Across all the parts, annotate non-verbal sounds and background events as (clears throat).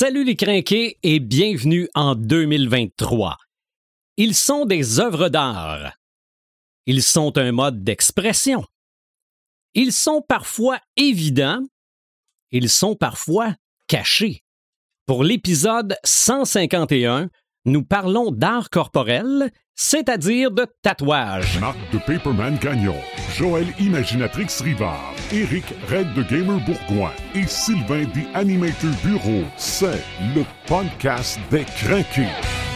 Salut les crinqués et bienvenue en 2023. Ils sont des œuvres d'art. Ils sont un mode d'expression. Ils sont parfois évidents. Ils sont parfois cachés. Pour l'épisode 151, nous parlons d'art corporel, c'est-à-dire de tatouage. Marc de Paperman Gagnon, Joël Imaginatrix Rivard, Eric Red de Gamer Bourgoin et Sylvain des Animator Bureau. C'est le podcast des craqués.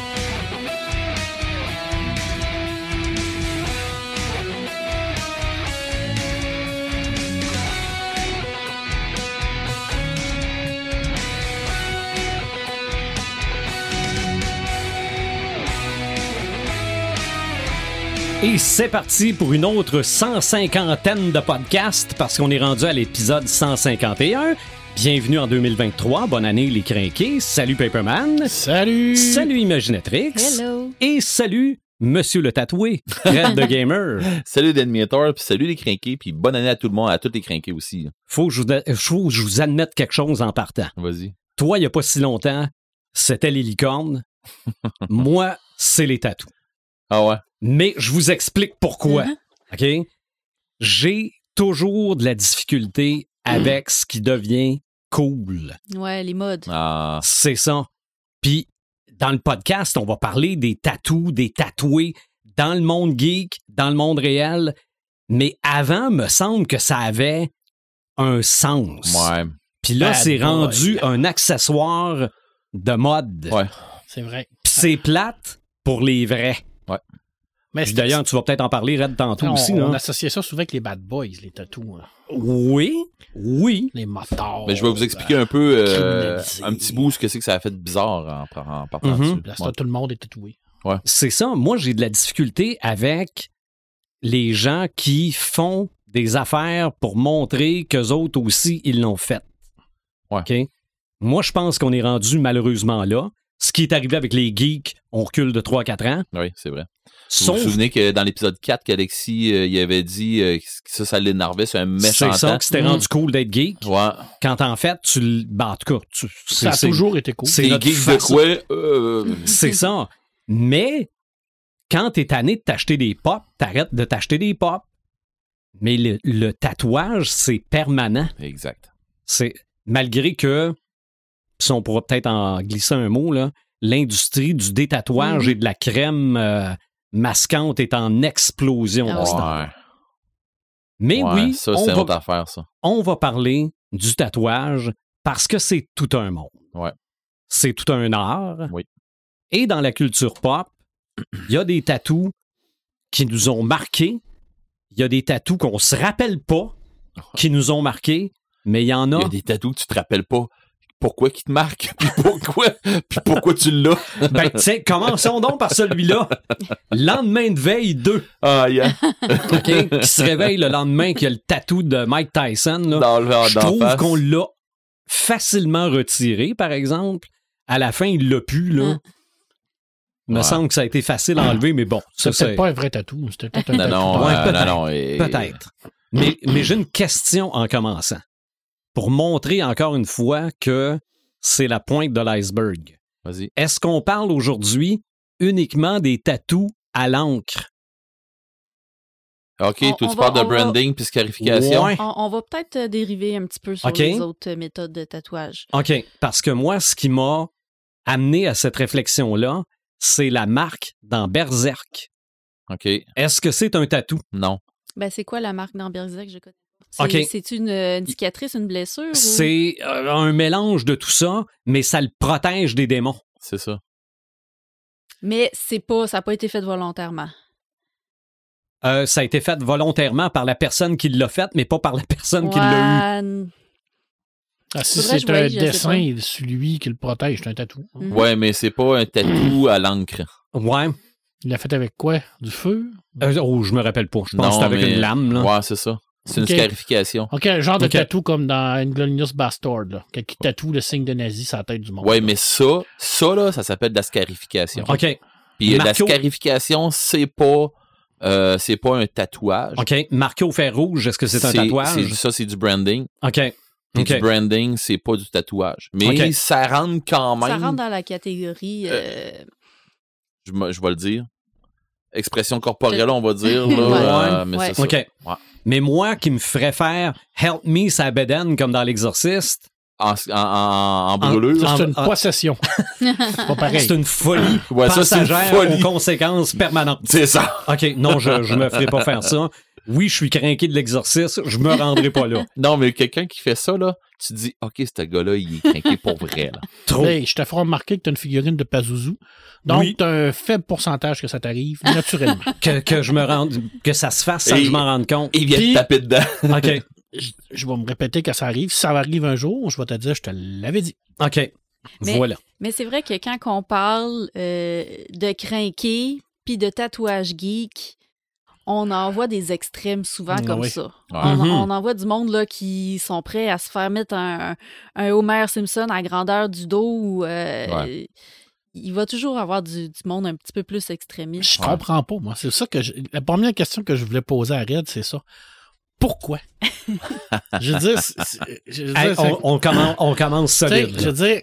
Et c'est parti pour une autre 150 de podcasts parce qu'on est rendu à l'épisode 151. Bienvenue en 2023. Bonne année, les crinqués. Salut, Paperman. Salut! Salut, Imaginatrix. Hello. Et salut, Monsieur le tatoué, Red de Gamer. (laughs) Salut d'Adminator, puis salut les crinqués, puis bonne année à tout le monde, à tous les crinqués aussi. Faut que je vous, faut que je vous admette quelque chose en partant. Vas-y. Toi, il n'y a pas si longtemps, c'était les licornes. (laughs) Moi, c'est les tatous. Ah ouais? Mais je vous explique pourquoi. Mhm. OK? J'ai toujours de la difficulté avec ce qui devient cool. Ouais, les modes. Ah, C'est ça. Puis, dans le podcast, on va parler des tatous, des tatoués dans le monde geek, dans le monde réel. Mais avant, me semble que ça avait un sens. ouais. Puis là, Bad c'est boy. rendu un accessoire de mode. Ouais. C'est vrai. Puis c'est plate pour les vrais. Mais D'ailleurs, tu vas peut-être en parler, Red, tantôt on, aussi. on là. associait ça souvent avec les bad boys, les tatous. hein. Oui, oui. Les motards. Mais je vais vous expliquer un peu, euh, un petit bout ce que c'est que ça a fait de bizarre en, en partant dessus. Là, c'est Ouais. tout le monde est tatoué. C'est ça. Moi, j'ai de la difficulté avec les gens qui font des affaires pour montrer qu'eux autres aussi, ils l'ont fait. Ouais. OK? Moi, je pense qu'on est rendu malheureusement là. Ce qui est arrivé avec les geeks, on recule de 3-4 ans. Oui, c'est vrai. Vous Sauf vous souvenez que dans l'épisode 4, qu'Alexis euh, il avait dit euh, que ça, ça l'énervait, c'est un méchant c'est ça temps. que c'était rendu cool d'être geek. Ouais. Quand en fait, tu le. Ben, en tout cas, tu- Ça c'est a toujours été cool. c'est geeks de quoi? Euh, C'est ça. Mais quand t'es tanné de t'acheter des pop, t'arrêtes de t'acheter des pop. Mais le, le tatouage, c'est permanent. Exact. C'est malgré que, si on pourra peut-être en glisser un mot, là, l'industrie du détatouage et de la crème euh, masquante est en explosion. Ah ouais. Mais Ouais, oui, ça, on, va, autre affaire, ça. on va parler du tatouage parce que c'est tout un monde. Ouais. C'est tout un art. Oui. Et dans la culture pop, il y a des tatous qui nous ont marqués. Il y a des tatous qu'on se rappelle pas qui nous ont marqués, mais il y en Il a. y a des tatous que tu te rappelles pas pourquoi qui te marquent, (laughs) puis pourquoi, puis pourquoi tu l'as. Ben, tiens, commençons donc par celui-là. Lendemain de veille 2, Ah, yeah. OK? qui se réveille le lendemain, qui a le tatou de Mike Tyson. Là. Dans le Je d'en trouve face. qu'on l'a facilement retiré, par exemple. À la fin, il l'a pu, là. Hein. Me Ouais. semble que ça a été facile à enlever, mais bon, ça C'était pas un vrai tatou. C'était peut-être un Non, tatou. non, Ouais, euh, peut-être. non, non. et- peut-être. Mais, mais j'ai une question en commençant. Pour montrer encore une fois que c'est la pointe de l'iceberg. Vas-y. Est-ce qu'on parle aujourd'hui uniquement des tatous à l'encre? OK, On- toi, on tu va- parles de va- branding puis scarification. Ouais. On, on va peut-être euh, dériver un petit peu sur les autres euh, méthodes de tatouage. OK. Parce que moi, ce qui m'a amené à cette réflexion-là, c'est la marque dans Berserk. OK, Est-ce que c'est un tatou? non. Ben, c'est quoi la marque dans Berserk? Je connais pas. C'est, une, euh, une cicatrice, une blessure? ou- C'est euh, un mélange de tout ça, mais ça le protège des démons. C'est ça. Mais c'est pas, ça n'a pas été fait volontairement? Euh, ça a été fait volontairement par la personne qui l'a fait, mais pas par la personne qui l'a eu. Ah, si c'est un dessin sur lui qui le protège, c'est un tatou. Mhm. Ouais, mais c'est pas un tatou à l'encre. Ouais. Il l'a fait avec quoi? Du feu? Euh, oh, je me rappelle pas. Je pense Non, que c'était avec mais- une lame. Là. Ouais, c'est ça. C'est une scarification. OK, un genre de Ok. tatou comme dans Inglorious Bastard, là. Quelqu'un qui tatoue le signe de nazi sur la tête du monde. Ouais, mais ça, ça, là, ça s'appelle de la scarification. OK. Puis euh, la scarification, c'est pas, euh, c'est pas un tatouage. OK. Marqué au fer rouge, est-ce que c'est un tatouage? c'est- Ça, c'est du branding. OK. Puis du branding, c'est pas du tatouage. Mais Ok. ça rentre quand même. Ça rentre dans la catégorie. euh, je, me- je vais le dire. Expression corporelle, on va dire. Là, (laughs) Ouais. euh, mais Ouais. c'est ça. OK. Ouais. Mais moi qui me ferais faire Help me sa bedaine comme dans l'exorciste, En, en, en, en brûlure. C'est une Ah. possession. (laughs) C'est pas pareil. c'est une folie Ouais, ça, c'est une passagère folie. aux conséquences permanentes. C'est ça. OK, non, je, je me ferai pas faire ça. Oui, je suis craqué de l'exorcisme, je me rendrai pas là. (laughs) Non, mais quelqu'un qui fait ça, là, tu te dis, OK, ce gars-là, il est craqué pour vrai. Là. (laughs) Trop. Hey, je te ferai remarquer que tu as une figurine de Pazuzu. Donc, Oui. tu as un faible pourcentage que ça t'arrive, naturellement. (laughs) Que, que je me rende, que ça se fasse sans Et- que je m'en rende compte. Il vient Puis- de taper dedans. OK, je, je vais me répéter que ça arrive. Si ça arrive un jour, je vais te dire, je te l'avais dit. OK. Mais- Voilà. Mais c'est vrai que quand on parle euh, de crinqué puis de tatouage geek, on en voit des extrêmes souvent Mm, comme oui. ça. Ouais. On, Mhm. on en voit du monde là, qui sont prêts à se faire mettre un, un Homer Simpson à grandeur du dos. Ou, euh, Il va toujours avoir du, du monde un petit peu plus extrémiste. Je comprends pas, moi. C'est ça que je- la première question que je voulais poser à Red, c'est ça. Pourquoi? (laughs) je veux dire, c'est- c'est- je veux dire, Hey, c'est- on, on commence, on commence solide. je veux dire,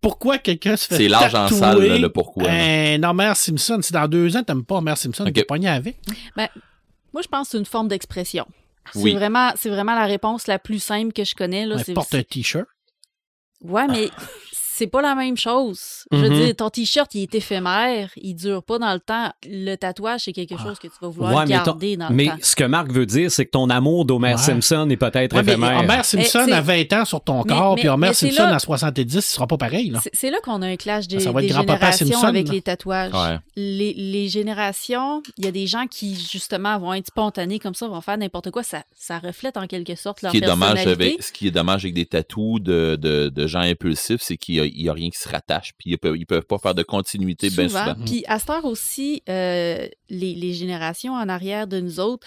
pourquoi quelqu'un se fait C'est large en tatouer salle, là, le pourquoi, là. Un Homer Simpson. Si dans deux ans, t'aimes pas Homer Simpson, Ok. t'es pogné avec. Moi, je pense que c'est une forme d'expression. C'est Oui. vraiment, c'est vraiment la réponse la plus simple que je connais. Là. C'est- porte un T-shirt. Ouais, mais (laughs) c'est pas la même chose. Je veux Mhm. dire, ton t-shirt, il est éphémère, il dure pas dans le temps. Le tatouage, c'est quelque chose que tu vas vouloir Ouais, mais, ton- garder dans le mais temps. ce que Marc veut dire, c'est que ton amour d'Homer Ouais. Simpson est peut-être Ouais, mais éphémère. Homer Simpson c'est- à 20 ans sur ton Mais- corps, mais- puis Homer mais Simpson là- à 70, ce sera pas pareil. Là. C'est- là qu'on a un clash des, Ça va être des générations Simpson, avec là. les tatouages. Ouais. Les, les générations, il y a des gens qui, justement, vont être spontanés comme ça, vont faire n'importe quoi. Ça, ça reflète en quelque sorte Ce leur qui, est dommage avec, ce qui est dommage avec des tatous de, de, de gens impulsifs, c'est qu'il n'y a, rien qui se rattache. Puis ils peuvent, ils peuvent pas faire de continuité bien Souvent. souvent. Puis à cette heure aussi, euh, les, les générations en arrière de nous autres,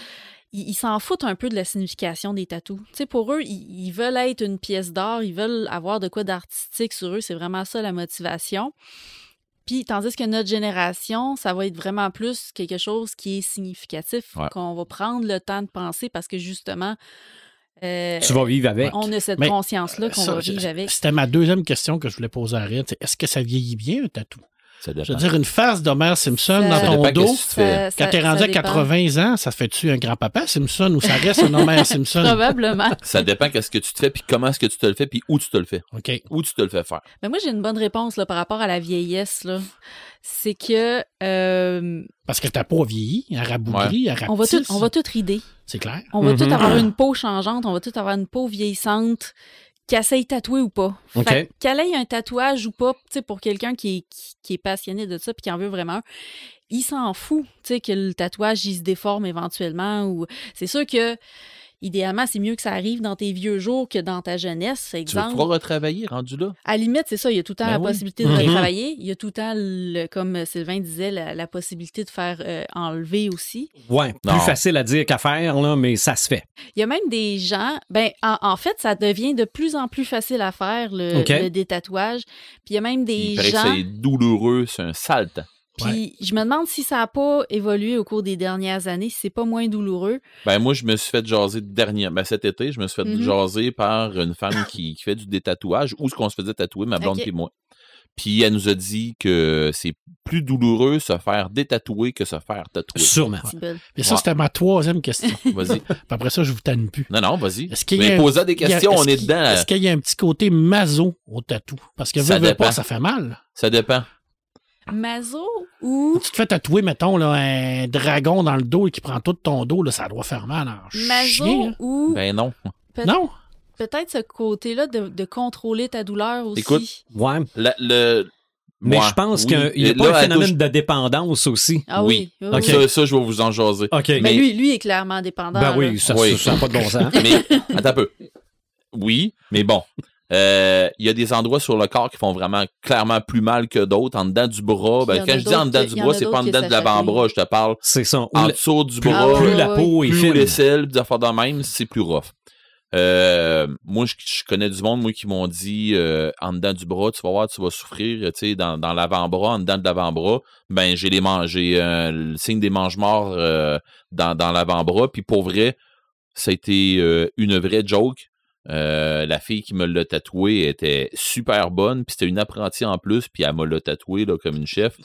ils ils s'en foutent un peu de la signification des tatous. Tu sais, pour eux, ils, ils veulent être une pièce d'art, ils veulent avoir de quoi d'artistique sur eux. C'est vraiment ça la motivation. Puis, tandis que notre génération, ça va être vraiment plus quelque chose qui est significatif, Ouais. qu'on va prendre le temps de penser parce que justement, euh, Tu vas vivre avec. on a cette conscience-là qu'on va vivre avec. C'était ma deuxième question que je voulais poser à Red. Est-ce que ça vieillit bien, un tatou? Ça Je veux dire, une face d'Homer Simpson Ça- dans Ça ton dépend dos, qu'est-ce que tu fais. quand t'es rendu à 80 ans, ça fait-tu un grand-papa Simpson ou ça reste un Homer Simpson? Probablement. (laughs) Ça dépend qu'est-ce que tu te fais, puis comment est-ce que tu te le fais, puis où tu te le fais. OK. Où tu te le fais faire. Mais moi, j'ai une bonne réponse là, par rapport à la vieillesse. là. C'est que euh, Parce que ta peau a vieilli, elle rabougrit, elle on, va tout, on va tout rider. C'est clair. On va Mhm. tout avoir une peau changeante, on va tout avoir une peau vieillissante, qu'elle s'aille tatouer ou pas. OK. Fait que qu'elle ait un tatouage ou pas, tu sais, pour quelqu'un qui est, qui, qui est passionné de ça puis qui en veut vraiment un, il s'en fout, tu sais, que le tatouage, il se déforme éventuellement. ou C'est sûr que, idéalement, c'est mieux que ça arrive dans tes vieux jours que dans ta jeunesse, Tu exemple. pouvoir retravailler rendu là. À la limite, c'est ça, il y a tout le temps Ben la oui. possibilité de Mhm. retravailler. Il y a tout le temps, le- comme Sylvain disait, la, la possibilité de faire euh, enlever aussi. Ouais, plus Non. facile à dire qu'à faire, là, mais ça se fait. Il y a même des gens, ben en, en fait, ça devient de plus en plus facile à faire, le, OK. le détatouage. Puis il y a même des Il gens... c'est douloureux, c'est un sale temps. Puis je me demande si ça n'a pas évolué au cours des dernières années, si c'est pas moins douloureux. Ben moi, je me suis fait jaser dernièrement. Ben, cet été, je me suis fait Mhm. jaser par une femme qui, qui fait du détatouage, ou ce qu'on se faisait tatouer, ma blonde et moi. Puis elle nous a dit que c'est plus douloureux se faire détatouer que se faire tatouer. Sûrement. Et ça, Ouais. c'était ma troisième question. (laughs) Puis Vas-y. après ça, je vous tanne plus. Non, non, vas-y. Est-ce qu'il y a Mais un- posez des a- questions, on est dedans. Est-ce qu'il y a un petit côté maso au tatou? Parce que Ça veux pas, ça fait mal. Ça dépend. Mazo ou Tu te fais tatouer, mettons, là, un dragon dans le dos et qui prend tout ton dos, là, ça doit faire mal en Mazo chien. hein. ou Ben non. Non? peut-être ce côté-là de, de contrôler ta douleur aussi. Écoute, Ouais. Le, le- Mais Ouais, je pense oui. qu'il y Et a pas là, un phénomène touche- de dépendance aussi. ah oui. oui, Ok. oui. Ça, ça, je vais vous en jaser. OK. Mais Mais- lui, lui est clairement dépendant. ben oui, ça Oui. n'a pas de bon sens. (laughs) Mais, attends un peu. Oui, mais bon. Euh, Il y a des endroits sur le corps qui font vraiment clairement plus mal que d'autres. En dedans du bras. Ben, en quand je dis en dedans que- du bras, c'est pas en dedans de l'avant-bras. Je te parle C'est ça. En la- dessous du plus, bras. Plus la peau est plus selles, des affaires de même, c'est plus rough. Euh, moi, je, je connais du monde, moi, qui m'ont dit euh, en dedans du bras, tu vas voir, tu vas souffrir, tu sais, dans, dans l'avant-bras, en dedans de l'avant-bras. Ben, j'ai les man- j'ai euh, le signe des mange-morts euh, dans, dans l'avant-bras. Puis pour vrai, ça a été euh, une vraie joke. Euh, la fille qui me l'a tatoué était super bonne, puis c'était une apprentie en plus, puis elle m'a l'a tatoué là, comme une chef.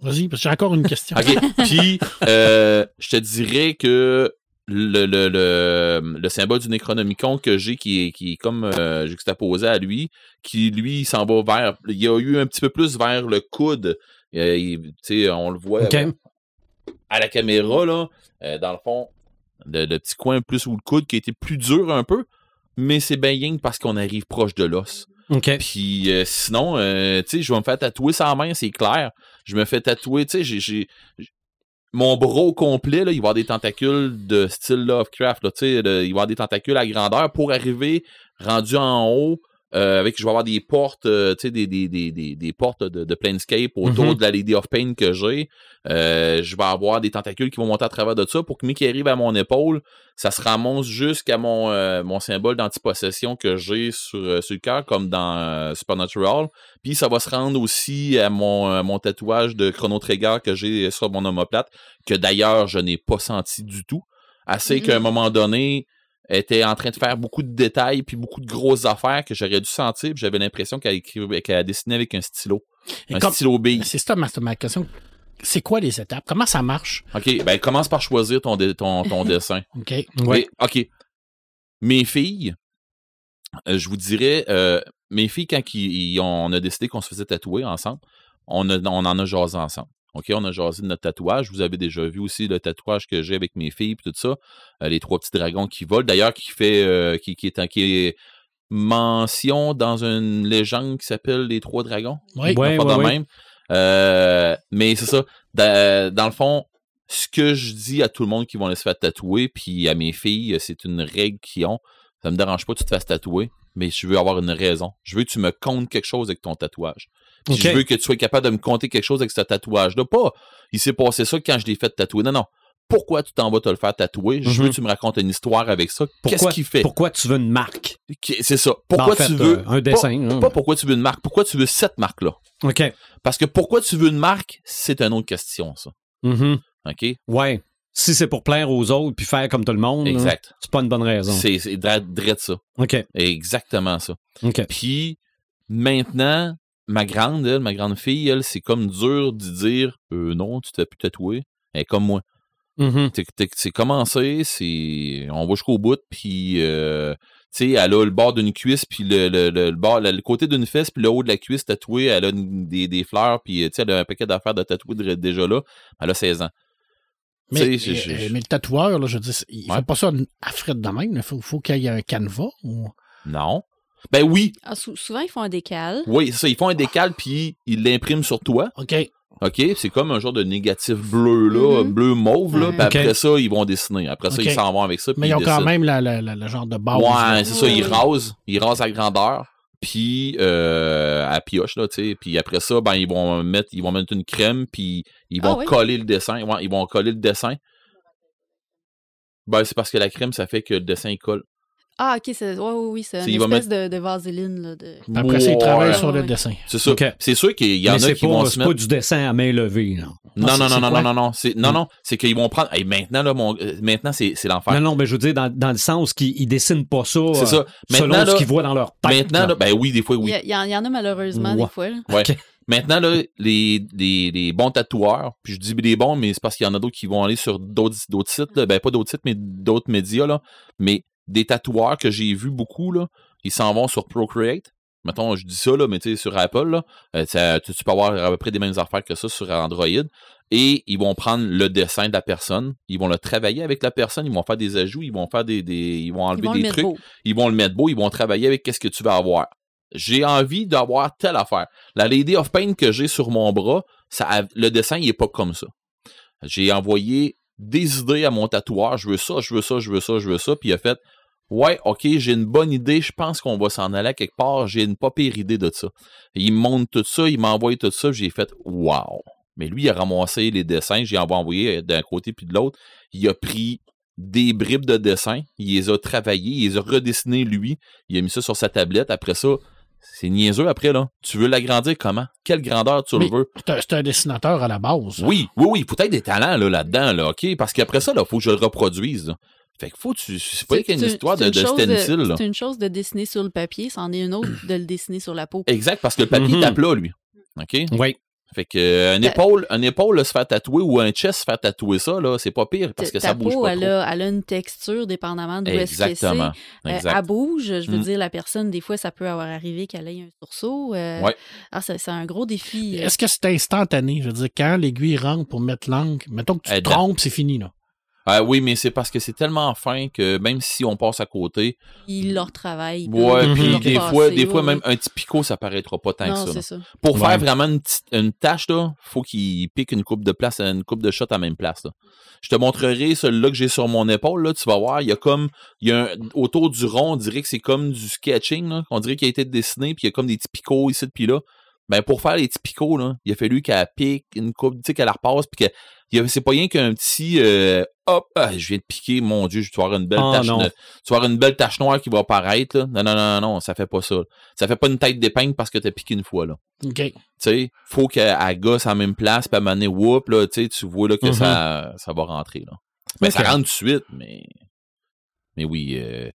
Vas-y, parce que j'ai encore une question. OK. Puis, euh, je te dirais que le, le, le, le symbole du Necronomicon que j'ai, qui est, qui est comme euh, juxtaposé à lui, qui, lui, il s'en va vers... Il y a eu un petit peu plus vers le coude. Tu sais, on le voit à la caméra, là, dans le fond, le, le petit coin plus sous le coude qui a été plus dur un peu, mais c'est bien que parce qu'on arrive proche de l'os. Puis euh, sinon, euh, tu sais, je vais me faire tatouer sans main, c'est clair. Je me fais tatouer, tu sais, j'ai- Mon bras au complet, là, il va avoir des tentacules de style Lovecraft, là, tu sais, de- il va avoir des tentacules à grandeur pour arriver rendu en haut. Euh, avec, je vais avoir des portes, euh, tu sais, des, des, des, des, des portes de, de Planescape autour Mhm. de la Lady of Pain que j'ai. Euh, je vais avoir des tentacules qui vont monter à travers de ça pour que, mais qui arrive à mon épaule, ça se ramasse jusqu'à mon, euh, mon symbole d'antipossession que j'ai sur, euh, sur le cœur, comme dans euh, Supernatural. Puis ça va se rendre aussi à mon, euh, mon tatouage de Chrono Trigger que j'ai sur mon omoplate, que d'ailleurs je n'ai pas senti du tout. Assez Mhm. qu'à un moment donné, était en train de faire beaucoup de détails puis beaucoup de grosses affaires que j'aurais dû sentir. puis J'avais l'impression qu'elle écrivait, qu'elle dessinait avec un stylo. Et un comme- stylo bille. C'est ça ma, ma question. C'est quoi les étapes? Comment ça marche? OK, ben commence par choisir ton, ton, ton (laughs) dessin. OK. Ouais. Mais, OK. Mes filles, euh, je vous dirais, euh, mes filles, quand ils- ils ont- on a décidé qu'on se faisait tatouer ensemble, on, a- on en a jasé ensemble. OK, on a jasé de notre tatouage. Vous avez déjà vu aussi le tatouage que j'ai avec mes filles et tout ça. Euh, les trois petits dragons qui volent. D'ailleurs, qui fait euh, qui, qui est en- qui est mention dans une légende qui s'appelle Les Trois Dragons. Oui. Ouais, Pas ouais. même. Euh, mais c'est ça. Dans, dans le fond, ce que je dis à tout le monde qui vont aller se faire tatouer, puis à mes filles, c'est une règle qu'ils ont. Ça me dérange pas que tu te fasses tatouer, mais je veux avoir une raison. Je veux que tu me comptes quelque chose avec ton tatouage. Puis. Je veux que tu sois capable de me compter quelque chose avec ce tatouage-là. Pas, il s'est passé ça quand je l'ai fait tatouer. Non, non. Pourquoi tu t'en vas te le faire tatouer? Je veux Mhm. que tu me racontes une histoire avec ça. Qu'est-ce qu'il fait? pourquoi tu veux une marque? C'est ça. Pourquoi Ben, en fait, tu veux. euh, un dessin. Pas, hein. pas pourquoi tu veux une marque. Pourquoi tu veux cette marque-là? OK. Parce que pourquoi tu veux une marque, c'est une autre question, ça. Mhm. OK? Ouais. Si c'est pour plaire aux autres puis faire comme tout le monde, là, Exact. c'est pas une bonne raison. C'est drette ça. OK. Exactement ça. OK. Puis maintenant, ma grande, elle, ma grande fille, elle, c'est comme dur de dire euh, non, tu t'es plus tatoué. Elle est comme moi. T'es- C'est commencé, c'est. On va jusqu'au bout, puis euh, tu sais, elle a le bord d'une cuisse, puis le, le, le, le bord, le, le côté d'une fesse, puis le haut de la cuisse tatoué, elle a une- des, des fleurs, puis tu sais, elle a un paquet d'affaires de tatouer dr- déjà là. Elle a 16 ans. Mais, je- mais- je- mais le tatoueur, là, je dis, il Ouais. fait pas ça à frais de même. Il faut, faut qu'il y ait un canevas. Ou... Non. Ben oui, Ah, sou- souvent, ils font un décal. oui, c'est ça. Ils font un décal, puis ils l'impriment sur toi. OK. OK? C'est comme un genre de négatif bleu, là, Mhm. bleu mauve, là. Puis après ça, ils vont dessiner. Après ça, ils s'en vont avec ça. Mais ils ont quand même la, la- la- le genre de base. Ouais, c'est ça. Ils Oui. rasent. Ils rasent à grandeur. Puis euh, à pioche, là, tu sais. Puis après ça, ben, ils vont mettre, ils vont mettre une crème, puis ils vont Ah oui? coller le dessin. Ouais, ils vont coller le dessin. Ben, c'est parce que la crème, ça fait que le dessin, il colle. Ah, ok, c'est ouais, oui, oui, c'est une espèce de, de vaseline. Là, de... Après, ça, ils travaillent sur le dessin. C'est ça. Ok. C'est sûr qu'il y en Mais a qui pas, vont c'est se pas mettre. du dessin à main levée. Non, Non, non, non, non, non, non, non. C'est, non, Mm. non. C'est qu'ils vont prendre. Hey, maintenant, là, mon, euh, maintenant, c'est, l'enfer. non, non, mais je veux dire, dans, dans le sens qu'ils ils dessinent pas ça, C'est euh, ça. selon Maintenant, ce qu'ils voient dans leur tête. maintenant, là. ben oui, des fois, oui. il y en, il y en a malheureusement Ouais. des fois. là. Ouais. Maintenant, là, les, les, les bons tatoueurs, puis je dis les bons, mais c'est parce qu'il y en a d'autres qui vont aller sur d'autres, d'autres sites, là. ben pas d'autres sites, mais d'autres médias, là. Mais des tatoueurs que j'ai vus beaucoup, là, ils s'en vont sur Procreate. Mettons, je dis ça, là, mais tu sais, sur Apple, là, euh, ça- tu, tu peux avoir à peu près des mêmes affaires que ça sur Android. Et ils vont prendre le dessin de la personne, ils vont le travailler avec la personne, ils vont faire des ajouts, ils vont faire des, des ils vont Ils enlever vont des trucs beau. ils vont le mettre beau, ils vont travailler avec qu'est-ce que tu vas avoir. J'ai envie d'avoir telle affaire. La Lady of Pain que j'ai sur mon bras, ça le dessin, il est pas comme ça. J'ai envoyé des idées à mon tatoueur, je veux ça, je veux ça, je veux ça, je veux ça, puis il a fait Ouais, ok, j'ai une bonne idée, je pense qu'on va s'en aller à quelque part, j'ai une pas pire idée de ça. Et il me montre tout ça, il m'envoie tout ça, j'ai fait Wow! Mais lui, il a ramassé les dessins, j'ai envoyé d'un côté puis de l'autre. Il a pris des bribes de dessin, il les a travaillés, il les a redessinés lui, il a mis ça sur sa tablette. Après ça, c'est niaiseux après, là. Tu veux l'agrandir comment? Quelle grandeur tu Mais- le veux? C'est un, dessinateur à la base. Oui, oui, oui, il faut être des talents là, là-dedans, là, OK? Parce qu'après ça, il faut que je le reproduise. là. Fait que faut tu. C'est pas qu'il y a une histoire de, de stencil, là. C'est une chose de dessiner sur le papier, c'en est une autre de le dessiner sur la peau. Exact, parce que le papier Mhm. est à plat, lui. OK? Oui. Fait que euh, un épaule, un épaule là, se faire tatouer ou un chest se faire tatouer ça, là, c'est pas pire parce que Ta ça bouge peau, pas elle trop. a, elle a une texture dépendamment d'où est-ce que c'est. Exactement. Euh, Exact. elle bouge, je veux Mm. dire, la personne, des fois, ça peut avoir arrivé qu'elle ait un sursaut. euh, Ouais. Ah, c'est un gros défi. euh. Est-ce que c'est instantané? Je veux dire, quand l'aiguille rentre pour mettre l'angle, mettons que tu te Elle- trompes, c'est fini, là. Ah oui, mais c'est parce que c'est tellement fin que même si on passe à côté, Il leur travaille. ouais, puis des passer, fois, des fois ouais, même un petit picot, ça paraîtra pas tant Non, que ça. Pour Ouais. faire vraiment une, tâche, là, faut qu'il pique une coupe de place, une coupe de shot à la même place. Là. Je te montrerai celui-là que j'ai sur mon épaule. Là, tu vas voir, il y a comme, il y a un, autour du rond, on dirait que c'est comme du sketching. Là. On dirait qu'il a été dessiné, puis il y a comme des petits picots ici, puis là. Ben, pour faire les petits picots, là, il a fallu qu'elle pique une coupe, tu sais, qu'elle la repasse, puis que c'est pas rien qu'un petit euh, hop, ah, je viens de piquer, mon Dieu, je vais avoir une belle Oh, tache. non. de- tu vas avoir une belle tache noire qui va apparaître. Là. Non, non, non, non, ça fait pas ça. Ça fait pas une tête d'épingle parce que t'as piqué une fois. là OK. tu sais, faut qu'elle elle gosse à la même place, puis à un moment donné, whoop, là, tu sais, tu vois là, que Mhm. ça, ça va rentrer. Là. Mais ça rentre tout de suite, mais. Mais oui. euh,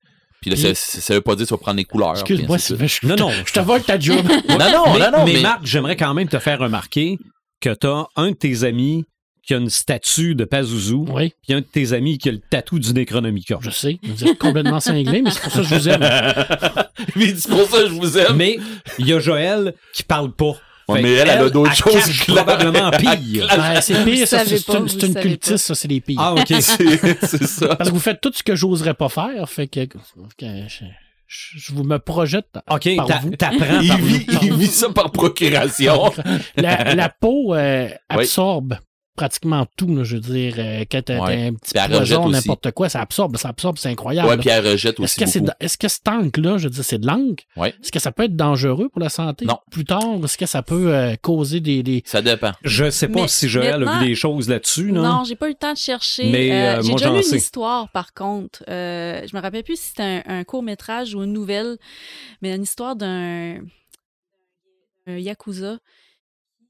Puis là, Puis- ça, ça, veut pas dire que tu vas prendre les couleurs. Excuse-moi, je, Non, non. je te vole ta job. (laughs) Non, non, mais, non, non, mais mais. Marc, j'aimerais quand même te faire remarquer que tu as un de tes amis qui a une statue de Pazuzu, oui, puis un de tes amis qui a le tatou du Necronomicon. je sais. Vous êtes complètement cinglé, mais c'est pour ça que je vous aime. (laughs) Mais c'est pour ça que je vous aime. Mais il y a Joël qui parle pas. Ouais, mais elle, elle a d'autres choses cache claires. probablement pire. Ouais, c'est pire, ça, c'est une, une cultiste, pas. ça, c'est les pires. Ah, OK. (laughs) c'est ça. Parce que vous faites tout ce que j'oserais pas faire, fait que, que je, vous me projette OK, par t'a- vous. t'apprends Il il vit ça par procuration. La, la peau euh, absorbe pratiquement tout, là, je veux dire. euh, quand t'as Ouais. un petit Puis elle rejette poison, n'importe quoi, ça absorbe, ça absorbe, c'est incroyable. Ouais, là. puis elle rejette Est-ce aussi que, est-ce que cet angle-là, je veux dire, c'est de l'angle? Ouais. Est-ce que ça peut être dangereux pour la santé? Non. Plus tard, est-ce que ça peut euh, causer des, des- Ça dépend. Je sais pas Mais si Joël a vu des choses là-dessus. là. Non, j'ai pas eu le temps de chercher. Mais, Euh, euh, j'ai déjà lu sais. une histoire, par contre. Euh, je me rappelle plus si c'était un, un court-métrage ou une nouvelle, mais une histoire d'un un Yakuza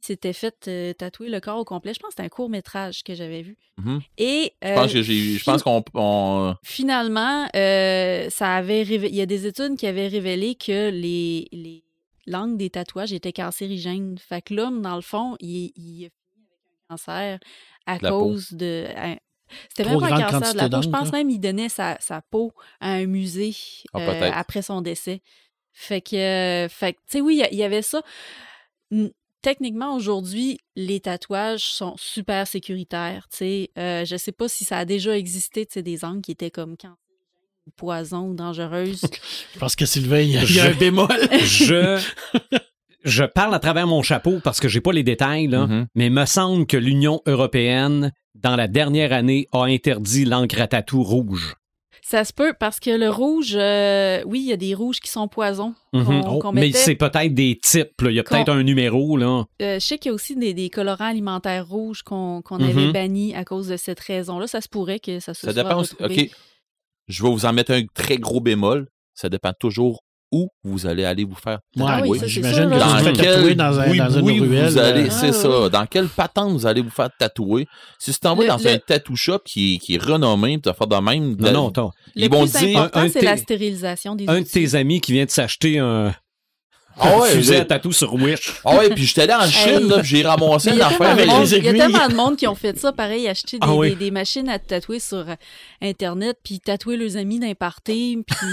s'était fait euh, tatouer le corps au complet. Je pense que c'était un court-métrage que j'avais vu. Mhm. Et Je pense euh, que j'ai, je pense qu'on, on- Finalement, euh, ça avait révé- il y a des études qui avaient révélé que les, les langues des tatouages étaient cancérigènes. Fait que l'homme, dans le fond, il, il a fini avec un cancer à peau. cause de. un- C'était même pas un cancer de la peau. Je pense même qu'il donnait sa, sa peau à un musée Ah, euh, après son décès. Fait que, euh, fait tu sais, oui, il y a- il y, avait ça. Techniquement, aujourd'hui, les tatouages sont super sécuritaires. Tu sais, Euh, je sais pas si ça a déjà existé, tu sais, des angles qui étaient comme ou poison ou dangereuses. (laughs) Je pense que Sylvain, il y a, il y a Je- un bémol. (laughs) je, je parle à travers mon chapeau parce que j'ai pas les détails, là, Mhm. mais me semble que l'Union européenne, dans la dernière année, a interdit l'encre à tatou rouge. Ça se peut parce que le rouge, euh, oui, il y a des rouges qui sont poison. Mhm. Oh, Mais c'est peut-être des types. là. Il y a peut-être un numéro. Là. Euh, je sais qu'il y a aussi des, des colorants alimentaires rouges qu'on Mhm. avait bannis à cause de cette raison-là. Ça se pourrait que ça se ça soit dépend aussi. retrouvé. OK. Je vais vous en mettre un très gros bémol. Ça dépend toujours où vous allez aller vous faire. Ouais, Ah oui, j'imagine que fais Dans quel- tatouer dans, un, oui, dans une oui, ruelle. Vous allez, euh, c'est Ah, ça. Dans quelle patente vous allez vous faire tatouer? Si tu t'en vas Le- dans le- un tattoo shop qui est, qui est renommé, tu vas faire de même. Non, non, attends. Le Ils vont plus dire. important, un- c'est de la tes- stérilisation des Un de outils. tes amis qui vient de s'acheter un, Ah ouais, j'ai- à tatou sur Wish. ah ouais, puis j'étais allé en Chine, là, puis j'ai ramassé (laughs) une y a tellement affaire. de avec monde- les il y a aiguilles. tellement de monde qui ont fait ça, pareil, acheter des, Ah oui. des- des machines à tatouer sur euh, Internet, puis tatouer leurs amis d'un party, puis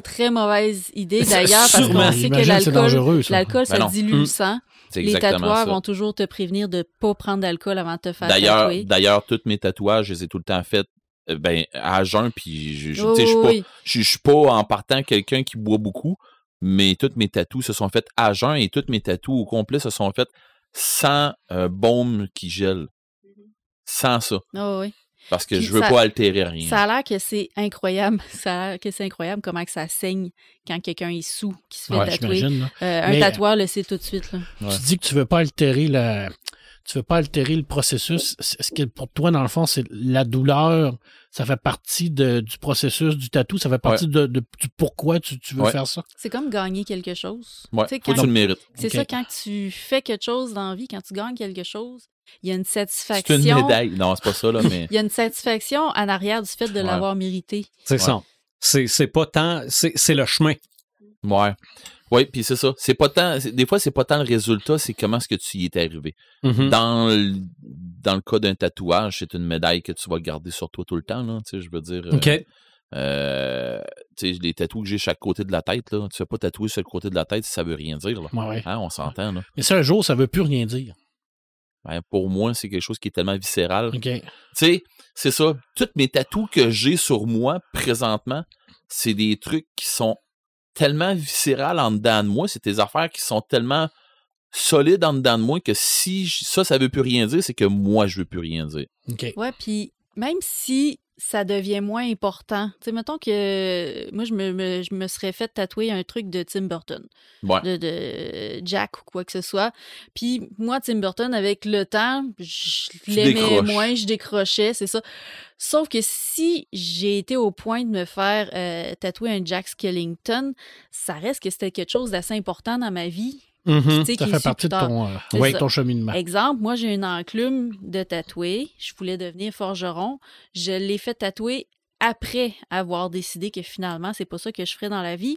très mauvaise idée d'ailleurs, parce qu'on sait que l'alcool, l'alcool, ça Ben dilue Mm. le sang. C'est Les ça. vont toujours te prévenir de pas prendre d'alcool avant de te faire D'ailleurs, tatouer. d'ailleurs, tous mes tatouages, je les ai tout le temps faits euh, ben, à jeun, puis je, je, Oh, suis pas, oui. je, je suis pas en partant quelqu'un qui boit beaucoup, mais tous mes tatous se sont faits à jeun et tous mes tatous au complet se sont faits sans euh, baume qui gèle. Sans ça. Oh, oui. Parce que Puis je veux ça- pas altérer rien. Ça a l'air que c'est incroyable. (laughs) Ça a l'air que c'est incroyable comment que ça saigne quand quelqu'un est sous, qui se fait Ouais, tatouer. Euh, un Mais- tatoueur le sait tout de suite. Là. Ouais. Tu dis que tu veux pas altérer le, tu veux pas altérer le processus. Est-ce que pour toi, dans le fond, c'est la douleur, ça fait partie de- du processus du tatou, ça fait partie de, de- du pourquoi tu, tu veux Ouais. faire ça? C'est comme gagner quelque chose. Ouais, que quand- tu le mérites. C'est ça, quand tu fais quelque chose dans la vie, quand tu gagnes quelque chose, il y a une C'est satisfaction. une médaille. Non, c'est pas ça, là, mais. (laughs) Il y a une satisfaction en arrière du fait de Ouais. l'avoir mérité. C'est Ouais. ça. C'est c'est pas tant. C'est c'est le chemin. Ouais. Oui, puis c'est ça. C'est pas tant. Des fois, c'est pas tant le résultat, c'est comment est-ce que tu y es arrivé. Mhm. Dans le, dans le cas d'un tatouage, c'est une médaille que tu vas garder sur toi tout le temps, là. Tu sais, je veux dire. euh, OK. euh, tu sais, les tatous que j'ai chaque côté de la tête, là. Tu fais pas tatouer sur le côté de la tête si ça veut rien dire, là. Ouais, ouais. Hein, on s'entend, là. Mais ça, un jour, ça veut plus rien dire. Ben, pour moi, c'est quelque chose qui est tellement viscéral. Tu sais, c'est ça. Toutes mes tatous que j'ai sur moi présentement, c'est des trucs qui sont tellement viscérales en dedans de moi. C'est des affaires qui sont tellement solides en dedans de moi que si j- ça, ça veut plus rien dire, c'est que moi, je veux plus rien dire. OK. Ouais, puis même si ça devient moins important, tu sais, mettons que moi, je me, me- je me serais fait tatouer un truc de Tim Burton, Ouais. de, de Jack ou quoi que ce soit. Puis moi, Tim Burton, avec le temps, je l'aimais moins, je décrochais, c'est ça. Sauf que si j'ai été au point de me faire euh, tatouer un Jack Skellington, ça reste que c'était quelque chose d'assez important dans ma vie. Tu sais, Ça fait partie de ton, euh, ouais, ton cheminement. Exemple, moi, j'ai une enclume de tatouer. Je voulais devenir forgeron. Je l'ai fait tatouer après avoir décidé que finalement, c'est pas ça que je ferais dans la vie.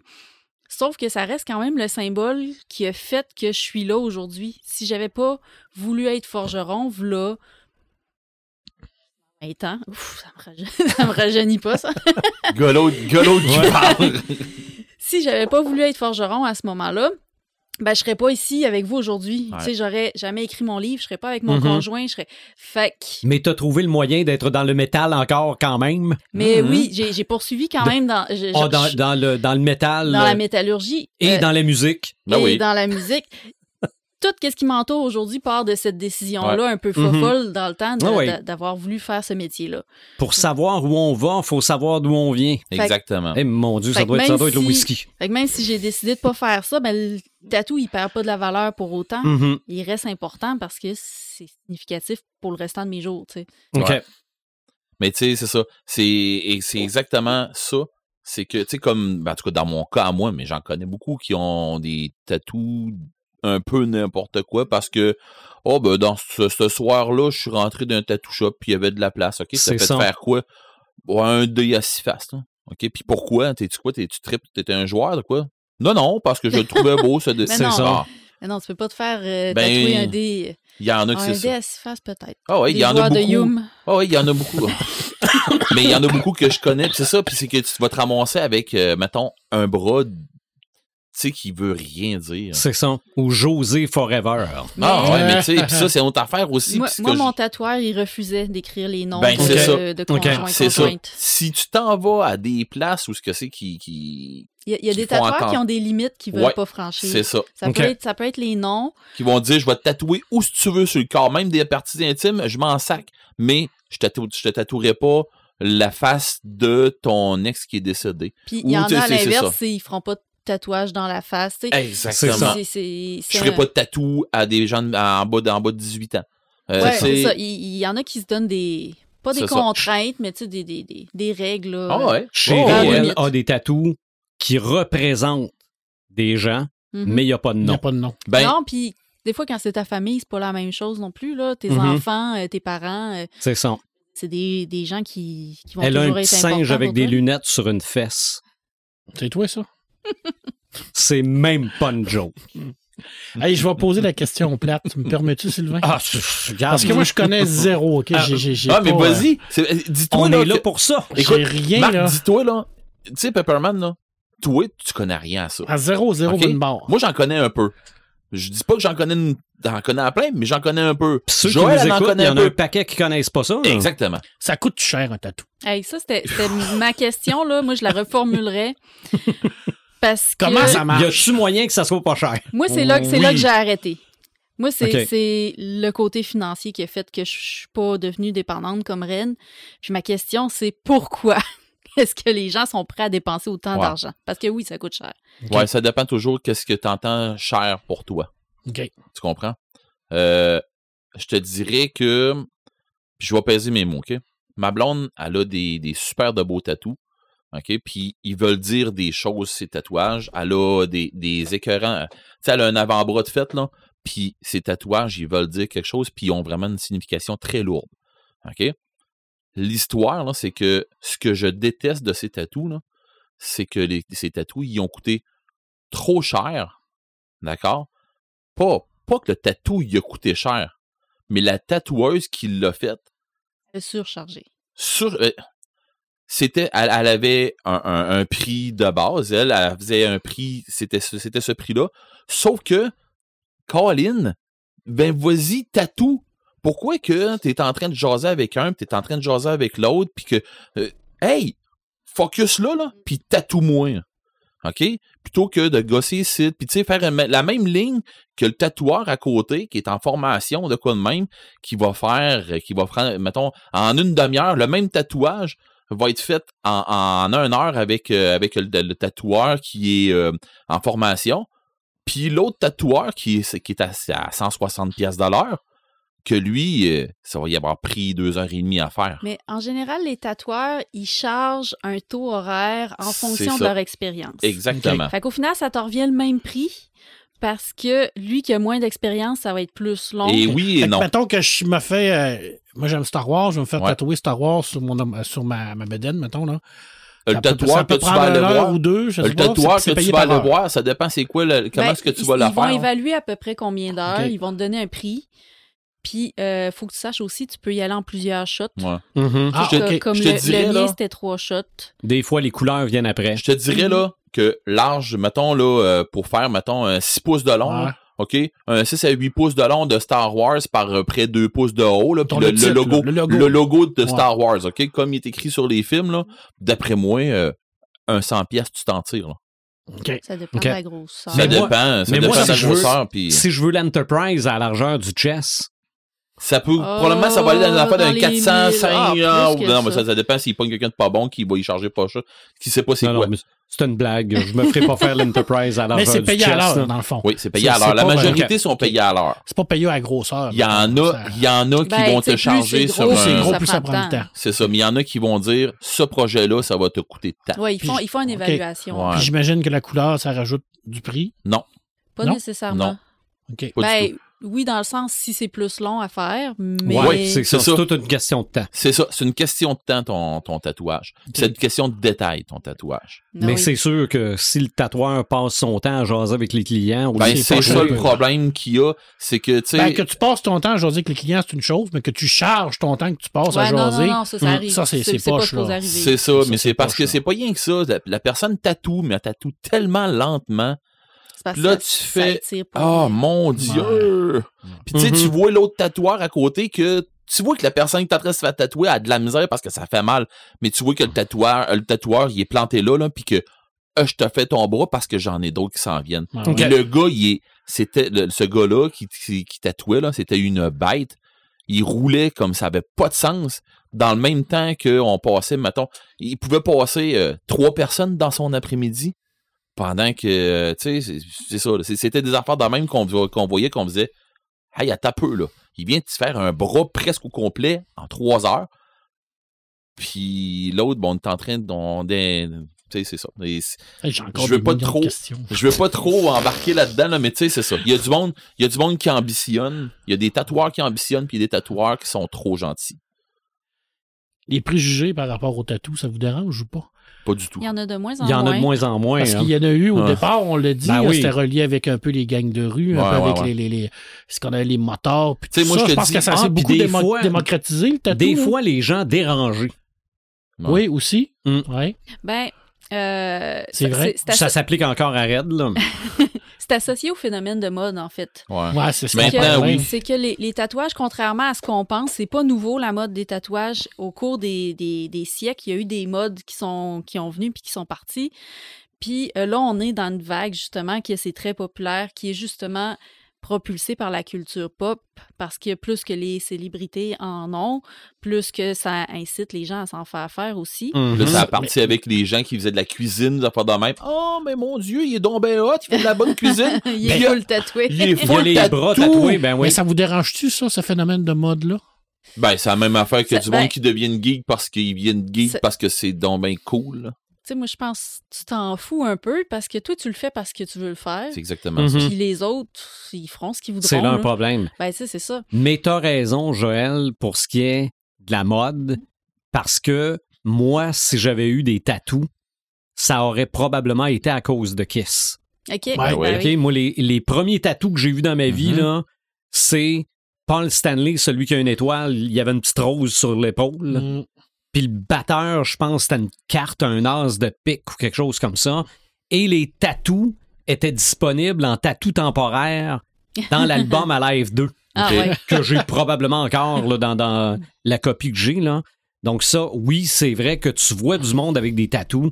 Sauf que ça reste quand même le symbole qui a fait que je suis là aujourd'hui. Si j'avais pas voulu être forgeron, v'là 20 ans, ouf, ça me, rajeunit, (laughs) ça me rajeunit pas, ça. Golo, golo qui Ouais. parle. si j'avais pas voulu être forgeron à ce moment-là, ben je serais pas ici avec vous aujourd'hui. Ouais. Tu sais, j'aurais jamais écrit mon livre, je serais pas avec mon Mhm. conjoint, je serais fait que- Mais t'as trouvé le moyen d'être dans le métal encore quand même? Mais Mhm. oui, j'ai poursuivi quand De- même dans, je- je- dans, je- dans le, dans le métal dans la euh, métallurgie et euh, dans la musique. Ben et oui. dans la musique. (laughs) Tout ce qui m'entoure aujourd'hui part de cette décision-là, un peu Mhm. folle dans le temps Ah d'avoir voulu faire ce métier-là. Pour savoir où on va, il faut savoir d'où on vient. Exactement. Eh mon Dieu, ça doit, être, ça être le si- whisky. Fait que même si j'ai décidé de pas faire ça, ben tatou, il perd pas de la valeur pour autant. Mhm. Il reste important parce que c'est significatif pour le restant de mes jours, tu sais. OK. Ouais. Mais tu sais, c'est ça. C'est et c'est exactement ça. C'est que, tu sais, comme, ben, en tout cas, dans mon cas à moi, mais j'en connais beaucoup qui ont des tatous un peu n'importe quoi parce que, oh, ben, dans ce, ce soir-là, je suis rentré d'un tattoo shop puis il y avait de la place. OK, ça C'est fait ça. faire quoi? Bon, un deuil à six faces, là. OK, puis pourquoi? T'es-tu quoi? T'es-tu trip? T'étais un joueur de quoi? Non, non, parce que je le trouvais beau, ce (laughs) Mais dessin. non. Ah, Mais non, tu peux pas te faire euh, Ben, tatouer un dé. Il y en a que Un c'est dé ça. à six faces, peut-être. Ah ouais, il Des y en a de beaucoup. Yum. Ah oui, il y en a beaucoup. (laughs) Mais il y en a beaucoup que je connais, c'est ça, puis c'est que tu vas te ramasser avec, euh, mettons, un bras, tu sais, qui veut rien dire. C'est ça. Ou José Forever. Ah Mais- ouais, mais tu sais, pis ça, c'est une autre affaire aussi. Moi, c'est moi, mon tatoueur, il refusait d'écrire les noms Ben, de, c'est ça. de conjoints c'est ça. conjointes. Si tu t'en vas à des places où ce que c'est qui, qui, Il y a, y des tatoueurs qui ont des limites qu'ils veulent Ouais, pas franchir. c'est ça. Ça, peut être, ça peut être les noms. Qui vont dire, je vais te tatouer où si tu veux sur le corps, même des parties intimes, je m'en sac. Mais je, tatou, je te tatouerai pas la face de ton ex qui est décédé. Puis il y en a à c'est- c'est l'inverse, c'est ils feront pas de tatouage dans la face. Exactement. ça. C'est- c'est- Je c'est ferai un- pas de tatou à des gens de- en bas de, en bas de 18 ans. Euh, Ouais, c'est ça. Il, il y en a qui se donnent des. Pas des C'est ça. contraintes, mais tu sais, des, des, des, des règles. là. Ah ouais. Chérie, Oh, ouais. a des tatous qui représentent des gens, Mhm. mais il n'y a pas de Il n'y nom. a pas de nom. Ben, Non, puis des fois, quand c'est ta famille, c'est pas la même chose non plus. Là. Tes Mhm. enfants, euh, tes parents, euh, C'est ça. c'est des, des gens qui, qui vont Elle a un petit singe avec des toi. lunettes sur une fesse. C'est toi, ça? (laughs) C'est même pas une joke. (laughs) Hey, je vais poser la question plate. Tu me permets-tu, Sylvain? Ah. Parce que moi, je connais zéro, OK? J'ai- j'ai- j'ai ah, mais vas-y. C'est- euh, Dis-toi, on là, est là que- pour ça. Écoute, J'ai rien, Marc, là. dis-toi, là. Tu sais, Pepperman, là. Toi, tu connais rien à ça. À zéro, zéro, OK? bonne barre. Moi, j'en connais un peu. Je dis pas que j'en connais une... j'en connais à plein, mais j'en connais un peu. Ceux Joël, qui elle nous en écoutent, il connaît y un en a un peu. paquet qui connaissent pas ça. là. Exactement. Ça coûte cher, un tatou. Hey, ça, c'était ma question. Là. Moi, je la reformulerais. Parce que Comment ça Y marche? a-tu moyen que ça soit pas cher? moi, c'est là, que- c'est là Oui. que j'ai arrêté. Moi, c'est le côté financier qui a fait que je suis pas devenue dépendante comme reine. Puis ma question, c'est pourquoi? (laughs) est-ce que les gens sont prêts à dépenser autant Ouais. d'argent? Parce que oui, ça coûte cher. Ouais, ça dépend toujours qu'est-ce que tu entends cher pour toi. OK. Tu comprends? Euh, je te dirais que. Puis je vais peser mes mots, OK? Ma blonde, elle a des, des super de beaux tatous. OK? Puis ils veulent dire des choses, ces tatouages. Elle a des, des écœurants. Tu sais, elle a un avant-bras de fête, là. puis ces tatouages, ils veulent dire quelque chose, puis ils ont vraiment une signification très lourde. OK? L'histoire, là, c'est que ce que je déteste de ces tatous, là, c'est que les- ces tatous, ils ont coûté trop cher. D'accord? Pas, pas que le tatou, il a coûté cher, mais la tatoueuse qui l'a fait, C'est surchargé. sur, euh, c'était, elle, elle avait un, un- un prix de base, elle, elle faisait un prix, c'était, ce- c'était ce prix-là. Sauf que, Colin, ben vas-y, tatou. Pourquoi que t'es en train de jaser avec un, puis t'es en train de jaser avec l'autre, puis que, euh, hey, focus là, là, puis tatoue-moi. OK? Plutôt que de gosser ici, puis tu sais, faire la même ligne que le tatoueur à côté, qui est en formation, de quoi de même, qui va faire, euh, qui va faire, mettons, en une demi-heure, le même tatouage va être fait en, en une heure avec, euh, avec le, tatoueur qui est euh, en formation. Puis l'autre tatoueur qui est, qui est à, à 160 pièces de l'heure, que lui, euh, ça va y avoir pris deux heures et demie à faire. Mais en général, les tatoueurs, ils chargent un taux horaire en fonction de leur expérience. Exactement. Fait qu'au final, ça te revient le même prix parce que lui qui a moins d'expérience, ça va être plus long. Et oui et que non. Mettons que je me fais. euh, moi, j'aime Star Wars, je vais me faire Ouais. tatouer Star Wars sur, mon, euh, sur ma, ma bedaine, mettons. Là. Le Ça peut- tatoueur ça peut que tu prendre vas aller une heure voir, ou deux, je sais le c'est que tu vas aller heure. voir, ça dépend c'est quoi, le- comment Ben, est-ce que tu ils- vas le Ils vont faire. évaluer à peu près combien d'heures, ils vont te donner un prix. Puis, il faut que tu saches aussi, tu peux y aller en plusieurs shots. Ouais. Ah, Je te- ok. Comme je te le, dirais, le là- mien, c'était trois shots. Des fois, les couleurs viennent après. Je te dirais là que large, mettons là, euh, pour faire, mettons, un 6 pouces de long, Ouais. là, OK? Un 6 à 8 pouces de long de Star Wars par euh, près 2 pouces de haut, là, puis le, le le titre, logo, le logo. le logo de Ouais. Star Wars, OK? Comme il est écrit sur les films, là, d'après moi, euh, un 100 pièces, tu t'en tires. Là. OK. Ça dépend de la grosseur. Ça Mais moi- dépend, ça mais dépend moi, de la si je veux- grosseur, puis Si je veux l'Enterprise à la largeur du chess, ça peut, probablement, ça va aller dans Oh, affaires d'un dans les 400, mille. 500, Ah, non, mais ça. ça, dépend s'il pogne quelqu'un de pas bon qui va y charger pas ça, qui sait pas c'est quoi. c'est une blague. Je me ferai pas faire l'Enterprise à (laughs) la Mais c'est payé chess. à l'heure, dans le fond. Oui, c'est payé à l'heure. La pas- majorité sont payés à l'heure. C'est pas payé à grosseur. Il y en a, il y en a qui Ben, vont te charger c'est sur c'est un- gros, ça plus ça prend le temps. C'est ça, mais il y en a qui vont dire ce projet-là, ça va te coûter tant. Ouais, ils font, Puis- ils font une évaluation. Ouais. Puis j'imagine que la couleur, ça rajoute du prix? Pas Non? nécessairement. Non. OK. Pas du tout. Oui, dans le sens si c'est plus long à faire, mais Ouais, c'est ça. C'est C'est ça. toute une question de temps. C'est ça, c'est une question de temps ton, ton tatouage. C'est une question de détail ton tatouage. Non, Mais oui. c'est sûr que si le tatoueur passe son temps à jaser avec les clients, ou Ben, les c'est ça le problème qu'il y a, c'est que tu sais Ben, que tu passes ton temps à jaser avec les clients, c'est une chose, mais que tu charges ton temps que tu passes à non, jaser. non, non, ça, ça hum, arrive. ça, c'est- poche, là. c'est ça, Ça, mais c'est c'est parce poche, que là. c'est pas rien que ça. La, la personne tatoue, mais elle tatoue tellement lentement. Parce là, que tu fais pas Oh mon Dieu! Puis tu sais, tu vois l'autre tatoueur à côté que tu vois que la personne qui est en train de se faire tatouer a de la misère parce que ça fait mal. Mais tu vois que le tatoueur, euh, le tatoueur, il est planté là, là, puis que euh, je te fais ton bras parce que j'en ai d'autres qui s'en viennent. Ouais. Ok. Puis Le gars, il est, c'était ce gars-là qui, qui, qui tatouait là, c'était une bête. Il roulait comme ça avait pas de sens. Dans le même temps qu'on passait, mettons, il pouvait passer euh, trois personnes dans son après-midi pendant que, euh, tu sais, c'est- ça. C'était des affaires de même qu'on voyait, qu'on faisait. Hey, à peu là. Il vient de se faire un bras presque au complet en trois heures. Puis l'autre, bon, on est en train de. on sais, c'est ça. Et Je veux pas trop- je veux pas trop embarquer là-dedans, là, mais tu sais, c'est ça. Il y a du monde, il y a du monde qui ambitionne. Il y a des tatoueurs qui ambitionnent, puis il y a des tatoueurs qui sont trop gentils. Les préjugés par rapport au tatou, ça vous dérange ou pas? Pas du tout. Il y en a de moins en Il y en a moins. de moins en moins. Parce hein. qu'il y en a eu au Ah. départ, on l'a dit, Ben oui. c'était relié avec un peu les gangs de rue, un peu ouais, avec ouais. les, les, les- ce qu'on a les motards. Puis tout moi, ça, je te pense dis- que ça ah, s'est puis beaucoup des démo- fois- démocratisé, le tatou. Des fois, les gens dérangés. Oui, aussi. Mm. Ouais. Ben, euh, C'est ça- vrai. Ça asso- s'applique encore à Red, là. (laughs) c'est associé au phénomène de mode, en fait. Ouais. Ouais, c'est ça. Maintenant, Ouais. oui. C'est que les, les tatouages, contrairement à ce qu'on pense, c'est pas nouveau la mode des tatouages. Au cours des, des, des siècles, il y a eu des modes qui sont qui ont venu puis qui sont partis. Puis euh, là, on est dans une vague justement qui est très populaire, qui est justement propulsée par la culture pop, parce que plus que les célébrités en ont, plus que ça incite les gens à s'en faire faire aussi. Mhm. Là, ça a Mais- parti avec les gens qui faisaient de la cuisine, des affaires de même. Oh, mais mon Dieu, il est donc ben hot, il fait de la bonne cuisine. (laughs) il Ben, est full tatoué. il est Il y a full les bras tatou. tatoués, ben oui. Mais ça vous dérange-tu, ça, ce phénomène de mode-là? Ben, c'est la même affaire que Ça- du ben- monde qui deviennent geek parce qu'ils viennent geek Ça- parce que c'est donc ben cool. Sais, moi, je pense que tu t'en fous un peu parce que toi, tu le fais parce que tu veux le faire. C'est exactement Mhm. ça. Puis les autres, ils feront ce qu'ils voudront. C'est là un là. problème. Ben, tu sais, c'est ça. Mais t'as raison, Joël, pour ce qui est de la mode, parce que moi, si j'avais eu des tatous, ça aurait probablement été à cause de Kiss. OK. Ben ouais. OK, oui. moi, les, les premiers tatous que j'ai vus dans ma vie, Mhm. là, c'est Paul Stanley, celui qui a une étoile, il y avait une petite rose sur l'épaule. Mm. Puis le batteur, je pense, c'était une carte, un as de pique ou quelque chose comme ça. Et les tatous étaient disponibles en tatou temporaire dans l'album Alive 2, (laughs) Ah, ouais. que j'ai probablement encore là, dans, dans la copie que j'ai. Là. Donc ça, oui, c'est vrai que tu vois du monde avec des tatous,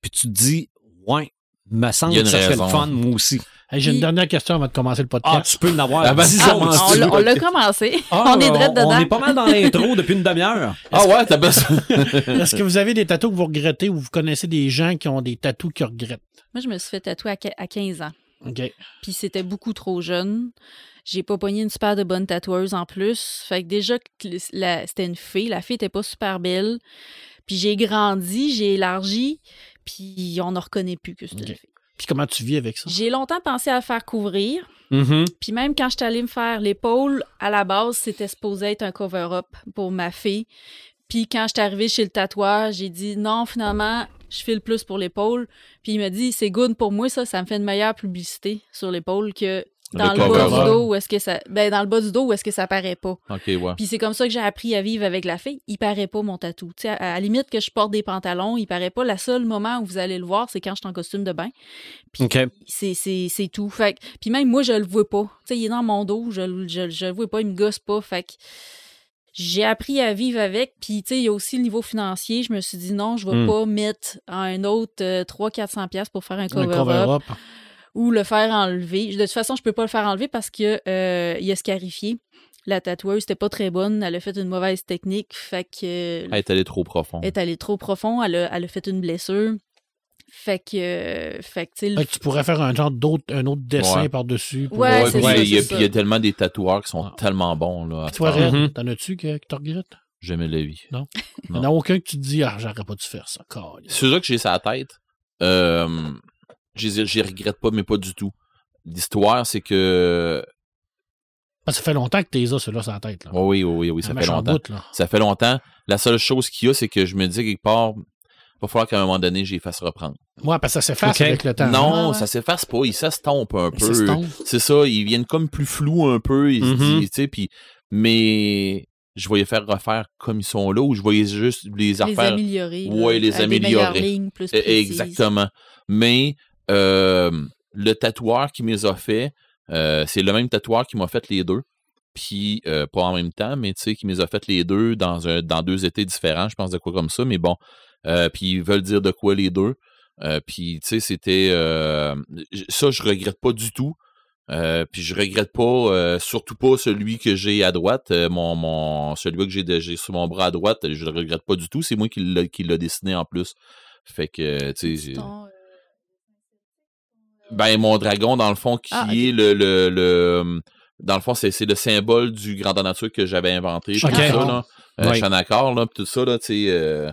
puis tu te dis, ouais, me semble que ça serait le raison. fun, moi aussi. Hey, J'ai une dernière question avant de commencer le Ah, podcast. tu peux en avoir Ah, vas-y, 10 ça, autres, on- on tu l'a- veux. on l'a commencé. Ah, on est direct dedans. On est pas mal dans l'intro depuis une demi-heure. (laughs) Ah ouais, t'as besoin. (laughs) Est-ce que vous avez des tatous que vous regrettez ou vous connaissez des gens qui ont des tatous qu'ils regrettent? Moi, je me suis fait tatouer à qu- à 15 ans. OK. Puis c'était beaucoup trop jeune. J'ai pas pogné une super de bonne tatoueuse en plus. Fait que déjà, c'était une fille. La fille était pas super belle. Puis j'ai grandi, j'ai élargi, puis on ne reconnaît plus que c'était Ok. une fille. Puis comment tu vis avec ça? J'ai longtemps pensé à le faire couvrir. Mhm. Puis même quand j'étais allée me faire l'épaule, à la base, c'était supposé être un cover-up pour ma fille. Puis quand j'étais arrivée chez le tatouage, j'ai dit non, finalement, je file plus pour l'épaule. Puis il m'a dit c'est good pour moi, ça, ça me fait une meilleure publicité sur l'épaule que dans Le le, bas du dos où est-ce que ça ben dans le bas du dos où est-ce que ça paraît pas. OK, ouais. Puis c'est comme ça que j'ai appris à vivre avec la fille. Il paraît pas mon tatou. Tu sais, à, à la limite que je porte des pantalons, il paraît pas. Le seul moment où vous allez le voir, c'est quand je suis en costume de bain. Puis OK. c'est, c'est, c'est tout. Fait que- puis même moi, je le vois pas. Tu sais, il est dans mon dos, je, le- je, je le vois pas, il me gosse pas. Fait que j'ai appris à vivre avec. Puis, tu sais, il y a aussi le niveau financier. Je me suis dit non, je vais Hmm. pas mettre un autre 300-400$ piastres pour faire un cover-up. Ou le faire enlever. De toute façon, je peux pas le faire enlever parce que euh, il a scarifié. La tatoueuse, c'était pas très bonne. Elle a fait une mauvaise technique. Fait que. euh, Elle est allée trop profond. elle est allée trop profond. Elle a, elle a fait une blessure. Fait que. euh, fait que, tu sais, le Fait que tu pourrais faire un genre d'autre, un autre dessin Ouais. par-dessus. pour- Ouais, Ouais, c'est puis ça, il y a- c'est puis il y a ça. tellement des tatoueurs qui sont Ah. tellement bons là, Toi, Mhm. t'en as-tu que, que tu regrettes? Jamais de la vie. Il Non. n'y en a aucun que tu te dis, ah, j'aurais pas dû faire ça. câlisse. Ceux-là que j'ai sur la tête, euh, je les regrette pas, mais pas du tout. L'histoire, c'est que. Parce que ça fait longtemps que t'es as, ceux-là, sur la tête. Là. Oui, oui, oui, oui, ça fait longtemps. bout, là. Ça fait longtemps. La seule chose qu'il y a, c'est que je me dis quelque part, il va falloir qu'à un moment donné, j'y fasse reprendre. Ouais, parce que ça s'efface Ok. avec le temps. non, ouais. ça s'efface pas, il s'estompe un peu. C'est ça, ils viennent comme plus flous un peu, ils se Mhm. disent, tu sais, puis mais je voyais faire refaire comme ils sont là ou je voyais juste les les affaires améliorer. là, Ouais, les améliorer. lignes plus précises. Exactement. Mais le tatoueur qui me les a fait, euh, c'est le même tatoueur qui m'a fait les deux. Puis, euh, pas en même temps, mais tu sais, qui me les a fait les deux dans, un, dans deux étés différents, je pense de quoi comme ça. Mais bon, euh, puis ils veulent dire de quoi les deux. Euh, puis, tu sais, c'était. euh, ça, je regrette pas du tout. Euh, puis je regrette pas, euh, surtout pas celui que j'ai à droite, euh, mon, mon celui que j'ai sur mon bras à droite, je le regrette pas du tout. C'est moi qui l'a dessiné en plus. Fait que, tu sais, C'est j'ai- ton, euh, ben mon dragon dans le fond qui Ah, est le, le, le- dans le fond c'est c'est le symbole du grandeur nature que j'avais inventé puis Ok. tout ça là euh, Oui. Shanakar, là puis tout ça là tu sais euh,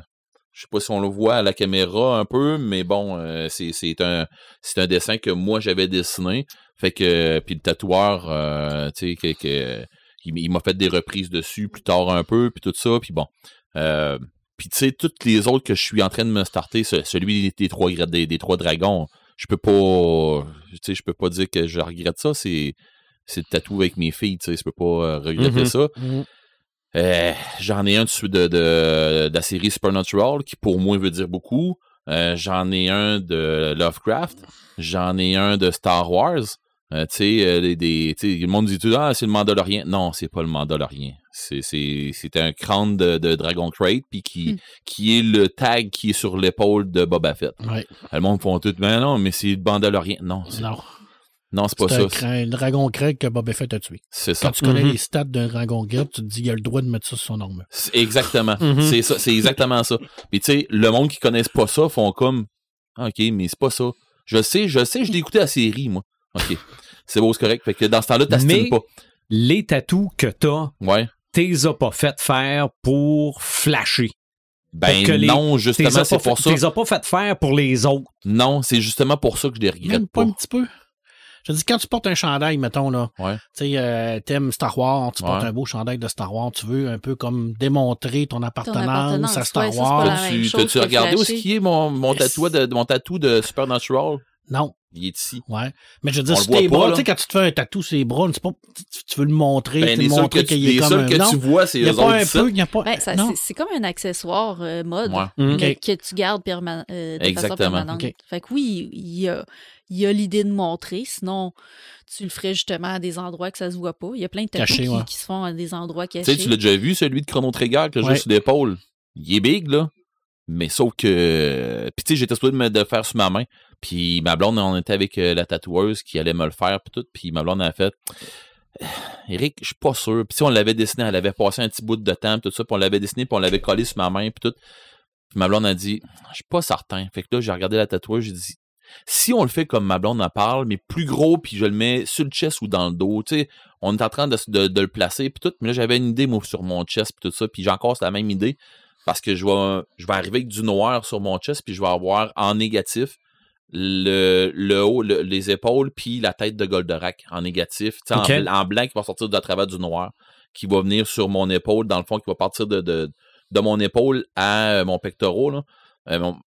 je sais pas si on le voit à la caméra un peu mais bon euh, c'est c'est un c'est un dessin que moi j'avais dessiné fait que puis le tatoueur euh, tu sais que, que- il, il m'a fait des reprises dessus plus tard un peu puis tout ça puis bon euh, puis tu sais toutes les autres que je suis en train de me starter ce- celui des, des trois des trois dragons je peux pas tu sais je peux pas dire que je regrette ça c'est c'est le tatou avec mes filles tu sais je peux pas euh, regretter Mhm. ça Mhm. euh, j'en ai un de, de, de la série Supernatural qui pour moi veut dire beaucoup. Euh, j'en ai un de Lovecraft. J'en ai un de Star Wars. Euh, tu sais, euh, des, tu sais, le monde dit tout ah, c'est le Mandalorien. Non, c'est pas le Mandalorien. C'est, c'est, c'est un crâne de, de Dragon Crate puis qui, Hmm. qui est le tag qui est sur l'épaule de Boba Fett. Ouais. Le monde font tout, mais non, mais c'est le Mandalorien. Non, c'est, Non. non, c'est pas C'est ça. cra- un dragon grec que Boba Fett a tué. C'est ça. Quand tu connais Mhm. les stats d'un dragon grec, tu te dis qu'il a le droit de mettre ça sur son armure. C'est Exactement. Mhm. C'est ça, c'est exactement ça. Puis tu sais, le monde qui connaissent pas ça font comme Ah, OK, mais c'est pas ça. Je sais, je sais, je l'ai écouté à la série, moi. OK. C'est beau, c'est correct. Fait que dans ce temps-là, Mais- t'astimes pas. Les tatous que t'as, Ouais. t'es as pas fait faire pour flasher. Ben que les- non, justement, as c'est pour ça. t'es as pas fait faire pour les autres. Non, c'est justement pour ça que je les regrette Même pas pas. un petit peu. Je dis, quand tu portes un chandail, mettons, là, Ouais. tu sais, euh, t'aimes Star Wars, tu portes un beau chandail de Star Wars, tu veux un peu comme démontrer ton appartenance, appartenance, à Star ouais, Wars. chose t'as-tu que regardé où est-ce qui est mon, mon, tatou de, mon tatou de Supernatural? Non, Il est ici. ouais. Mais je veux dire, sur tes bras, tu sais, quand tu te fais un tatou sur les bras, c'est pas, tu, tu veux le montrer, Ben, tu les veux montrer tu, qu'il est les comme que non, tu vois, c'est il y a eux pas autres un peu, il y a pas... Ben, ça, non. c'est- c'est comme un accessoire euh, mode Ouais. Ok. que tu gardes perma- euh, de Exactement. façon permanente. Fait que oui, il y a, il y a l'idée de montrer, sinon tu le ferais justement à des endroits que ça se voit pas. Il y a plein de tatous Caché, qui, ouais. qui se font à des endroits Tu cachés. sais, tu l'as déjà vu, celui de Chrono Trigger que j'ai Ouais. sur l'épaule? Il est big, là. Mais sauf que. Puis, tu sais, j'étais supposé de me de faire sur ma main. Puis, ma blonde, on était avec euh, la tatoueuse qui allait me le faire. Puis, tout. Puis, ma blonde a fait. Eric, je suis pas sûr. Puis, si on l'avait dessiné, elle avait passé un petit bout de temps. Puis, tout ça. Puis, on l'avait dessiné. Puis, on l'avait collé sur ma main. Puis, tout. Puis, ma blonde a dit, je suis pas certain. Fait que là, j'ai regardé la tatoueuse. J'ai dit, si on le fait comme ma blonde en parle, mais plus gros, puis je le mets sur le chest ou dans le dos, tu sais, on est en train de, le placer, puis tout, mais là, j'avais une idée, sur mon chest, puis tout ça, puis j'ai encore la même idée, parce que je vais, je vais arriver avec du noir sur mon chest, puis je vais avoir en négatif le, le haut, le- les épaules, puis la tête de Goldorak en négatif, en blanc qui va sortir de travers du noir, qui va venir sur mon épaule, dans le fond, qui va partir de, de, de mon épaule à euh, mon pectoral, là. Euh, mon-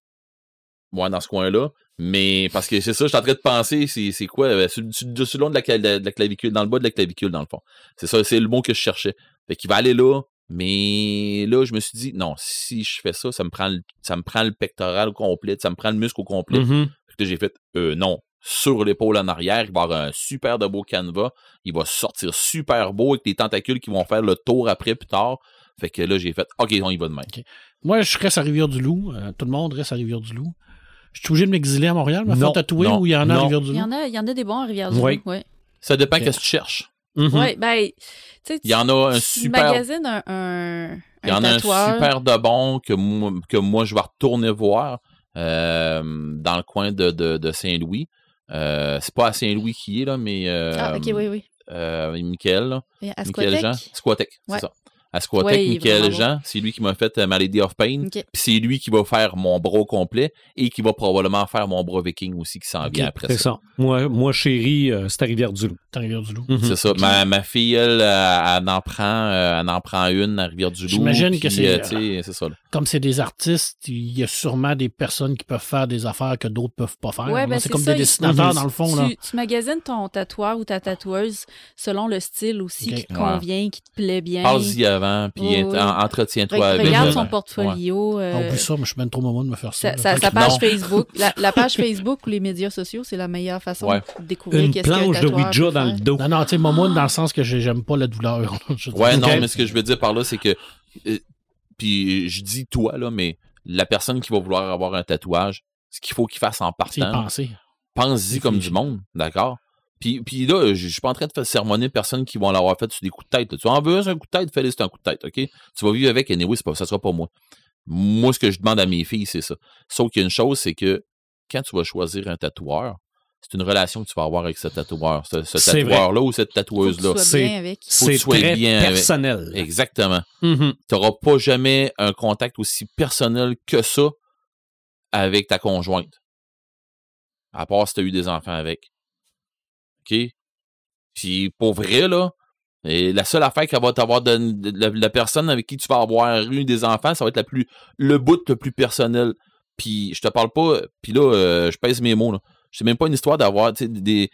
ouais, dans ce coin-là. Mais parce que c'est ça, je suis en train de penser, c'est, c'est quoi, euh, sur, sur- sur le long de la, cla- de la clavicule, dans le bas de la clavicule, dans le fond. C'est ça, c'est le mot que je cherchais. Fait qu'il va aller là, mais là, je me suis dit, non, si je fais ça, ça me prend le, ça me prend le pectoral au complet, ça me prend le muscle au complet. Mhm. Fait j'ai fait, euh, non, sur l'épaule en arrière, il va avoir un super de beau canevas, il va sortir super beau avec des tentacules qui vont faire le tour après plus tard. Fait que là, j'ai fait, OK, on y va demain. Moi, je reste à Rivière-du-Loup. Euh, tout le monde reste à Rivière-du-Loup. Je suis obligé de m'exiler à Montréal, me faire tatouer ou il y en a à non. Il y Rivière-du-Loup? en a, il y en a des bons à Rivière-du-Loup. Oui. Ouais. Ça dépend qu'est-ce que tu cherches. Mhm. Ouais, ben, tu sais, Il y en a un tu super. magasines un, un, Il y en a un super de bon que moi, que moi je vais retourner voir dans le coin de, de, de Saint-Louis. Euh, c'est pas à Saint-Louis qui est, là, mais euh, Ah, ok, oui, oui. euh, Michael, là. Michael Jean. Squatec. Squatec, c'est ça. À Squatec, Ouais, Michael Jean, c'est lui qui m'a fait euh, Malady of Pain. Puis c'est lui qui va faire mon bras au complet et qui va probablement faire mon bras viking aussi qui s'en vient après C'est ça. ça. Moi, moi chérie, euh, c'est à Rivière-du-Loup. C'est à Rivière-du-Loup. Mhm. C'est ça. Ma, ma fille, elle, euh, elle en prend, euh, elle en prend une à Rivière-du-Loup. J'imagine que c'est- euh, tu sais, c'est ça. là. Comme c'est des artistes, il y a sûrement des personnes qui peuvent faire des affaires que d'autres peuvent pas faire. Ouais, ben, c'est comme ça, des dessinateurs, dans le fond. Là. Tu, tu magasines ton tatoueur ou ta tatoueuse selon le style aussi qui te convient, qui te plaît bien. Parle-y avant, puis Oui, ent- oui. entretiens-toi Re- avec. regarde euh, son ouais. portfolio. euh, En plus, ça, moi, je suis même trop moment de me faire ça. sa, sa- que- page non. Facebook. La, (laughs) la page Facebook ou les médias sociaux, c'est la meilleure façon Ouais. de découvrir Une qu'est-ce qu'un planche de Ouija dans le dos. Non, non, tu sais, momoun dans le sens que j'ai- j'aime pas la douleur. Ouais, non, mais ce que je veux dire par là, c'est que. Puis je dis toi, là, mais la personne qui va vouloir avoir un tatouage, ce qu'il faut qu'il fasse en partant, pense-y comme du monde, d'accord? Puis, puis là, je je suis pas en train de faire sermonner personne qui vont l'avoir fait sur des coups de tête. là. Tu en veux un coup de tête, fais-le c'est un coup de tête, OK? Tu vas vivre avec, et oui, c'est pas, ça sera pas moi. Moi, ce que je demande à mes filles, c'est ça. Sauf qu'il y a une chose, c'est que quand tu vas choisir un tatoueur, c'est une relation que tu vas avoir avec ce tatoueur, ce, ce tatoueur-là ou cette tatoueuse-là. C'est- très bien avec- personnel. Exactement. Mhm. Tu n'auras pas jamais un contact aussi personnel que ça avec ta conjointe. À part si tu as eu des enfants avec. OK? Puis pour vrai, là, et la seule affaire qu'elle va t'avoir donné, de- la, la personne avec qui tu vas avoir eu des enfants, ça va être la plus, le bout le plus personnel. Puis je te parle pas, puis là, euh, je pèse mes mots, là. C'est même pas une histoire d'avoir des,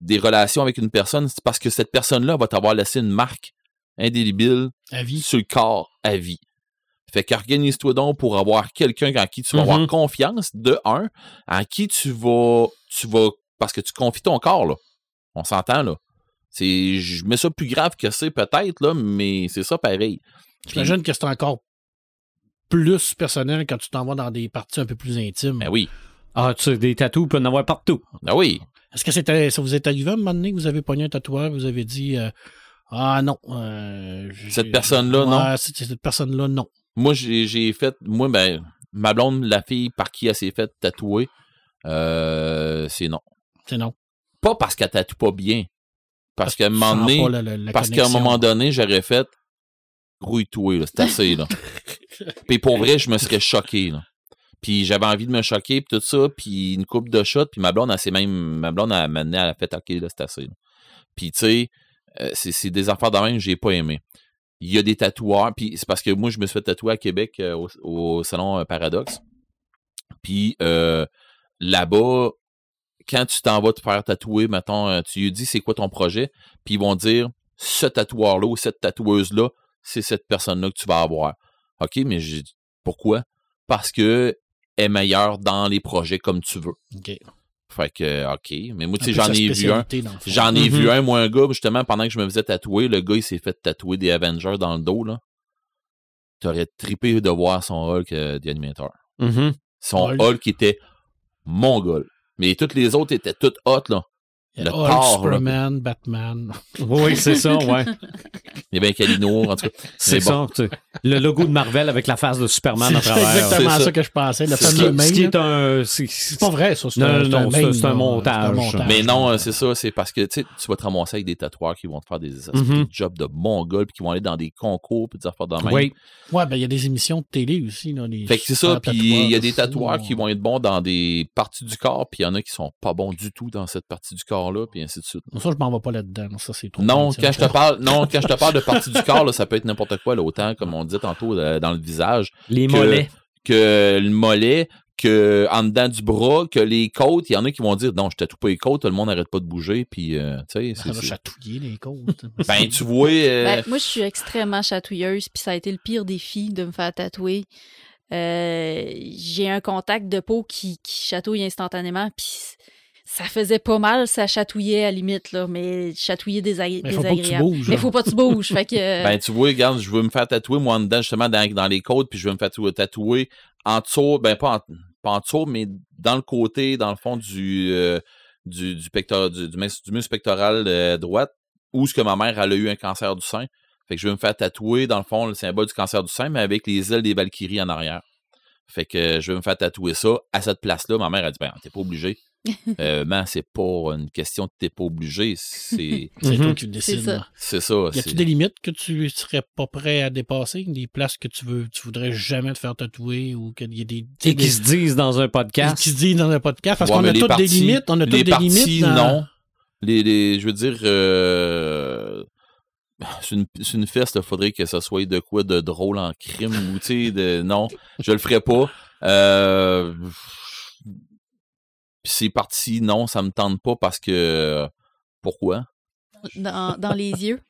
des relations avec une personne, c'est parce que cette personne-là va t'avoir laissé une marque indélébile À vie. sur le corps à vie. Fait qu'organise-toi donc pour avoir quelqu'un en qui tu vas avoir confiance, de un, en qui tu vas, tu vas, parce que tu confies ton corps, là. On s'entend, là. C'est, je mets ça plus grave que c'est peut-être, là, mais c'est ça pareil. J'imagine que c'est encore plus personnel quand tu t'en vas dans des parties un peu plus intimes. Ben oui. Ah, tu sais, des tatous, il peut en avoir partout. Ben oui. Est-ce que c'était, ça vous est arrivé à un moment donné que vous avez pogné un tatoueur, vous avez dit euh, Ah non. euh, Cette personne-là, non. C'est- cette personne-là, non. Moi, j'ai, fait, moi, ben, ma blonde, la fille par qui elle s'est fait tatouer, euh, c'est non. C'est non. Pas parce qu'elle tatoue pas bien. Parce qu'à un moment donné, pas la- la- la Parce qu'à un moment donné, j'aurais fait grouille-toi, c'est assez, là. (laughs) puis pour vrai, je me serais choqué, là. Puis j'avais envie de me choquer, puis tout ça, puis une coupe de shot, puis ma blonde, elle s'est même, ma blonde, elle m'a amené à la fête, ok, là, c'est assez, là. Puis tu sais, euh, c'est des affaires de même j'ai pas aimé. Il y a des tatoueurs, puis c'est parce que moi, je me suis fait tatouer à Québec euh, au, salon euh, Paradoxe. Puis là-bas, quand tu t'en vas te faire tatouer, mettons, tu lui dis c'est quoi ton projet, puis ils vont dire ce tatoueur-là ou cette tatoueuse-là, c'est cette personne-là que tu vas avoir. OK, mais pourquoi? Parce que est meilleure dans les projets comme tu veux. OK. Fait que, OK. Mais moi, tu sais, j'en ai vu un. J'en ai vu un, moi, un gars, justement, pendant que je me faisais tatouer, le gars, il s'est fait tatouer des Avengers dans le dos, là. T'aurais trippé de voir son Hulk euh, d'animateur. Mhm. Son Hulk. Hulk était mongol. Mais toutes les autres étaient toutes hot, là. Le Hulk, Thor, là. Superman, Batman. Oui, c'est ça, ouais. (laughs) Il y avait un Calino, en tout cas. C'est Mais ça. bon. tu sais. Le logo de Marvel avec la face de Superman à C'est travers. exactement C'est ça. ça. que je pensais. Le C'est Ce qui, fameux ce qui main, est là. un. c'est- C'est pas vrai, ça. C'est Non, un, non, c'est non, un c'est- c'est un montage. Mais non, c'est ça, c'est parce que tu sais, tu vas te ramasser avec des tatoueurs qui vont te faire des Mhm. jobs de mongol, puis qui vont aller dans des concours, puis des affaires de même. Oui. Ouais, ben il y a des émissions de télé aussi. Là, les Fait que c'est ça, puis il y a des tatoueurs qui vont être bons dans des parties du corps, puis il y en a qui sont pas bons du tout dans cette partie du corps-là, puis ainsi de suite. Ça, je m'en vais pas là-dedans. Ça, c'est trop. Non, quand je te parle, non, quand je te parle de partie du corps, là, ça peut être n'importe quoi, là, autant comme on disait tantôt euh, dans le visage, Les Que- mollets. que le mollet, que en dedans du bras, que les côtes. Il y en a qui vont dire non, je tatoue pas les côtes, tout le monde n'arrête pas de bouger, puis euh, tu sais, Ça c'est- va chatouiller les côtes. (laughs) ben tu (laughs) vois, euh, Ben, moi, je suis extrêmement chatouilleuse, puis ça a été le pire défi de me faire tatouer. Euh, j'ai un contact de peau qui, qui chatouille instantanément, puis ça faisait pas mal, ça chatouillait à la limite, là, mais chatouiller des Mais faut pas que tu bouges, mais faut pas que tu bouges. fait que, (laughs) Ben, tu vois, regarde, je veux me faire tatouer, moi, en dedans, justement, dans, dans les côtes, puis je veux me faire tatouer, tatouer en dessous, ben, pas en, pas en dessous, mais dans le côté, dans le fond du, euh, du, du, pector, du, du, mus- du muscle pectoral euh, droite, où ce que ma mère, elle a eu un cancer du sein. Fait que je veux me faire tatouer, dans le fond, le symbole du cancer du sein, mais avec les ailes des Valkyries en arrière. Fait que je veux me faire tatouer ça à cette place-là. Ma mère a dit, ben, t'es pas obligé. (laughs) euh, man, c'est pas une question de t'es pas obligé. C'est, (laughs) C'est Mhm. toi qui décides. ça. c'est ça. Y a-tu c'est- des limites que tu serais pas prêt à dépasser? Des places que tu veux, tu voudrais jamais te faire tatouer ou qu'il y a des. Et qui se disent dans un podcast. qui se dit dans un podcast? Parce Ouais, qu'on mais a toutes des limites. On a les toutes des parties, limites. dans- non. Les, les- je veux dire, euh, c'est une, c'est une feste, il faudrait que ça soit de quoi de drôle en crime ou tu sais, de non, je le ferai pas. Euh, puis c'est parti, non, ça me tente pas parce que pourquoi? dans, dans les (laughs) yeux,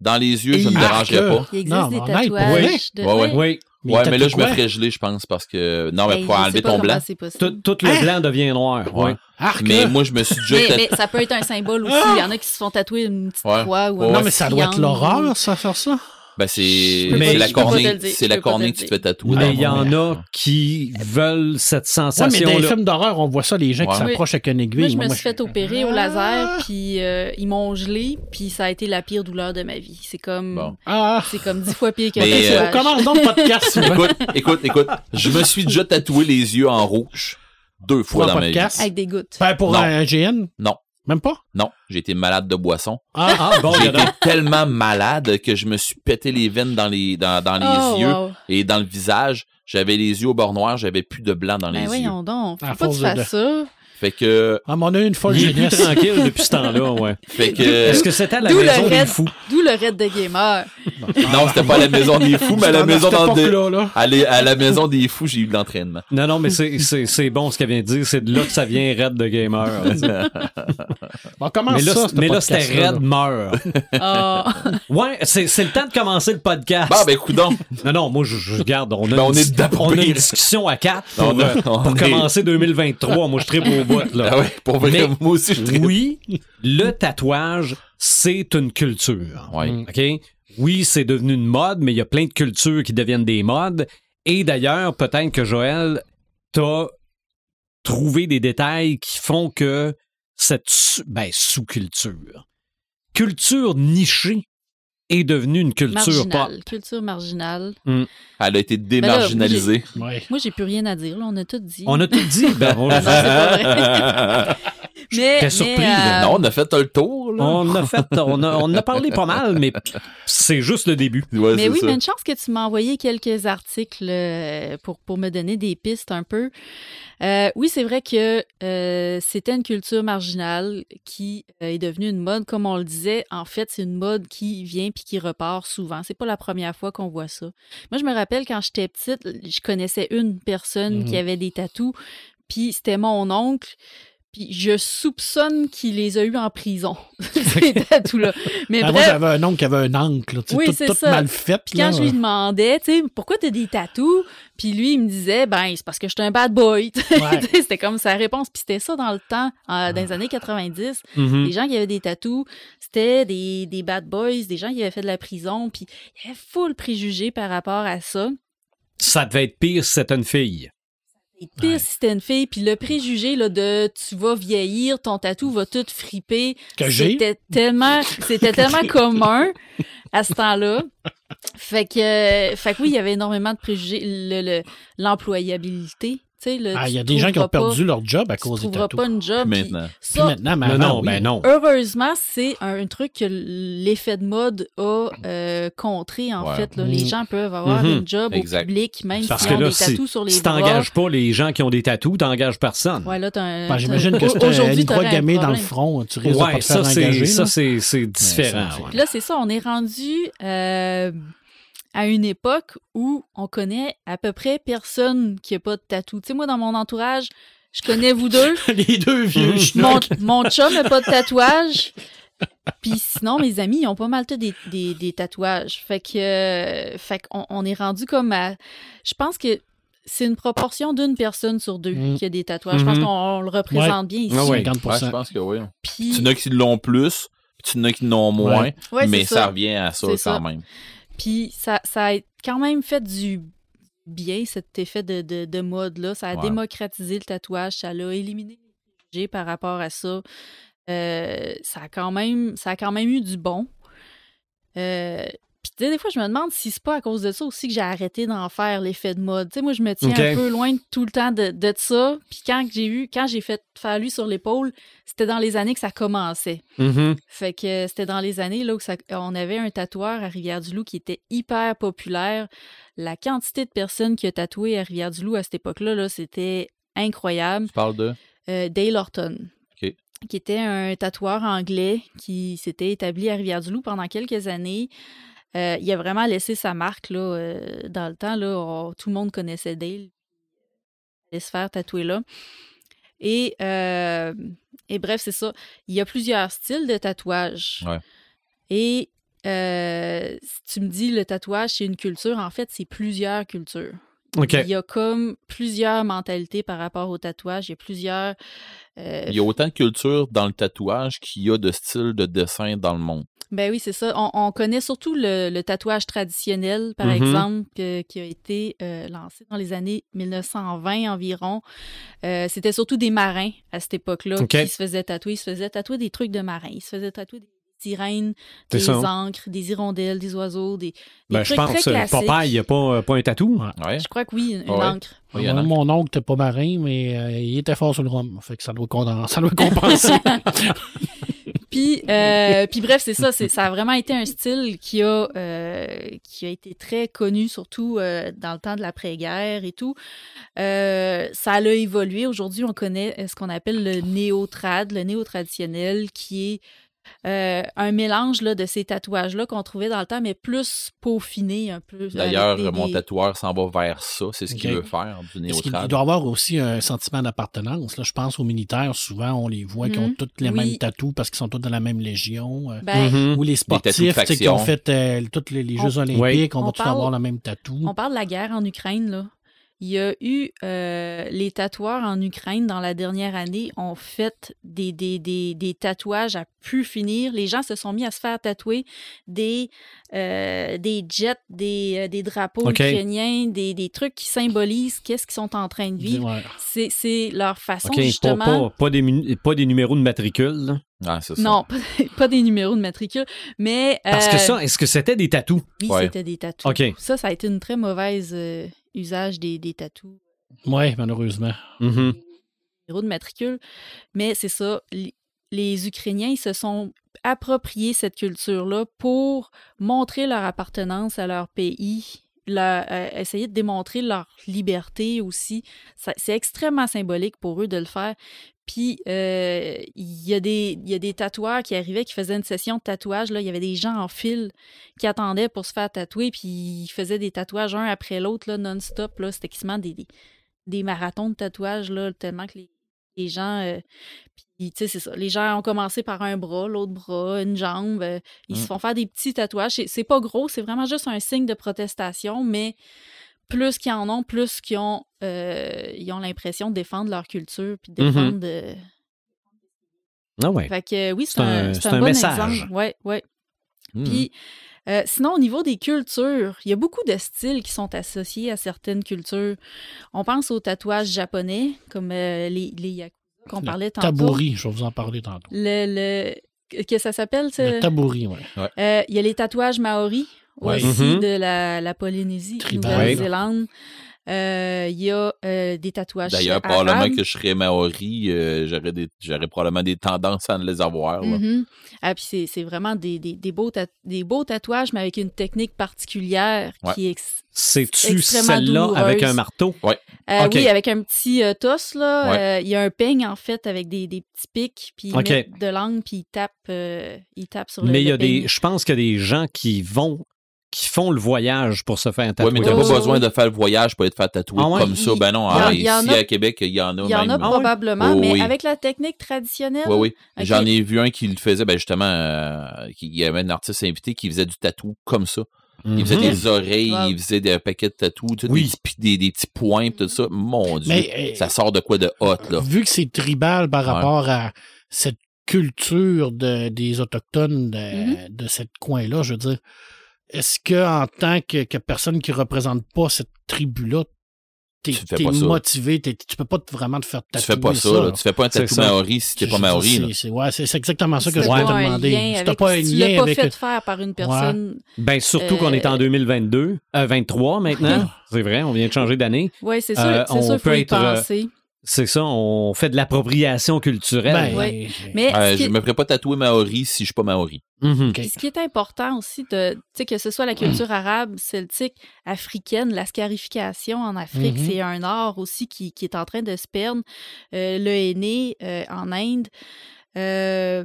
Dans les yeux, ça me Et dérangerait pas. il existe Non, des mais tatouages. De... Ouais, ouais. Oui. ouais, mais là, je me ferais geler, je pense, parce que. Non, mais pour enlever ton blanc. Tout, tout le Hein? blanc devient noir. Ouais. Ouais. Arc, Mais moi, je me suis déjà. Mais, mais ça peut être un symbole aussi. Il y en a qui se font tatouer une petite Ouais. croix ou Ouais, un Non, mais ça doit être l'horreur, ça, faire ça. Ben, c'est la cornée, c'est la cornée que tu te fais tatouer. Mais il y en a qui veulent cette Ouais, mais dans les films d'horreur, on voit ça, les gens qui s'approchent avec une aiguille. Moi, je me Moi, suis fait opérer au laser, puis euh, ils m'ont gelé, puis ça a été la pire douleur de ma vie. C'est comme, Bon. Ah! c'est comme dix fois pire que Mais, euh, le podcast, (laughs) écoute, écoute, écoute. Je me suis déjà tatoué les yeux en rouge deux fois dans ma vie. podcast. Avec des gouttes. Ben, pour Non. un GN? Non. Même pas? Non, j'ai été malade de boisson. Ah, Ah, bon, J'ai été tellement malade que je me suis pété les veines dans les, dans, dans les Oh, yeux wow. et dans le visage. J'avais les yeux au bord noir, j'avais plus de blanc dans Ben les yeux. voyons donc, À faut pas que de- ça. Fait que, ah, mais on a eu une folle jeunesse. tranquille depuis ce temps-là, ouais. (laughs) fait que, Est-ce que c'était à la maison des raid. fous? D'où le raid de gamer? non, c'était pas à la maison des fous, mais à la maison des- à la- à la maison des fous, j'ai eu de l'entraînement. Non, non, mais c'est- c'est c'est bon ce qu'elle vient de dire. C'est de là que ça vient Red de Gamer. Bon, comment mais là, ça, mais là, c'était Red meurt. Ah. Ouais, c'est c'est le temps de commencer le podcast. Bah, ben, coudon. Non, non, moi, je, je garde. On a, Ben, on une, est dedans pour on a une discussion à quatre pour, On a- euh, on pour est- commencer 2023. Moi, je tripe au bout, là. Ah ouais, pour vrai, Mais- moi aussi, je tripe. Oui, le tatouage, c'est une culture. Ouais. OK? Oui, c'est devenu une mode, mais il y a plein de cultures qui deviennent des modes. Et d'ailleurs, peut-être que Joël, t'as trouvé des détails qui font que cette ben, sous-culture, culture nichée, est devenue une culture pop. Marginale. Culture marginale. Elle a été là, démarginalisée. là. Ouais. Moi, j'ai plus rien à dire. Là. On a tout dit. On a tout dit. (laughs) Ben, on- Non, c'est pas vrai. (laughs) Mais, surpris, mais, là. euh, Non, on a fait le tour, là. On a fait, on a, on a parlé pas mal, mais c'est juste le début. Ouais, Mais oui, ça. mais une chance que tu m'as envoyé quelques articles euh, pour, pour me donner des pistes un peu. Euh, oui, c'est vrai que euh, c'était une culture marginale qui euh, est devenue une mode. Comme on le disait, en fait, c'est une mode qui vient puis qui repart souvent. C'est pas la première fois qu'on voit ça. Moi, je me rappelle quand j'étais petite, je connaissais une personne qui Mhm. avait des tatous, puis c'était mon oncle. Puis je soupçonne qu'il les a eus en prison, (laughs) ces tatous-là. Mais Ah, moi, bref, j'avais un oncle qui avait un oncle, là, Oui, tout, c'est tout ça. mal fait. puis quand là. je lui demandais, tu sais, pourquoi t'as des tatous? Puis lui, il me disait, ben, c'est parce que je suis un bad boy. (laughs) Ouais. C'était comme sa réponse. Puis c'était ça dans le temps, euh, dans les années 90. Mhm. Les gens qui avaient des tatous, c'était des, des bad boys, des gens qui avaient fait de la prison. Puis il y avait full préjugés par rapport à ça. Ça devait être pire si c'était une fille. Et pire Ouais. si c'était une fille. Puis le préjugé là, de tu vas vieillir, ton tatou va tout friper. Que. C'était tellement, c'était tellement (laughs) commun à ce temps-là. Fait que, euh, fait que oui, il y avait énormément de préjugés. Le- le- Le- Ah, il y a des gens qui ont perdu leur job à cause Tu des trouveras tatous. pas une job. Maintenant. Puis Ça, maintenant, mais Non, avant, non, oui. ben non. Heureusement, c'est un, un truc que l'effet de mode a euh, contré, en Ouais. fait. là. Les gens peuvent avoir Mhm. une job Exact. au public, même Parce s'ils que ont là, des si, tatous sur les si bras. t'engages pas les gens qui ont des tatous, t'engages personne. Ouais, là, Ben, J'imagine que c'est une croix gammée dans le front. Tu risques de pas Ouais, te faire ça, c'est, engager. ça, là. c'est, c'est différent. ouais. Là, c'est ça, on est rendu euh, à une époque où on connaît à peu près personne qui a pas de tatou. Tu sais, moi, dans mon entourage, je connais vous deux. (laughs) Les deux vieux mon, mon chum n'a pas de tatouage. Puis sinon, mes amis, ils ont pas mal tous des, des, des tatouages. Fait que, euh, fait qu'on on est rendu comme à. Je pense que c'est une proportion d'une personne sur deux Mm. qui a des tatouages. Je pense Mhm. qu'on on le représente bien ici. Ah ouais. 50%. Ouais, je pense que oui. Puis, Tu en as qui l'ont plus, puis tu en as qui l'ont moins, Ouais. ouais, mais ça. revient à ça quand ça. même. Puis ça, ça a quand même fait du bien, cet effet de, de, de mode-là. Ça a Ouais. démocratisé le tatouage, ça l'a éliminé les par rapport à ça. Euh, ça, a quand même, ça a quand même eu du bon. Euh, des fois, je me demande si c'est pas à cause de ça aussi que j'ai arrêté d'en faire l'effet de mode. Tu sais, moi, je me tiens un peu loin de tout le temps de, de ça. Puis quand j'ai eu, quand j'ai fait faire lui sur l'épaule, c'était dans les années que ça commençait. Mhm. Fait que c'était dans les années là où ça- on avait un tatoueur à Rivière-du-Loup qui était hyper populaire. La quantité de personnes qui a tatoué à Rivière-du-Loup à cette époque-là, là, c'était incroyable. Tu parles de? Euh, Dale Horton, OK. qui était un tatoueur anglais qui s'était établi à Rivière-du-Loup pendant quelques années. Euh, il a vraiment laissé sa marque là, euh, dans le temps. Là, On- tout le monde connaissait Dale. Il allait se faire tatouer là. Et, euh, et bref, c'est ça. Il y a plusieurs styles de tatouage. Ouais. Et si tu me dis le tatouage, c'est une culture, en fait, c'est plusieurs cultures. Il y a comme plusieurs mentalités par rapport au tatouage. Il y a plusieurs. Il y a autant de culture dans le tatouage qu'il y a de styles de dessin dans le monde. Ben oui, c'est ça. On, on connaît surtout le, le tatouage traditionnel, par Mhm. exemple, que- qui a été euh, lancé dans les années 1920 environ. Euh, C'était surtout des marins à cette époque-là qui se faisaient tatouer. Ils se faisaient tatouer des trucs de marins. Ils se faisaient tatouer des sirènes, des ça. ancres, des hirondelles, des oiseaux, des, des Ben, je trucs pense très que classiques. Popeye, il n'y a pas, euh, pas un tatou. Ouais. Je crois que oui, une, Ouais. encre. Oui, il y en Moi, a. mon oncle n'était pas marin, mais euh, il était fort sur le rhum. Fait que ça doit, (laughs) ça doit compenser. (laughs) Puis, euh, (laughs) puis bref, c'est ça. c'est- Ça a vraiment été un style qui a, euh, qui a été très connu, surtout euh, dans le temps de l'après-guerre et tout. Euh, ça a évolué. Aujourd'hui, on connaît euh, ce qu'on appelle le néo-trad, le néo-traditionnel, qui est euh, un mélange là, de ces tatouages-là qu'on trouvait dans le temps, mais plus peaufiné un peu. D'ailleurs, des- mon tatoueur s'en va vers ça. C'est ce qu'il veut faire, du néotrad. doit avoir aussi un sentiment d'appartenance. Là, je pense aux militaires, souvent, on les voit qui ont Mhm. tous les Oui. mêmes tatous parce qu'ils sont tous dans la même légion. euh, Ben, Mhm. Ou les sportifs qui ont fait euh, tous les, les On- Jeux olympiques, on, On va tous avoir le même tatou. On parle de la guerre en Ukraine, là. Il y a eu euh, les tatoueurs en Ukraine dans la dernière année ont fait des, des, des, des tatouages à pu finir. Les gens se sont mis à se faire tatouer des, euh, des jets, des, euh, des drapeaux ukrainiens, des, des trucs qui symbolisent qu'est-ce qu'ils sont en train de vivre. Ouais. C'est, c'est leur façon, OK, pas, justement. pas, pas des, mu- pas des numéros de matricule. Ah, ça. Non, pas, (laughs) pas des numéros de matricule, mais... Parce que ça, est-ce que c'était des tatous? Oui, Ouais. c'était des tatous. OK. Ça, ça a été une très mauvaise euh, usage des, des tatous. Ouais, malheureusement. Mhm. numéro de matricule. Mais c'est ça, les Ukrainiens, ils se sont appropriés cette culture-là pour montrer leur appartenance à leur pays, leur- euh, essayer de démontrer leur liberté aussi. C'est extrêmement symbolique pour eux de le faire. Puis, euh, il y, a des- il y a des tatoueurs qui arrivaient, qui faisaient une session de tatouage. Là. Il y avait des gens en file qui attendaient pour se faire tatouer, puis ils faisaient des tatouages un après l'autre, là, non-stop. là. C'était quasiment des, des, des marathons de tatouage, là, tellement que les, les gens... euh, puis, tu sais, c'est ça. Les gens ont commencé par un bras, l'autre bras, une jambe. euh, ils se Mm. font faire des petits tatouages. C'est- C'est pas gros, c'est vraiment juste un signe de protestation, mais plus qu'ils en ont, plus qu'ils ont, euh, ils ont l'impression de défendre leur culture, puis de Mhm. défendre... de- Ah ouais. Fait que oui, c'est un, un- un un bon message. exemple. Ouais, ouais. Hmm. Puis, euh, sinon, au niveau des cultures, il y a beaucoup de styles qui sont associés à certaines cultures. On pense aux tatouages japonais, comme euh, les, les yakuza qu'on Le parlait tantôt. Tabouri, je vais vous en parler tantôt. Le, le- que ça s'appelle, ça? Le tabouri, oui. Euh, Il y a les tatouages maoris Ouais. aussi Mhm. de la, la Polynésie. Nouvelle-Zélande. Euh, Il y a euh, des tatouages D'ailleurs, probablement que je serais maori, euh, j'aurais, des- probablement des tendances à les avoir. là. Mhm. Ah, puis c'est, vraiment des, des, des beaux tat- des beaux tatouages, mais avec une technique particulière Ouais. qui est C'est-tu celle-là avec un marteau? Euh. Oui, avec un petit euh, toss, là. Ouais. euh, Il y a un peigne, en fait, avec des, des petits pics, puis de l'angle, puis ils tapent, euh, ils tapent sur le Mais il y a des. Je pense qu'il y a des gens qui vont qui font le voyage pour se faire Oui, tatouer. mais t'as pas ouais, besoin de faire le voyage pour être fait tatouer Ah ouais? comme ça. Ben non, il y en- hein, ici a- à Québec, il y en a Il y en a ouais? probablement, Oh, mais oui. avec la technique traditionnelle. Oui, oui. J'en ai vu un qui le faisait, ben justement, euh, qui- il y avait un artiste invité qui faisait du tatou comme ça. Il faisait Mhm. des oreilles, Wow. il faisait des paquets de tatous, tu sais, Oui. des, petits- des, des petits points, tout ça. Mon Dieu, Mais, euh, ça sort de quoi de hot, là? Vu que c'est tribal par Ouais. rapport à cette culture de, des Autochtones de, Mhm. de ce coin-là, je veux dire, est-ce que en tant que, que personne qui représente pas cette tribu-là, t'es, Tu motivé, t'es- tu peux pas vraiment te faire Tu tatouer fais pas ça, là. là. Tu fais pas un tatou maori si t'es pas maori, là. c'est- c'est- ouais, c'est, c'est exactement ça que je Ouais. voulais te demander. lien Si t'as avec- pas un si tu l'as lien pas avec. fait faire par une personne. Ben, surtout qu'on est en Euh, 2022, euh, 23 maintenant. c'est vrai, on vient de changer d'année. Oui, c'est sûr, Euh, c'est on sûr, il faut peut y euh, penser. C'est ça, on fait de l'appropriation culturelle. Ben, Mais Euh, je est, me ferais pas tatouer maori si je suis pas maori. Mhm. Ce qui est important aussi, de, que ce soit la culture arabe, celtique, africaine, la scarification en Afrique, Mhm. c'est un art aussi qui, qui est en train de se perdre. Euh, le henné euh, en Inde, euh,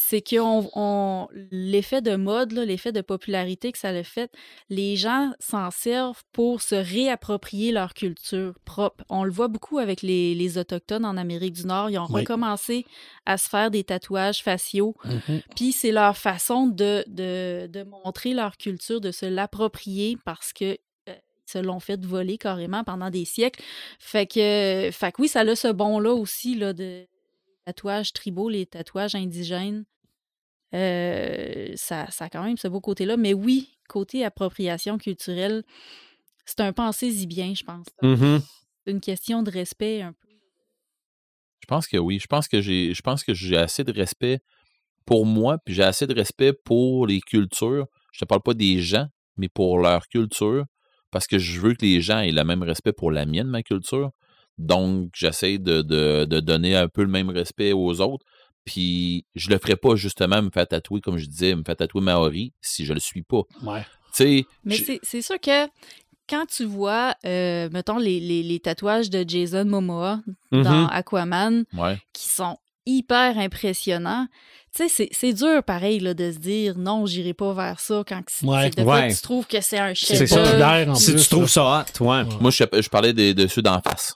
c'est que on, on- l'effet de mode, là, l'effet de popularité que ça a fait, les gens s'en servent pour se réapproprier leur culture propre. On le voit beaucoup avec les, les Autochtones en Amérique du Nord. Ils ont Oui. recommencé à se faire des tatouages faciaux. Mhm. Puis c'est leur façon de, de, de montrer leur culture, de se l'approprier parce que euh, ils se l'ont fait voler carrément pendant des siècles. Fait que, fait que oui, ça a ce bon-là aussi là, de tatouages tribaux, les tatouages indigènes. Euh, ça, ça a quand même ce beau côté-là. Mais oui, côté appropriation culturelle, c'est un pensez-y bien, je pense. Mhm. C'est une question de respect un peu. Je pense que oui. Je pense que j'ai, je pense que j'ai assez de respect pour moi, puis j'ai assez de respect pour les cultures. Je te parle pas des gens, mais pour leur culture, parce que je veux que les gens aient le même respect pour la mienne, ma culture. Donc, j'essaie de, de, de donner un peu le même respect aux autres. Puis, je le ferai pas justement me faire tatouer, comme je disais, me faire tatouer Maori si je le suis pas. Ouais. Tu sais, Mais je- c'est- c'est sûr que quand tu vois, euh, mettons, les, les- les tatouages de Jason Momoa dans Mhm. Aquaman, ouais. qui sont hyper impressionnants, tu sais, c'est- c'est dur, pareil, là, de se dire non, j'irai pas vers ça quand que c'est- Ouais. c'est- de fois, Ouais. tu trouves que c'est un C'est chef ça. populaire en Si plus, tu trouves ça hot, ouais. Ouais. Moi, je, je parlais des- de ceux d'en face.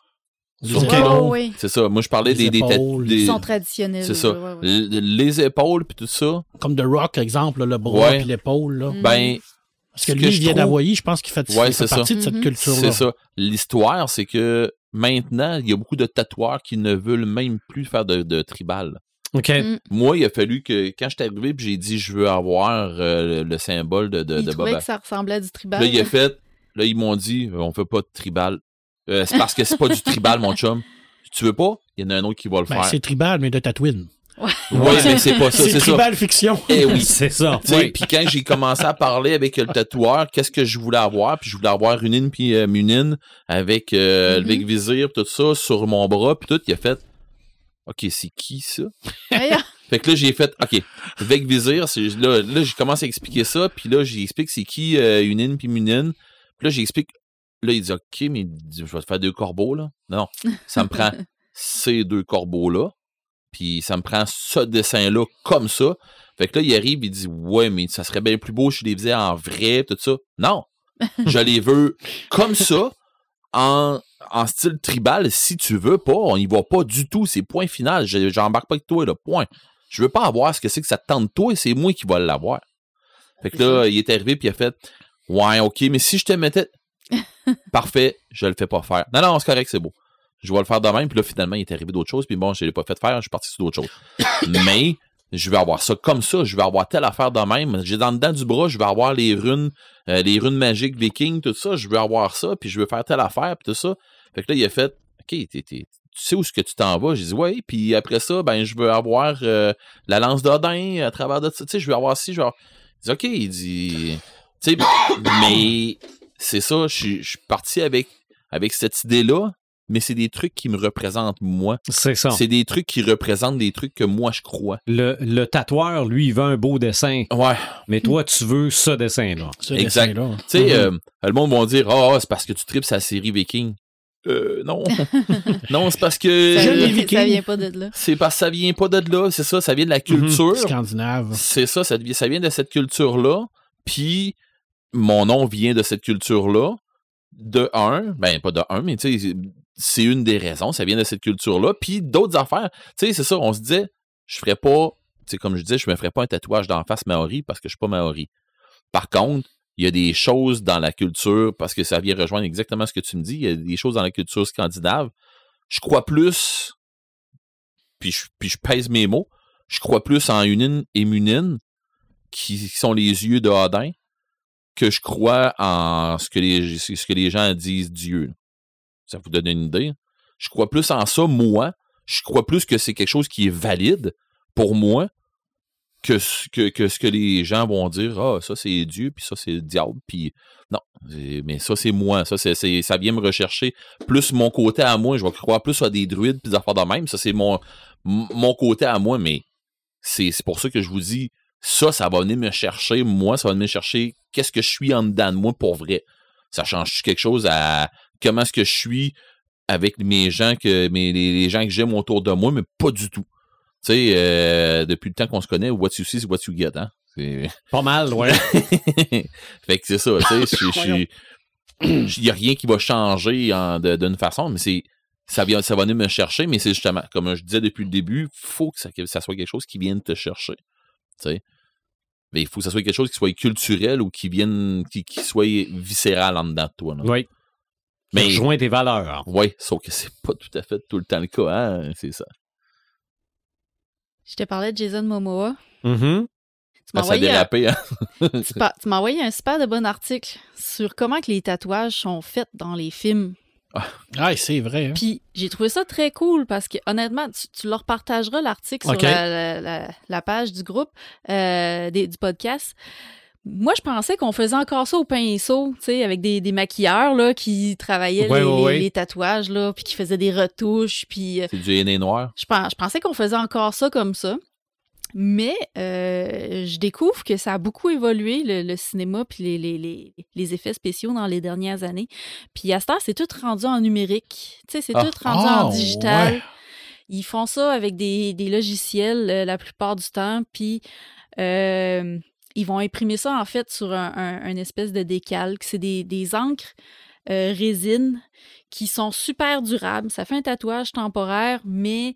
Épaules, Oh, oui. C'est ça. Moi, je parlais Les des, des, épaules. des- Ils sont traditionnels. C'est ça. ouais, ouais. Les épaules puis tout ça, Comme The Rock, exemple, là, le bras Ouais. et l'épaule. Là. Mm. ben, Parce que ce lui, que il je vient trouve- d'Hawaï, je pense qu'il fait, Ouais, il fait c'est ça. partie de cette Mhm. culture-là. c'est ça. L'histoire, c'est que maintenant, il y a beaucoup de tatoueurs qui ne veulent même plus faire de, de tribal. OK. Mm. Moi, il a fallu que, quand je suis arrivé puis j'ai dit, je veux avoir euh, le symbole de, de, Ils de Boba. que ça ressemblait à du tribal. Là, il a fait, là, ils m'ont dit, on fait pas de tribal. Euh, c'est parce que c'est pas du tribal, mon chum. Tu veux pas? Il y en a un autre qui va le Ben, faire. c'est tribal, mais de Tatooine. Oui, mais c'est pas ça, C'est ça. tribal fiction. Eh oui. (laughs) C'est ça. Tu sais, oui. Puis quand j'ai commencé à parler avec le tatoueur, qu'est-ce que je voulais avoir? Puis je voulais avoir une in puis euh, Munin avec euh, le Mhm. Vic Vizir, tout ça, sur mon bras, puis tout. Il a fait OK, c'est qui ça? (laughs) Fait que là, j'ai fait OK, Vizir, c'est là, là j'ai commencé à expliquer ça, puis là, j'explique c'est qui euh, une in puis Munin. Puis là, j'explique. Là, il dit OK, mais il dit, je vais te faire deux corbeaux, là. Non, ça me prend (laughs) ces deux corbeaux-là. Puis ça me prend ce dessin-là comme ça. Fait que là, il arrive, il dit Ouais, mais ça serait bien plus beau si je les faisais en vrai, tout ça. Non. Je les (laughs) veux comme ça, en, en style tribal, si tu veux pas. On y va pas du tout. C'est point final. Je- J'embarque pas avec toi, là. Point. Je veux pas avoir ce que c'est que ça te tente toi, c'est moi qui va l'avoir. Fait que là, il est arrivé, puis il a fait Ouais, ok, mais si je te mettais. (laughs) Parfait, je le fais pas faire. Non, non, c'est correct, c'est beau. Je vais le faire de même, puis là, finalement, il est arrivé d'autres choses, puis bon, je l'ai pas fait faire, je suis parti sur d'autres choses. (coughs) Mais, je vais avoir ça comme ça, je vais avoir telle affaire de même. J'ai dans le dedans du bras, je vais avoir les runes, euh, les runes magiques vikings, tout ça, je veux avoir ça, puis je veux faire telle affaire, puis tout ça. Fait que là, il a fait, OK, tu sais où est-ce que tu t'en vas? J'ai dit, ouais, puis après ça, ben, je veux avoir euh, la lance d'Odin à travers de ça, tu sais, je veux avoir ci, je veux avoir... Il dit, OK, il dit, tu sais, mais c'est ça, je suis parti avec, avec cette idée-là, mais c'est des trucs qui me représentent moi. C'est ça. C'est des trucs qui représentent des trucs que moi je crois. Le, le tatoueur, lui, il veut un beau dessin, Ouais. mais toi, tu veux ce dessin-là. Ce Exact. dessin-là. Tu sais, euh, le monde va dire Ah, ah, c'est parce que tu tripes sa série Viking. Euh, non. (laughs) non, c'est parce que. Ça, vient, ça vient pas de là. C'est parce que ça vient pas de là, c'est ça, ça vient de la culture. Scandinave. C'est ça, ça vient de cette culture-là. Puis, mon nom vient de cette culture-là. De un, ben pas de un, mais tu sais, c'est une des raisons, ça vient de cette culture-là. Puis d'autres affaires, tu sais, c'est ça, on se disait, je ferais pas, tu sais, comme je disais, je me ferais pas un tatouage d'en face maori parce que je suis pas maori. Par contre, il y a des choses dans la culture, parce que ça vient rejoindre exactement ce que tu me dis, il y a des choses dans la culture scandinave. Je crois plus, puis je, puis je pèse mes mots, je crois plus en Unin et Munin, qui sont les yeux de Odin, que je crois en ce que les, ce que les gens disent Dieu. Ça vous donne une idée? Je crois plus en ça, moi. Je crois plus que c'est quelque chose qui est valide pour moi que ce que, ce que les gens vont dire. Ah, ça c'est Dieu, puis ça c'est le diable, puis non. Mais ça c'est moi. Ça, c'est, ça vient me rechercher plus mon côté à moi. Je vais croire plus à des druides, puis des affaires de même. Ça c'est mon, côté à moi, mais c'est pour ça que je vous dis, ça, ça va venir me chercher, moi, ça va venir me chercher qu'est-ce que je suis en dedans de moi pour vrai. Ça change quelque chose à comment est-ce que je suis avec mes gens que mes, les, les gens que j'aime autour de moi, mais pas du tout. Tu sais, euh, depuis le temps qu'on se connaît, what you see, c'est what you get, hein? C'est- (laughs) Pas mal, ouais. (laughs) fait que c'est ça, tu sais, il n'y a rien qui va changer en- d'une façon, mais c'est ça, vient, ça va venir me chercher, mais c'est justement, comme je disais depuis le début, faut que ça, que ça soit quelque chose qui vienne te chercher. Tu sais. Mais il faut que ça soit quelque chose qui soit culturel ou qui vienne, qui, qui soit viscéral en dedans de toi. là. Oui. Mais, Rejoins tes valeurs. ouais, sauf que c'est pas tout à fait tout le temps le cas, hein, c'est ça. Je te parlais de Jason Momoa. Mhm. Tu m'as Ah, ça a envoyé, un- hein? (laughs) tu pa- tu m'as envoyé un super de bon article sur comment que les tatouages sont faits dans les films. Ah, c'est vrai. hein. Puis j'ai trouvé ça très cool parce que honnêtement, tu, tu leur partageras l'article sur la, la- page du groupe euh, des- du podcast. Moi, je pensais qu'on faisait encore ça au pinceau, tu sais, avec des, des maquilleurs là, qui travaillaient Ouais, les, ouais, les- ouais. les tatouages, là, puis qui faisaient des retouches, puis euh, C'est du aîné noir. je, pens- je pensais qu'on faisait encore ça comme ça. Mais euh, je découvre que ça a beaucoup évolué, le, le cinéma puis les, les, les, les effets spéciaux dans les dernières années. Puis à ce temps, c'est tout rendu en numérique. Tu sais, c'est Ah. tout rendu Ah, en digital. ouais. Ils font ça avec des, des logiciels euh, la plupart du temps. Puis euh, ils vont imprimer ça en fait sur un, espèce de décalque. C'est des, des encres euh, résine qui sont super durables. Ça fait un tatouage temporaire, mais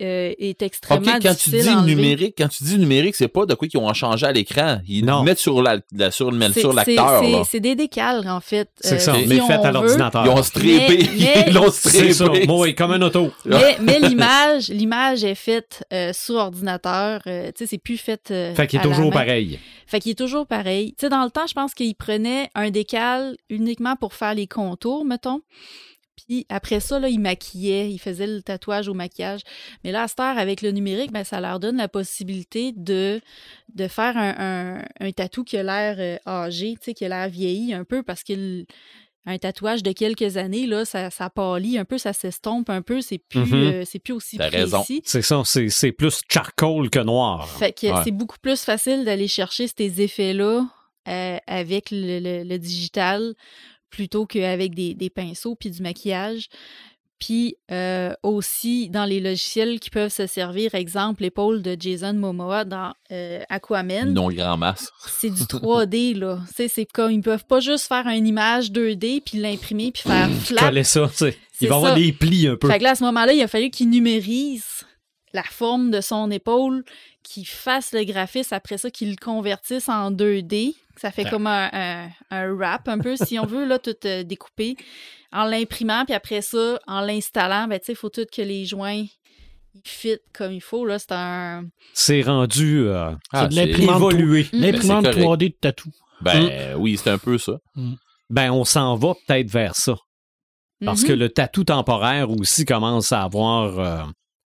euh, est OK, extrêmement quand tu dis à numérique, quand tu dis numérique, c'est pas de quoi qu'ils ont changé à l'écran. Ils Non. mettent sur la, la- sur, le- C'est- sur c'est- l'acteur. c'est- des décalques, en fait. C'est euh, ça, si mais fait à l'ordinateur. Ils ont. Mais- mais- (laughs) Ils l'ont C'est ça. strippé. Moi, oui, comme un auto. Mais, mais l'image, l'image est faite euh, sur ordinateur. euh, tu sais, c'est plus fait. euh, Fait qu'il est toujours pareil. Fait qu'il est toujours pareil. Tu sais, dans le temps, je pense qu'il prenait un décal uniquement pour faire les contours, mettons. Puis après ça, là, ils maquillaient, ils faisaient le tatouage au maquillage. Mais là, à cette heure, avec le numérique, ben, ça leur donne la possibilité de, de faire un, un, un tatou qui a l'air euh, âgé, tu sais, qui a l'air vieilli un peu parce que un tatouage de quelques années, là, ça, ça pâlit un peu, ça s'estompe un peu, c'est plus, Mhm. euh, c'est plus aussi précis. raison. C'est ça, c'est c'est plus charcoal que noir. Fait que Ouais. c'est beaucoup plus facile d'aller chercher ces effets-là euh, avec le, le- le digital plutôt qu'avec des, des pinceaux puis du maquillage. Puis euh, aussi dans les logiciels qui peuvent se servir, exemple l'épaule de Jason Momoa dans euh, Aquaman. Non grand masse. C'est du (laughs) 3D, là. Tu sais, c'est comme, ils peuvent pas juste faire une image 2D puis l'imprimer puis faire Tu flat. ça, tu sais. C'est Il va y avoir des plis un peu. Fait que là, à ce moment-là, il a fallu qu'il numérise la forme de son épaule, qu'il fasse le graphisme, après ça, qu'il le convertisse en 2D. Ça fait Ah. comme un, un, un wrap, un peu, si on veut, là, tout euh, découpé. En l'imprimant, puis après ça, en l'installant, ben, tu sais, il faut tout que les joints ils fit comme il faut. Là, c'est un. C'est rendu euh, Ah, l'imprimante évolué. Mm. L'imprimante Ben, correct. 3D de tatou. Ben oui, c'est un peu ça. Ben, on s'en va peut-être vers ça. Parce que le tatou temporaire aussi commence à avoir, euh,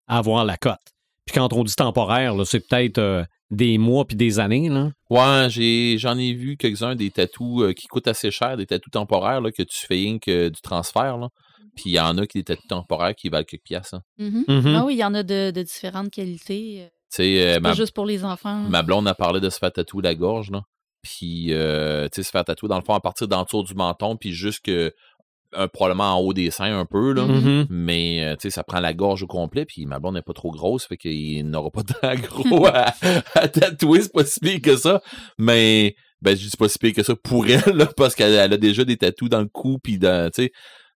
à avoir la cote. Puis quand on dit temporaire, là, c'est peut-être euh, des mois puis des années. Là. Ouais, j'ai, j'en ai vu quelques-uns des tatous euh, qui coûtent assez cher, des tatous temporaires là, que tu fais rien que du transfert. Là. Puis il y en a qui des tatous temporaires qui valent quelques piastres. hein. Mhm. Mhm. Ah oui, il y en a de, de différentes qualités. euh, euh, ma, juste pour les enfants. ma blonde a parlé de se faire tatouer la gorge. Là. Puis, euh, tu sais, se faire tatouer dans le fond à partir d'entour du menton, puis jusque un, probablement en haut des seins un peu. Là. Mhm. Mhm. Mais, euh, tu sais, ça prend la gorge au complet, puis ma blonde n'est pas trop grosse, fait qu'il n'aura pas (laughs) tant gros (laughs) à, à tatouer, c'est pas si pire que ça. Mais, ben, je dis pas si pire que ça pour elle, là, parce qu'elle elle a déjà des tatous dans le cou, puis dans, tu sais.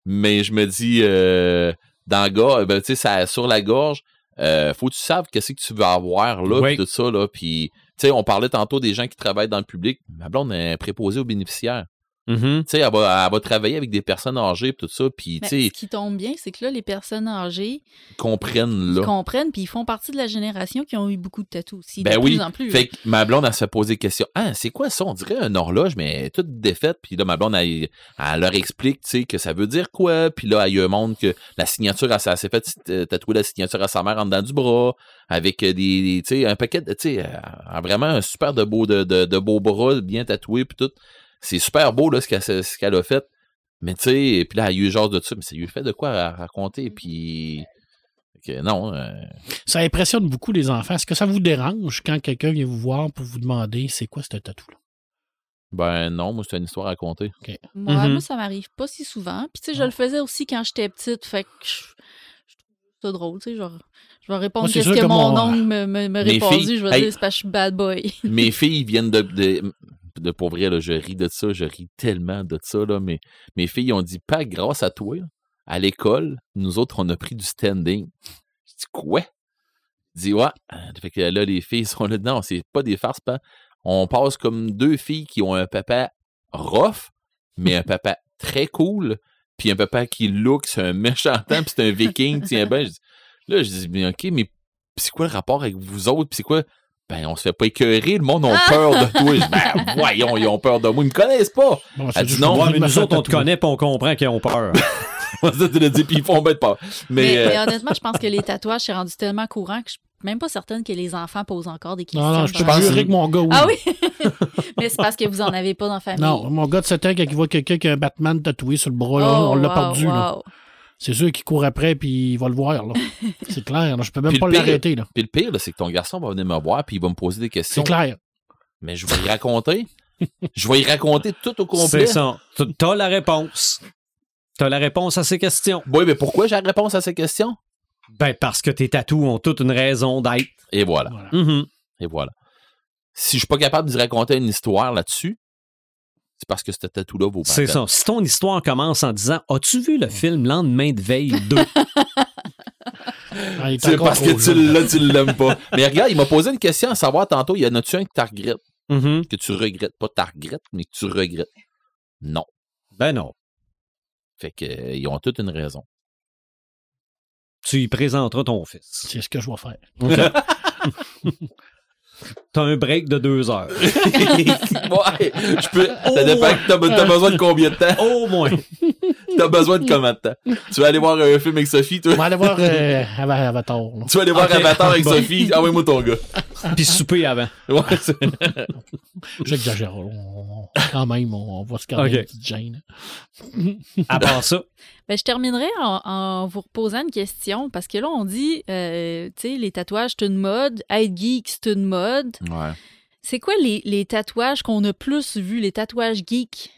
Mais je me dis, euh, dans la gorge, ben, tu sais, sur la gorge, euh, faut que tu saves qu'est-ce que tu veux avoir, là, Oui. tout ça, là, puis... Tu sais, on parlait tantôt des gens qui travaillent dans le public. Ma blonde est préposée aux bénéficiaires. Mhm. Tu sais, elle va, elle va travailler avec des personnes âgées, tout ça, puis, sais, ce qui tombe bien, c'est que là, les personnes âgées ils comprennent, ils là. comprennent, puis ils font partie de la génération qui ont eu beaucoup de tatous aussi. Ben de oui. plus en plus. Fait que ma blonde, elle se poser des questions. Ah, c'est quoi ça? On dirait un horloge, mais toute défaite. Puis là, ma blonde, elle, elle leur explique, tu sais, que ça veut dire quoi. Puis là, elle lui montre que la signature, elle, s'est- elle s'est fait euh, tatouer la signature à sa mère en dedans du bras, avec euh, des, des- tu sais, un paquet de, tu sais, euh, vraiment un super de beau, de, de, de beaux bras, bien tatoués, puis tout. C'est super beau, là, ce qu'elle, ce qu'elle a fait. Mais tu sais, puis là, elle a eu genre de ça. Mais ça lui fait de quoi à raconter, puis... Fait que non, euh, Ça impressionne beaucoup les enfants. Est-ce que ça vous dérange quand quelqu'un vient vous voir pour vous demander c'est quoi ce tatou-là? ben non, moi, c'est une histoire à raconter. Moi, Mhm. moi, ça m'arrive pas si souvent. Puis, tu sais, je le faisais aussi quand j'étais petite. Fait que je, je trouve ça drôle, tu sais. Genre, je vais répondre c'est qu'est-ce que que mon oncle me, me, me Mes répondu. filles- je vais hey. dire, c'est parce que je suis bad boy. mes filles viennent de, de, de pour vrai, là, je ris de ça, je ris tellement de ça, là, mais mes filles ont dit, pas grâce à toi, à l'école, nous autres, on a pris du standing. Je dis, quoi? Je dis, ouais. Là, les filles (laughs) sont là, non, c'est pas des farces, pas. On passe comme deux filles qui ont un papa rough, mais un papa très cool, puis un papa qui look, c'est un méchant temps, puis c'est un viking, tiens ben. Je dis- là, je dis, ok, mais c'est quoi le rapport avec vous autres, puis c'est quoi? Ben, on se fait pas écœurer, le monde a peur de toi. Ben, voyons, ils ont peur de moi, ils me connaissent pas. Bon, Elle juste dit non, mais nous autres, on te connaît et on comprend qu'ils ont peur. (laughs) ça, tu l'as dit, puis ils font bien de peur. Mais, Mais, euh, mais honnêtement, je pense que les tatouages, c'est rendu tellement courant que je suis même pas certaine que les enfants posent encore des questions. Non, non, je pense- que mon gars, oui. Ah oui? (laughs) mais c'est parce que vous en avez pas dans la famille. Non, mon gars de 7 ans, quand il voit quelqu'un qui a un Batman tatoué sur le bras, là, Oh, on l'a wow, perdu. là. C'est sûr qu'il court après puis il va le voir. là. (laughs) C'est clair. là. Je peux même Puis pas l'arrêter. là. puis le pire, c'est que ton garçon va venir me voir, puis il va me poser des C'est questions. clair. Mais je vais y raconter. (laughs) je vais y raconter tout au complet. C'est ça. Tu- T'as la réponse. T'as la réponse à ces questions. Oui, mais pourquoi j'ai la réponse à ces questions? Ben, parce que tes tatous ont toute une raison d'être. Et voilà. Voilà. Mhm. Et voilà. Si je suis pas capable de raconter une histoire là-dessus, c'est parce que ce tatou-là vaut pas C'est ça. Si ton histoire commence en disant As-tu vu le film Lendemain de veille 2 Ah, il est C'est parce que tu l'as, tu l'aimes pas. Mais regarde, il m'a posé une question à savoir tantôt, y en a-tu un que tu regrettes? Mhm. Que tu regrettes. Pas tu regrettes, mais que tu regrettes. Non. Ben non. Fait que, euh, ont toute une raison. Tu y présenteras ton fils. C'est ce que je vais faire. (laughs) t'as un break de deux heures. (laughs) ouais, je peux. Ça dépend. que T'as, t'as besoin de combien de temps? Au moins. (laughs) T'as besoin de combien de temps? Tu vas aller voir un film avec Sophie, toi? On va aller voir euh, Ava- Avatar. là. Tu vas aller voir. Avatar avec (laughs) Bon. Sophie? Envoie-moi ton gars. Puis souper avant. Ouais, c'est- J'exagère. On- Quand même, on, va se garder Ok. une petite gêne. À part ça. Ben, je terminerai en, en vous reposant une question parce que là, on dit, euh, tu sais, les tatouages, c'est une mode. Être geek, c'est une mode. ouais. C'est quoi les, les tatouages qu'on a plus vus, les tatouages geeks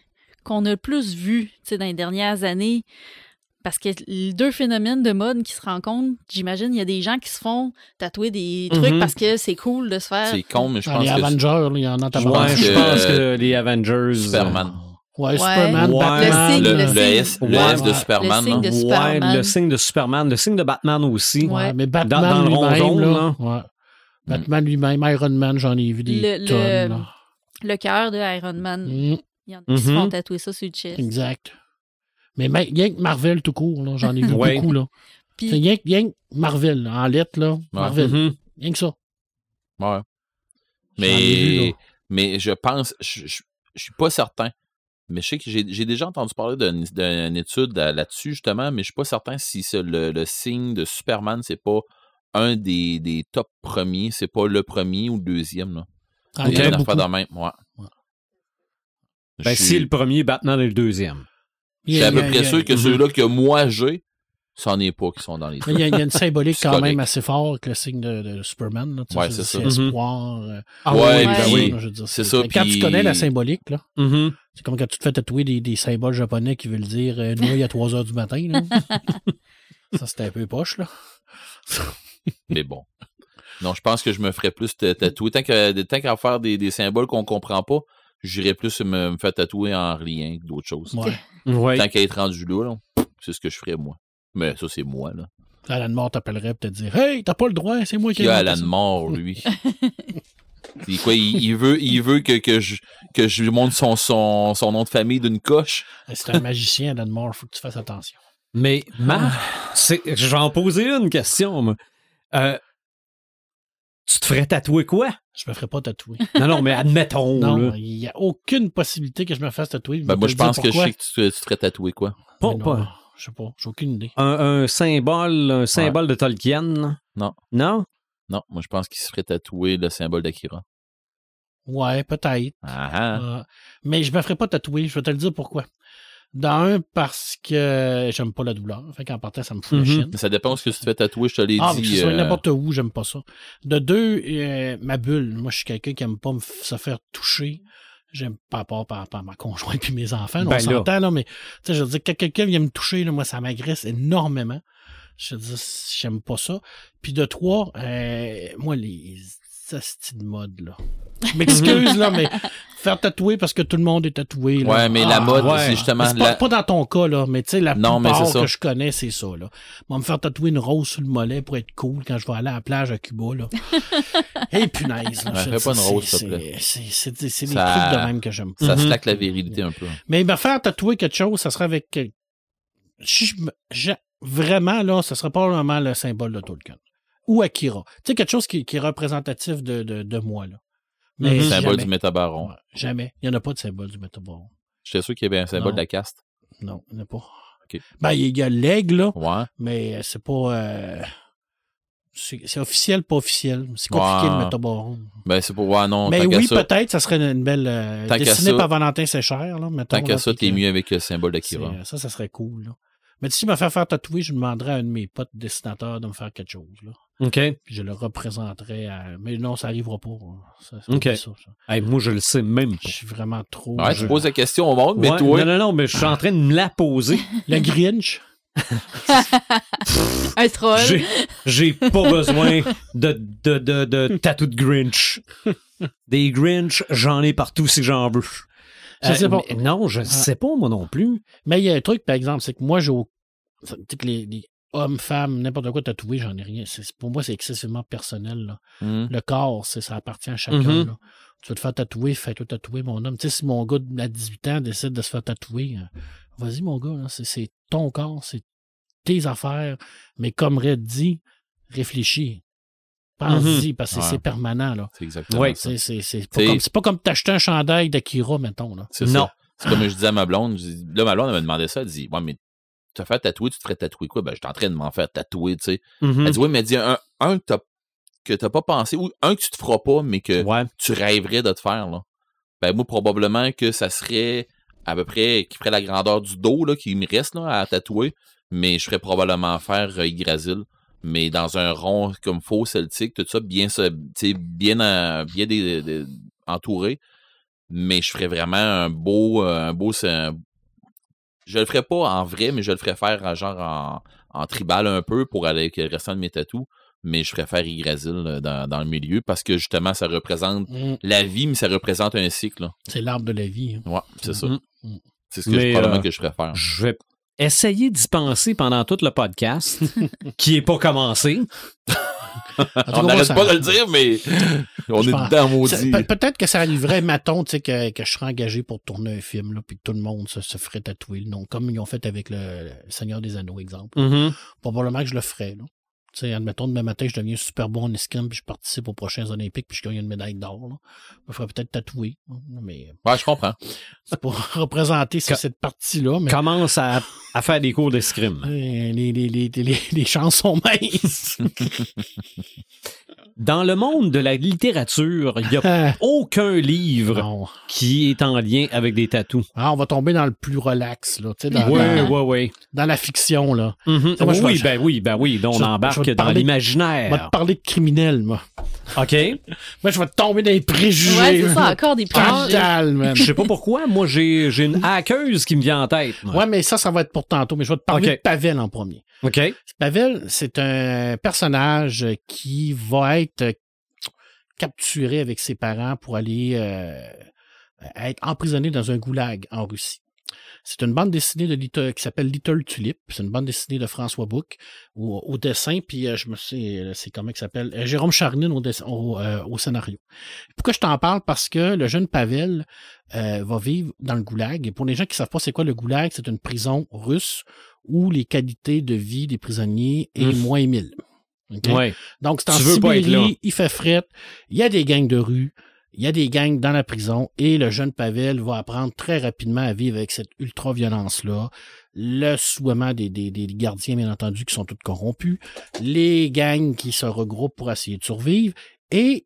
qu'on a plus vus, tu sais, dans les dernières années? Parce que les deux phénomènes de mode qui se rencontrent, j'imagine, il y a des gens qui se font tatouer des trucs Mhm. parce que c'est cool de se faire. C'est con, mais je Ah, pense les que Avengers, là, il y en a. Ouais, je pense que les Avengers. Superman. Ouais, Ouais. Superman, Ouais. Batman. Le signe, Le, le le signe. S, le Ouais, S de. Superman, Le signe de Ouais, Superman. le signe de Superman, le signe de Batman aussi. Ouais. Mais Batman Dans- dans le rond là, là. ouais. Batman lui-même, Iron Man, j'en ai vu des Le- le- tonnes. Le cœur de Iron Man. Mm, Il y en a qui se Mhm. font tatouer ça sur le chest. exact. Mais ma- rien que Marvel tout court, là, j'en ai vu (laughs) Ouais. beaucoup. Là. Puis- C'est rien, que- Marvel, là, en lettres, là, Marvel. Mhm. Rien que ça. Ouais. Vu, Mais, mais je pense, je, je, je suis pas certain. Mais je sais que j'ai déjà entendu parler d'une étude là- là-dessus, justement, mais je suis pas certain si le, le signe de Superman, c'est pas un des, des top premiers, c'est pas le premier ou le deuxième. Là. Ah, Il il y a de même, ouais. Ouais. Ben, si le premier, Batman est le deuxième. je suis à peu près sûr que Mhm. ceux-là que moi j'ai, c'en est pas qui sont dans les Mais il y, a, il y a une (laughs) symbolique quand même assez forte que le signe de, de Superman. Là, Ouais, c'est ça. Mhm. espoir. euh, Ah Ouais, oui, ben oui. là, je veux dire, C'est ça, Quand tu connais la symbolique, là, Mhm. c'est comme quand tu te fais tatouer des, des symboles japonais qui veulent dire euh, nouilles à 3 heures du matin. Là. (laughs) ça, c'était un peu poche, là. (laughs) Mais bon. Non, je pense que je me ferais plus ta- tatouer. Tant qu'à tant qu'à faire des, des symboles qu'on comprend pas, j'irais plus me, me faire tatouer en rien que d'autres choses. Ouais. Ouais. Tant qu'à être rendu là, là, c'est ce que je ferais, moi. Mais ça, c'est moi, là. Alan Moore t'appellerait pour te dire Hey, t'as pas le droit, c'est moi qui Il ai y a inventé Alan. Mort, lui. (laughs) C'est quoi, il, il veut, il veut que, que, je, que je lui montre son, son, son nom de famille d'une coche? C'est un magicien, Alan Moore, faut que tu fasses attention. Mais, Marc, je vais en poser une question, moi. Euh, tu te ferais tatouer quoi? Je me ferais pas tatouer. Non, non, mais admettons, non, il n'y a aucune possibilité que je me fasse tatouer. Ben, moi, je pense que je sais que tu, te- tu te ferais tatouer quoi. Pas, pas- Je sais pas, j'ai aucune idée. un, un symbole, un symbole de Tolkien? Non. Non? Non, moi, je pense qu'il se ferait tatouer le symbole d'Akira. Ouais, peut-être. Ah, ah. Euh, mais je me ferais pas tatouer, je vais te le dire pourquoi. Dans un, parce que j'aime pas la douleur. Fait qu'en partant, ça me fout Mhm. la chienne. Mais ça dépend de ce que tu te fais tatouer, je te l'ai Ah, dit. soit euh, n'importe où, j'aime pas ça. De deux, euh, ma bulle. Moi, je suis quelqu'un qui aime pas me se faire toucher. J'aime pas par, par, par ma conjointe puis mes enfants. Ben on s'entend, là, mais tu sais, je veux dire, quand quelqu'un vient me toucher, là, moi, ça m'agresse énormément. Je veux dire, j'aime pas ça. Puis de trois, euh, moi, les de mode, là. Je (laughs) m'excuse, là, mais faire tatouer parce que tout le monde est tatoué. Là. Ouais, mais la Ah, mode, ouais. c'est justement. c'est pas, la- pas dans ton cas, là, mais tu sais, la Non, mais plupart que je connais, c'est ça, là. Moi, me faire tatouer une rose sur le mollet pour être cool quand je vais aller à la plage à Cuba, là. (laughs) Et punaise, là. Ouais, je fais te pas une rose, c'est- s'il te plaît. C'est c'est- c'est- c'est des Ça- trucs de même que j'aime pas. Ça slack la virilité un peu. Mais me faire tatouer quelque chose, ça serait avec. je je- Vraiment, là, ça serait probablement le symbole de Tolkien. Ou Akira. Tu sais, quelque chose qui, qui est représentatif de, de, de moi, là. Mais Le Mhm. symbole jamais. du métabaron. Ouais, jamais. Il n'y en a pas de symbole du métabaron. J'étais sûr qu'il y avait un symbole Non. de la caste. Non, il n'y en a pas. Ben, il y a l'aigle, là, Ouais. mais c'est pas. euh, C'est c'est officiel, pas officiel. C'est compliqué, Ouais. le métabaron. Ben, c'est pour. Ouais, non. Mais oui, ça, peut-être, ça serait une belle. euh, dessinée ça- par Valentin Sécher, là. mettons, Tant qu'à ça, t'es mieux avec le symbole d'Akira. euh, Ça, ça serait cool, là. Mais si je me fais faire tatouer, je demanderais à un de mes potes dessinateurs de me faire quelque chose, là. OK. Puis je le représenterais à... Mais non, ça arrivera pas. hein. Ça, OK. pas ça, ça. Hey, moi, je le sais même Je pas. suis vraiment trop... Ouais, je- tu poses la question au monde, mais Ouais, toi. Non, non, non, mais je suis en train de me la poser. (laughs) Le Grinch. (laughs) Un troll. J'ai, j'ai pas besoin de, de, de, de tatou de Grinch. Des Grinch, j'en ai partout si j'en veux. Je sais pas. mais non, je sais pas, moi non plus. Mais il y a un truc, par exemple, c'est que moi, j'ai... au- Tu sais que les, les hommes, femmes, n'importe quoi tatoué, j'en ai rien. Pour moi, c'est excessivement personnel, là. Hum. Le corps, c'est, ça appartient à chacun. Mhm. là. Tu veux te faire tatouer, fais-toi tatouer, mon homme. Tu sais, si mon gars à 18 ans décide de se faire tatouer, euh, vas-y, mon gars, c'est, c'est ton corps, c'est tes affaires. Mais comme Red dit, réfléchis. Pense-y, parce que Ouais. c'est permanent, là. C'est exactement Ouais. C'est, c'est, c'est pas comme, c'est pas comme t'acheter un chandail d'Akira, mettons, là. C'est Non. ça. C'est comme je disais à ma blonde. je dis- Là, ma blonde, elle me demandait ça. Elle dit Ouais, mais te fait tatouer, tu te ferais tatouer quoi? Ben, je suis en train de m'en faire tatouer, tu sais. Mhm. Elle dit Oui, mais elle dit un, un que t'as pas pensé, ou un que tu te feras pas, mais que Ouais. tu rêverais de te faire, là. Ben, moi, probablement que ça serait à peu près, qui ferait la grandeur du dos, là, qui me reste, là, à tatouer. Mais je ferais probablement faire euh, Yggdrasil. Mais dans un rond comme faux celtique, tout ça, bien, se- tu sais, bien, euh, bien dé- entouré. Mais je ferais vraiment un beau, euh, un beau, un- je le ferais pas en vrai, mais je le ferais faire euh, genre en, en tribal un peu pour aller avec le restant de mes tatous. Mais je ferais faire Yggdrasil euh, dans, dans le milieu parce que justement, ça représente Mm. la vie, mais ça représente un cycle. C'est l'arbre de la vie. hein. Ouais, c'est ça. Mhm. C'est ce que Mais, je, probablement euh, que je faire. Je vais essayer d'y penser pendant tout le podcast, (laughs) qui est pas commencé. On n'arrête pas de le dire, mais on Je est pense- dedans, maudit. pe- peut-être que ça arriverait, mettons, tu sais, que, que je serais engagé pour tourner un film, là, puis que tout le monde se, se ferait tatouer le nom, comme ils ont fait avec le, le Seigneur des Anneaux, exemple. Mhm. Probablement que je le ferais, là. Sais, admettons, demain matin, je deviens super bon en escrime, puis je participe aux prochains Olympiques, puis je gagne une médaille d'or, là. Je me ferais peut-être tatouer, hein, mais Ouais, je comprends. (laughs) c'est pour (laughs) représenter cette partie-là, mais Commence à, à faire des cours d'escrime. (laughs) euh, les, les, les, les, les chances sont minces. Dans le monde de la littérature, il n'y a Ah, aucun livre non. qui est en lien avec des tatous. Ah, on va tomber dans le plus relax, là, tu sais, dans, Oui, dans, oui, oui. dans la fiction, là. Moi, je oui, vais- ben oui, ben oui. Donc, on embarque dans parler- On va l'imaginaire. te parler de criminel, moi. OK. Moi, je vais te tomber dans les préjugés. Ouais, c'est ça, encore des préjugés. Total, man. Je sais pas pourquoi, moi, j'ai j'ai une hackeuse qui me vient en tête. moi. Ouais, mais ça, ça va être pour tantôt. Mais je vais te parler de Pavel en premier. OK. Pavel, c'est un personnage qui va être capturé avec ses parents pour aller euh, être emprisonné dans un goulag en Russie. C'est une bande dessinée de Little- qui s'appelle Little Tulip. C'est une bande dessinée de François Bouc au, au dessin, puis euh, je me sais, euh, c'est comment il s'appelle, Euh, Jérôme Charnine au, dessin- au, euh, au scénario. Pourquoi je t'en parle? Parce que le jeune Pavel euh, va vivre dans le goulag. Et pour les gens qui savent pas c'est quoi le goulag, c'est une prison russe où les qualités de vie des prisonniers est moins 1000. OK? Ouais. Donc, c'est en. Sibérie, il fait fret, il y a des gangs de rue, il y a des gangs dans la prison, et le jeune Pavel va apprendre très rapidement à vivre avec cette ultra-violence-là, le souhaitement des, des, des gardiens, bien entendu, qui sont tous corrompus, les gangs qui se regroupent pour essayer de survivre, et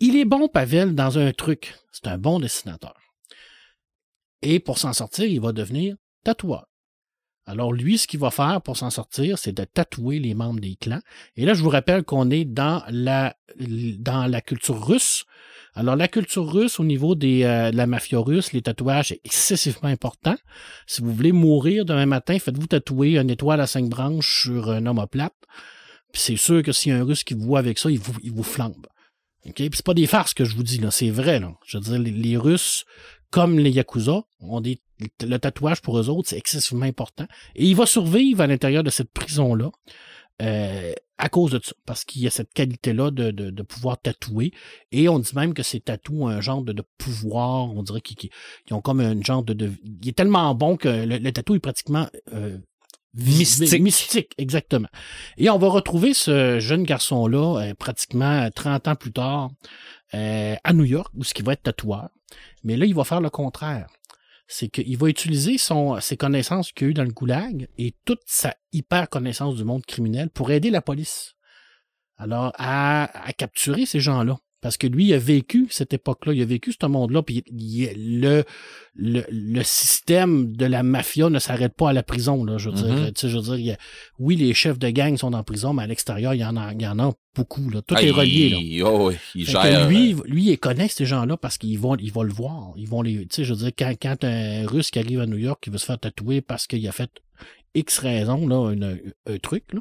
il est bon, Pavel, dans un truc. C'est un bon dessinateur. Et pour s'en sortir, il va devenir tatoueur. Alors lui, ce qu'il va faire pour s'en sortir, c'est de tatouer les membres des clans. Et là, je vous rappelle qu'on est dans la, dans la culture russe. Alors la culture russe, au niveau des, euh, de la mafia russe, les tatouages est excessivement important. Si vous voulez mourir demain matin, faites-vous tatouer une étoile à cinq branches sur un omoplate. Puis c'est sûr que s'il y a un russe qui vous voit avec ça, il vous, il vous flambe. OK? Puis c'est pas des farces que je vous dis, là. C'est vrai, là. Je veux dire, les, les Russes, comme les Yakuza, ont des, le tatouage pour eux autres, c'est excessivement important. Et il va survivre à l'intérieur de cette prison-là. euh, à cause de ça, parce qu'il y a cette qualité-là de, de, de pouvoir tatouer. Et on dit même que ces tatous ont un genre de, de pouvoir, on dirait qu'ils ils ont comme un genre de, de... Il est tellement bon que le, le tatou est pratiquement euh, Mystique. Mystique, exactement. Et on va retrouver ce jeune garçon-là euh, pratiquement 30 ans plus tard euh, à New York, où ce qui va être tatoueur. Mais là, il va faire le contraire. C'est qu'il va utiliser son, ses connaissances qu'il a eues dans le goulag et toute sa hyper connaissance du monde criminel pour aider la police. Alors, à, à capturer ces gens-là. Parce que lui, il a vécu cette époque-là, il a vécu ce monde-là, puis il- le, le, le système de la mafia ne s'arrête pas à la prison. Là, je veux dire, Mhm. tu sais, je veux dire, il a- oui, les chefs de gang sont en prison, mais à l'extérieur, il y en a, il y en a beaucoup. Là. Tout Ah, est relié. Là. il- oh, il que gère. lui, lui, il connaît ces gens-là parce qu'ils vont, ils vont le voir. Ils vont les, tu sais, je veux dire, quand, quand un Russe qui arrive à New York, qui veut se faire tatouer parce qu'il a fait X raison, là, une- un truc, là,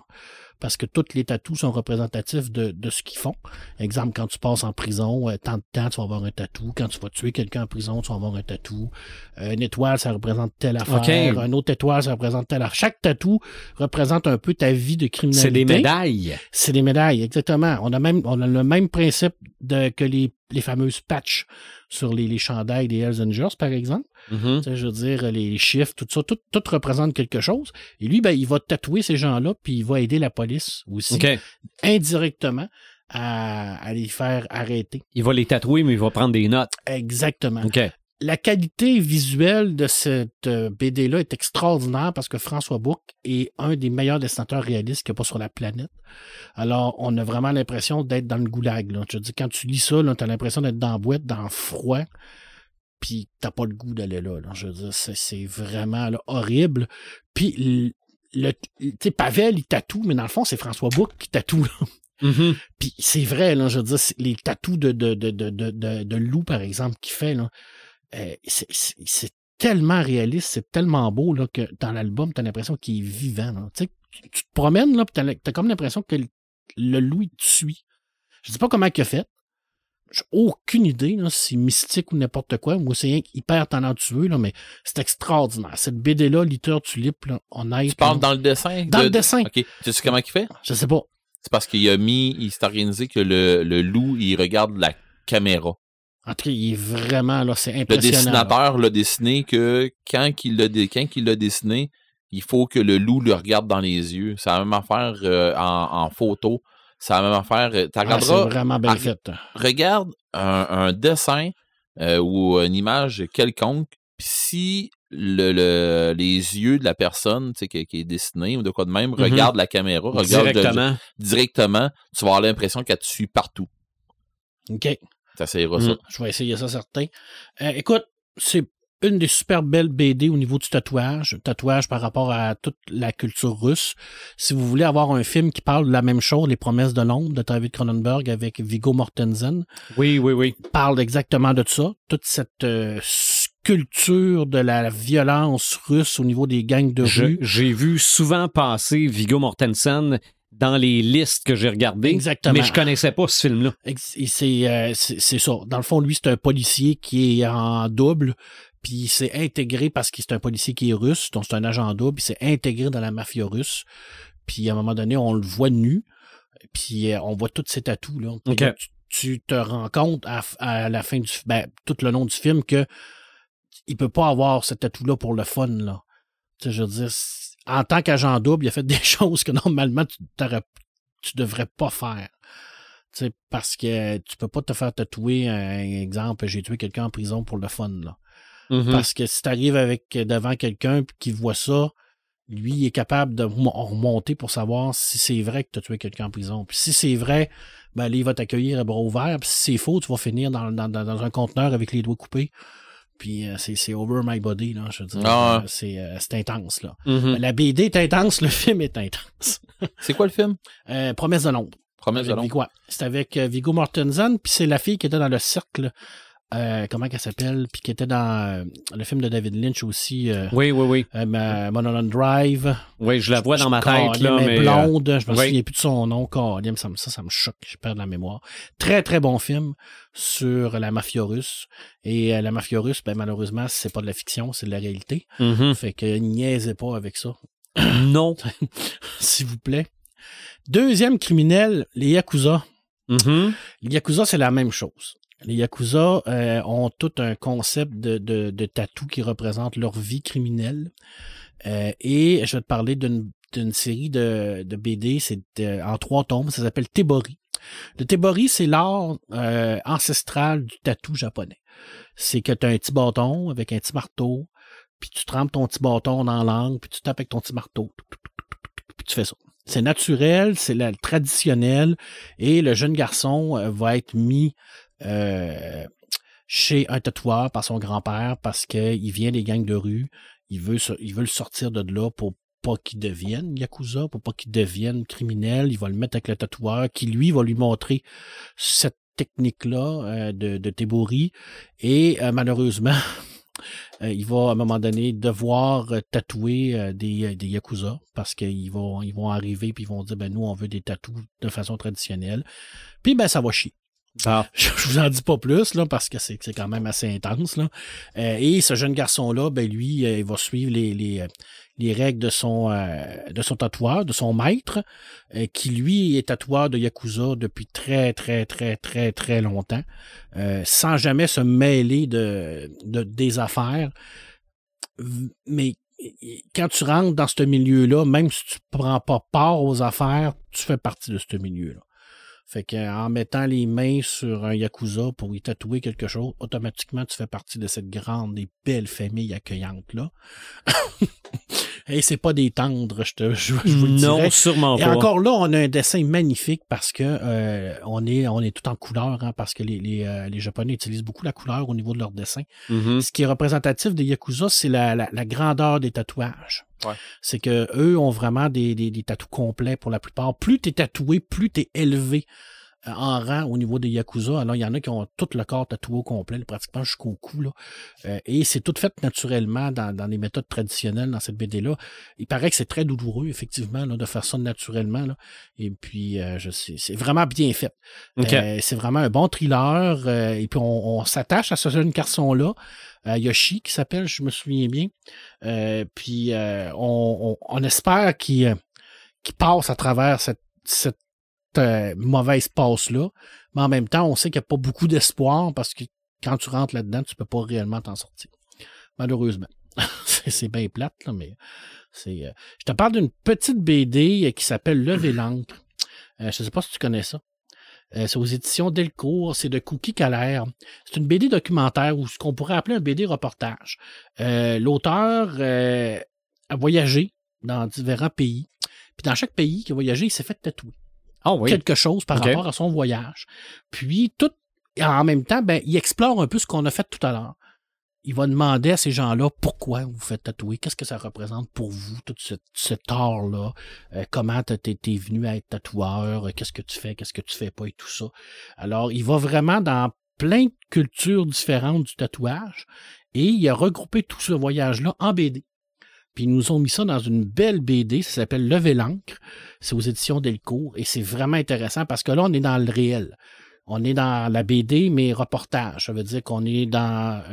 parce que tous les tatous sont représentatifs de, de ce qu'ils font. Exemple, quand tu passes en prison, euh, tant de temps, tu vas avoir un tatou. Quand tu vas tuer quelqu'un en prison, tu vas avoir un tatou. Euh, une étoile, ça représente telle affaire. Un autre étoile, ça représente telle affaire. Chaque tatou représente un peu ta vie de criminalité. C'est des médailles. C'est des médailles, exactement. On a même, on a le même principe de, que les, les fameuses patchs sur les, les chandails des Hells Angels, par exemple. Mhm. Sais, je veux dire, les chiffres, tout ça, tout, tout représente quelque chose. Et lui, ben, il va tatouer ces gens-là, puis il va aider la police aussi, indirectement, à, à les faire arrêter. Il va les tatouer, mais il va prendre des notes. Exactement. La qualité visuelle de cette euh, BD-là est extraordinaire parce que François Bouc est un des meilleurs dessinateurs réalistes qu'il n'y a pas sur la planète. Alors, on a vraiment l'impression d'être dans le goulag. Là. Je veux dire, quand tu lis ça, tu as l'impression d'être dans la boîte, dans le froid, puis t'as pas le goût d'aller là, là. Je veux dire, c'est, vraiment là, horrible. Puis, le, le- Pavel, il tatoue, mais dans le fond, c'est François Bouc qui tatoue. Là. Mhm. Puis c'est vrai, là, je veux dire, les tatous de, de, de, de, de, de, de loup, par exemple, qu'il fait, là, euh, c'est, tellement réaliste, c'est tellement beau là, que dans l'album, tu as l'impression qu'il est vivant. là. Tu te promènes, là, puis tu as, comme l'impression que le, le loup, il te suit. Je sais pas comment il a fait. J'ai aucune idée là, si c'est mystique ou n'importe quoi. Moi, c'est hyper talentueux, là, mais c'est extraordinaire. Cette BD-là, Litter Tulip, là, honnête. Tu parles dans le dessin? dans de- le dessin. OK. Tu sais comment il fait? Je sais pas. C'est parce qu'il a mis, il s'est organisé que le, le loup, il regarde la caméra. En tout cas, il est vraiment, là, c'est Le impressionnant. là. dessinateur l'a dessiné que quand il l'a dé- quand il l'a dessiné, il faut que le loup le regarde dans les yeux. C'est la même affaire euh, en, en photo. C'est la même affaire. euh, Tu Ah, c'est vraiment bien fait. regarde un, un dessin euh, ou une image quelconque, puis si le, le- les yeux de la personne tu qui, qui est dessinée ou de quoi de même Mhm. regarde la caméra, regarde Directement. directement, tu vas avoir l'impression qu'elle te suit partout. OK. T'essayeras Mm. ça. Je vais essayer ça, certain. Euh, écoute, c'est une des super belles BD au niveau du tatouage. Tatouage par rapport à toute la culture russe. Si vous voulez avoir un film qui parle de la même chose, Les promesses de Londres de David Cronenberg avec Viggo Mortensen, Oui, oui, oui. parle exactement de ça. Toute cette euh, culture de la violence russe au niveau des gangs de Je- rue. J'ai vu souvent passer Viggo Mortensen dans les listes que j'ai regardées. Exactement. Mais je connaissais pas ce film-là. C'est euh, c'est c'est ça. Dans le fond, lui, c'est un policier qui est en double, puis il s'est intégré parce que c'est un policier qui est russe, donc c'est un agent double, il s'est intégré dans la mafia russe. Puis à un moment donné, on le voit nu, puis euh, on voit tous ses tatous. Là. Puis tu, te rends compte à, la fin du ben, tout le long du film que il peut pas avoir ce tatou-là pour le fun. Là. Tu sais, je veux dire, en tant qu'agent double, il a fait (laughs) des choses que normalement tu, tu devrais pas faire. Tu sais, parce que tu peux pas te faire tatouer un exemple, j'ai tué quelqu'un en prison pour le fun. Là. Mhm. Parce que si tu arrives avec devant quelqu'un qui voit ça, lui il est capable de remo- remonter pour savoir si c'est vrai que tu as tué quelqu'un en prison. Puis si c'est vrai, ben là, il va t'accueillir à bras ouverts. Puis si c'est faux, tu vas finir dans, dans, dans, un conteneur avec les doigts coupés. Puis euh, c'est, c'est over my body, là, je veux dire. Ah. Euh, c'est, euh, c'est intense, là. Mhm. La BD est intense, le film est intense. (laughs) C'est quoi le film? Euh, Promesse de Londres. Promesse de. Viggo- C'est avec euh, Viggo Mortensen, puis c'est la fille qui était dans le cercle. Euh, comment qu'elle s'appelle? Puis qui était dans euh, le film de David Lynch aussi, euh, Oui, oui, oui. euh, Ma- Mulholland Drive. Oui, je la vois dans ma tête, là, mais blonde, je me oui. souviens plus de son nom. Caroline, ça, me- ça, ça me choque, je perds la mémoire. Très, très bon film sur la mafia russe. Et la mafia russe, ben, malheureusement, c'est pas de la fiction, c'est de la réalité. Mhm. Fait que niaisez pas avec ça, (coughs) (coughs) Non. s'il vous plaît. Deuxième criminel, les Yakuza. Mhm. Les Yakuza, c'est la même chose. Les Yakuza euh, ont tout un concept de, de, tatou qui représente leur vie criminelle. Euh, et je vais te parler d'une série de, de BD, c'est euh, en trois tomes, ça s'appelle Tebori. Le Tebori, c'est l'art ancestral du tatou japonais. C'est que tu as un petit bâton avec un petit marteau, puis tu trempes ton petit bâton dans l'angle, puis tu tapes avec ton petit marteau, puis tu fais ça. C'est naturel, c'est traditionnel, et le jeune garçon va être mis euh, chez un tatoueur par son grand-père parce qu'il vient des gangs de rue. Il veut, il veut le sortir de là pour pas qu'il devienne Yakuza, pour pas qu'il devienne criminel. Il va le mettre avec le tatoueur qui, lui, va lui montrer cette technique-là euh, de, de. Et euh, malheureusement, (laughs) il va à un moment donné devoir tatouer des, des Yakuza parce qu'ils vont, ils vont arriver puis ils vont dire ben nous on veut des tatous de façon traditionnelle. Puis ben ça va chier. Je, (laughs) je vous en dis pas plus là parce que c'est quand même assez intense là. Euh, et ce jeune garçon là, ben lui, euh, il va suivre les les, euh, les règles de son euh, de son tatoueur, de son maître, euh, qui lui est tatoueur de yakuza depuis très très très très très longtemps, sans jamais se mêler de, de des affaires. Mais quand tu rentres dans ce milieu-là, même si tu prends pas part aux affaires, tu fais partie de ce milieu-là. Fait qu'en mettant les mains sur un Yakuza pour y tatouer quelque chose, automatiquement, tu fais partie de cette grande et belle famille accueillante-là. (laughs) et c'est pas des tendres, je, te, je, je vous le non, dirais. sûrement Et pas. encore là, on a un dessin magnifique parce que euh, on est on est tout en couleur, hein, parce que les, les, euh, les Japonais utilisent beaucoup la couleur au niveau de leur dessin. Mhm. Ce qui est représentatif des Yakuza, c'est la, la, la grandeur des tatouages. C'est que eux ont vraiment des, des, des complets pour la plupart. Plus tu es tatoué, plus tu es élevé en rang au niveau des Yakuza. Alors, il y en a qui ont tout le corps tatoué au complet, pratiquement jusqu'au cou. Là. Euh, et c'est tout fait naturellement dans, dans les méthodes traditionnelles dans cette BD-là. Il paraît que c'est très douloureux, effectivement, là, de faire ça naturellement. Là. Et puis, euh, je sais, c'est vraiment bien fait. OK. Euh, c'est vraiment un bon thriller. euh, et puis, on, on s'attache à ce jeune garçon-là, euh, Yoshi, qui s'appelle, je me souviens bien. Euh, puis, euh, on, on, on espère qu'il qu'il passe à travers cette, cette euh, mauvaise passe-là. Mais en même temps, on sait qu'il n'y a pas beaucoup d'espoir parce que quand tu rentres là-dedans, tu peux pas réellement t'en sortir. Malheureusement. (laughs) c'est bien plate, là, mais c'est. euh, Je te parle d'une petite BD qui s'appelle Lever (clears throat) l'encre. Euh, je ne sais pas si tu connais ça. Euh, c'est aux éditions Delcourt, c'est de Cookie Calaire. C'est une BD documentaire ou ce qu'on pourrait appeler un BD reportage. Euh, L'auteur euh, a voyagé dans différents pays. Puis dans chaque pays qu'il a voyagé, il s'est fait tatouer Ah oui. quelque chose par rapport à son voyage. Puis tout en même temps, ben, il explore un peu ce qu'on a fait tout à l'heure. Il va demander à ces gens-là pourquoi vous faites tatouer, qu'est-ce que ça représente pour vous, tout ce, cet art-là, euh, comment t'es t'es venu à être tatoueur, euh, qu'est-ce que tu fais, qu'est-ce que tu fais pas et tout ça. Alors, il va vraiment dans plein de cultures différentes du tatouage et il a regroupé tout ce voyage-là en BD. Puis ils nous ont mis ça dans une belle BD, ça s'appelle Lever l'encre. C'est aux éditions Delcourt et c'est vraiment intéressant parce que là, on est dans le réel. On est dans la BD, mais reportage. Ça veut dire qu'on est dans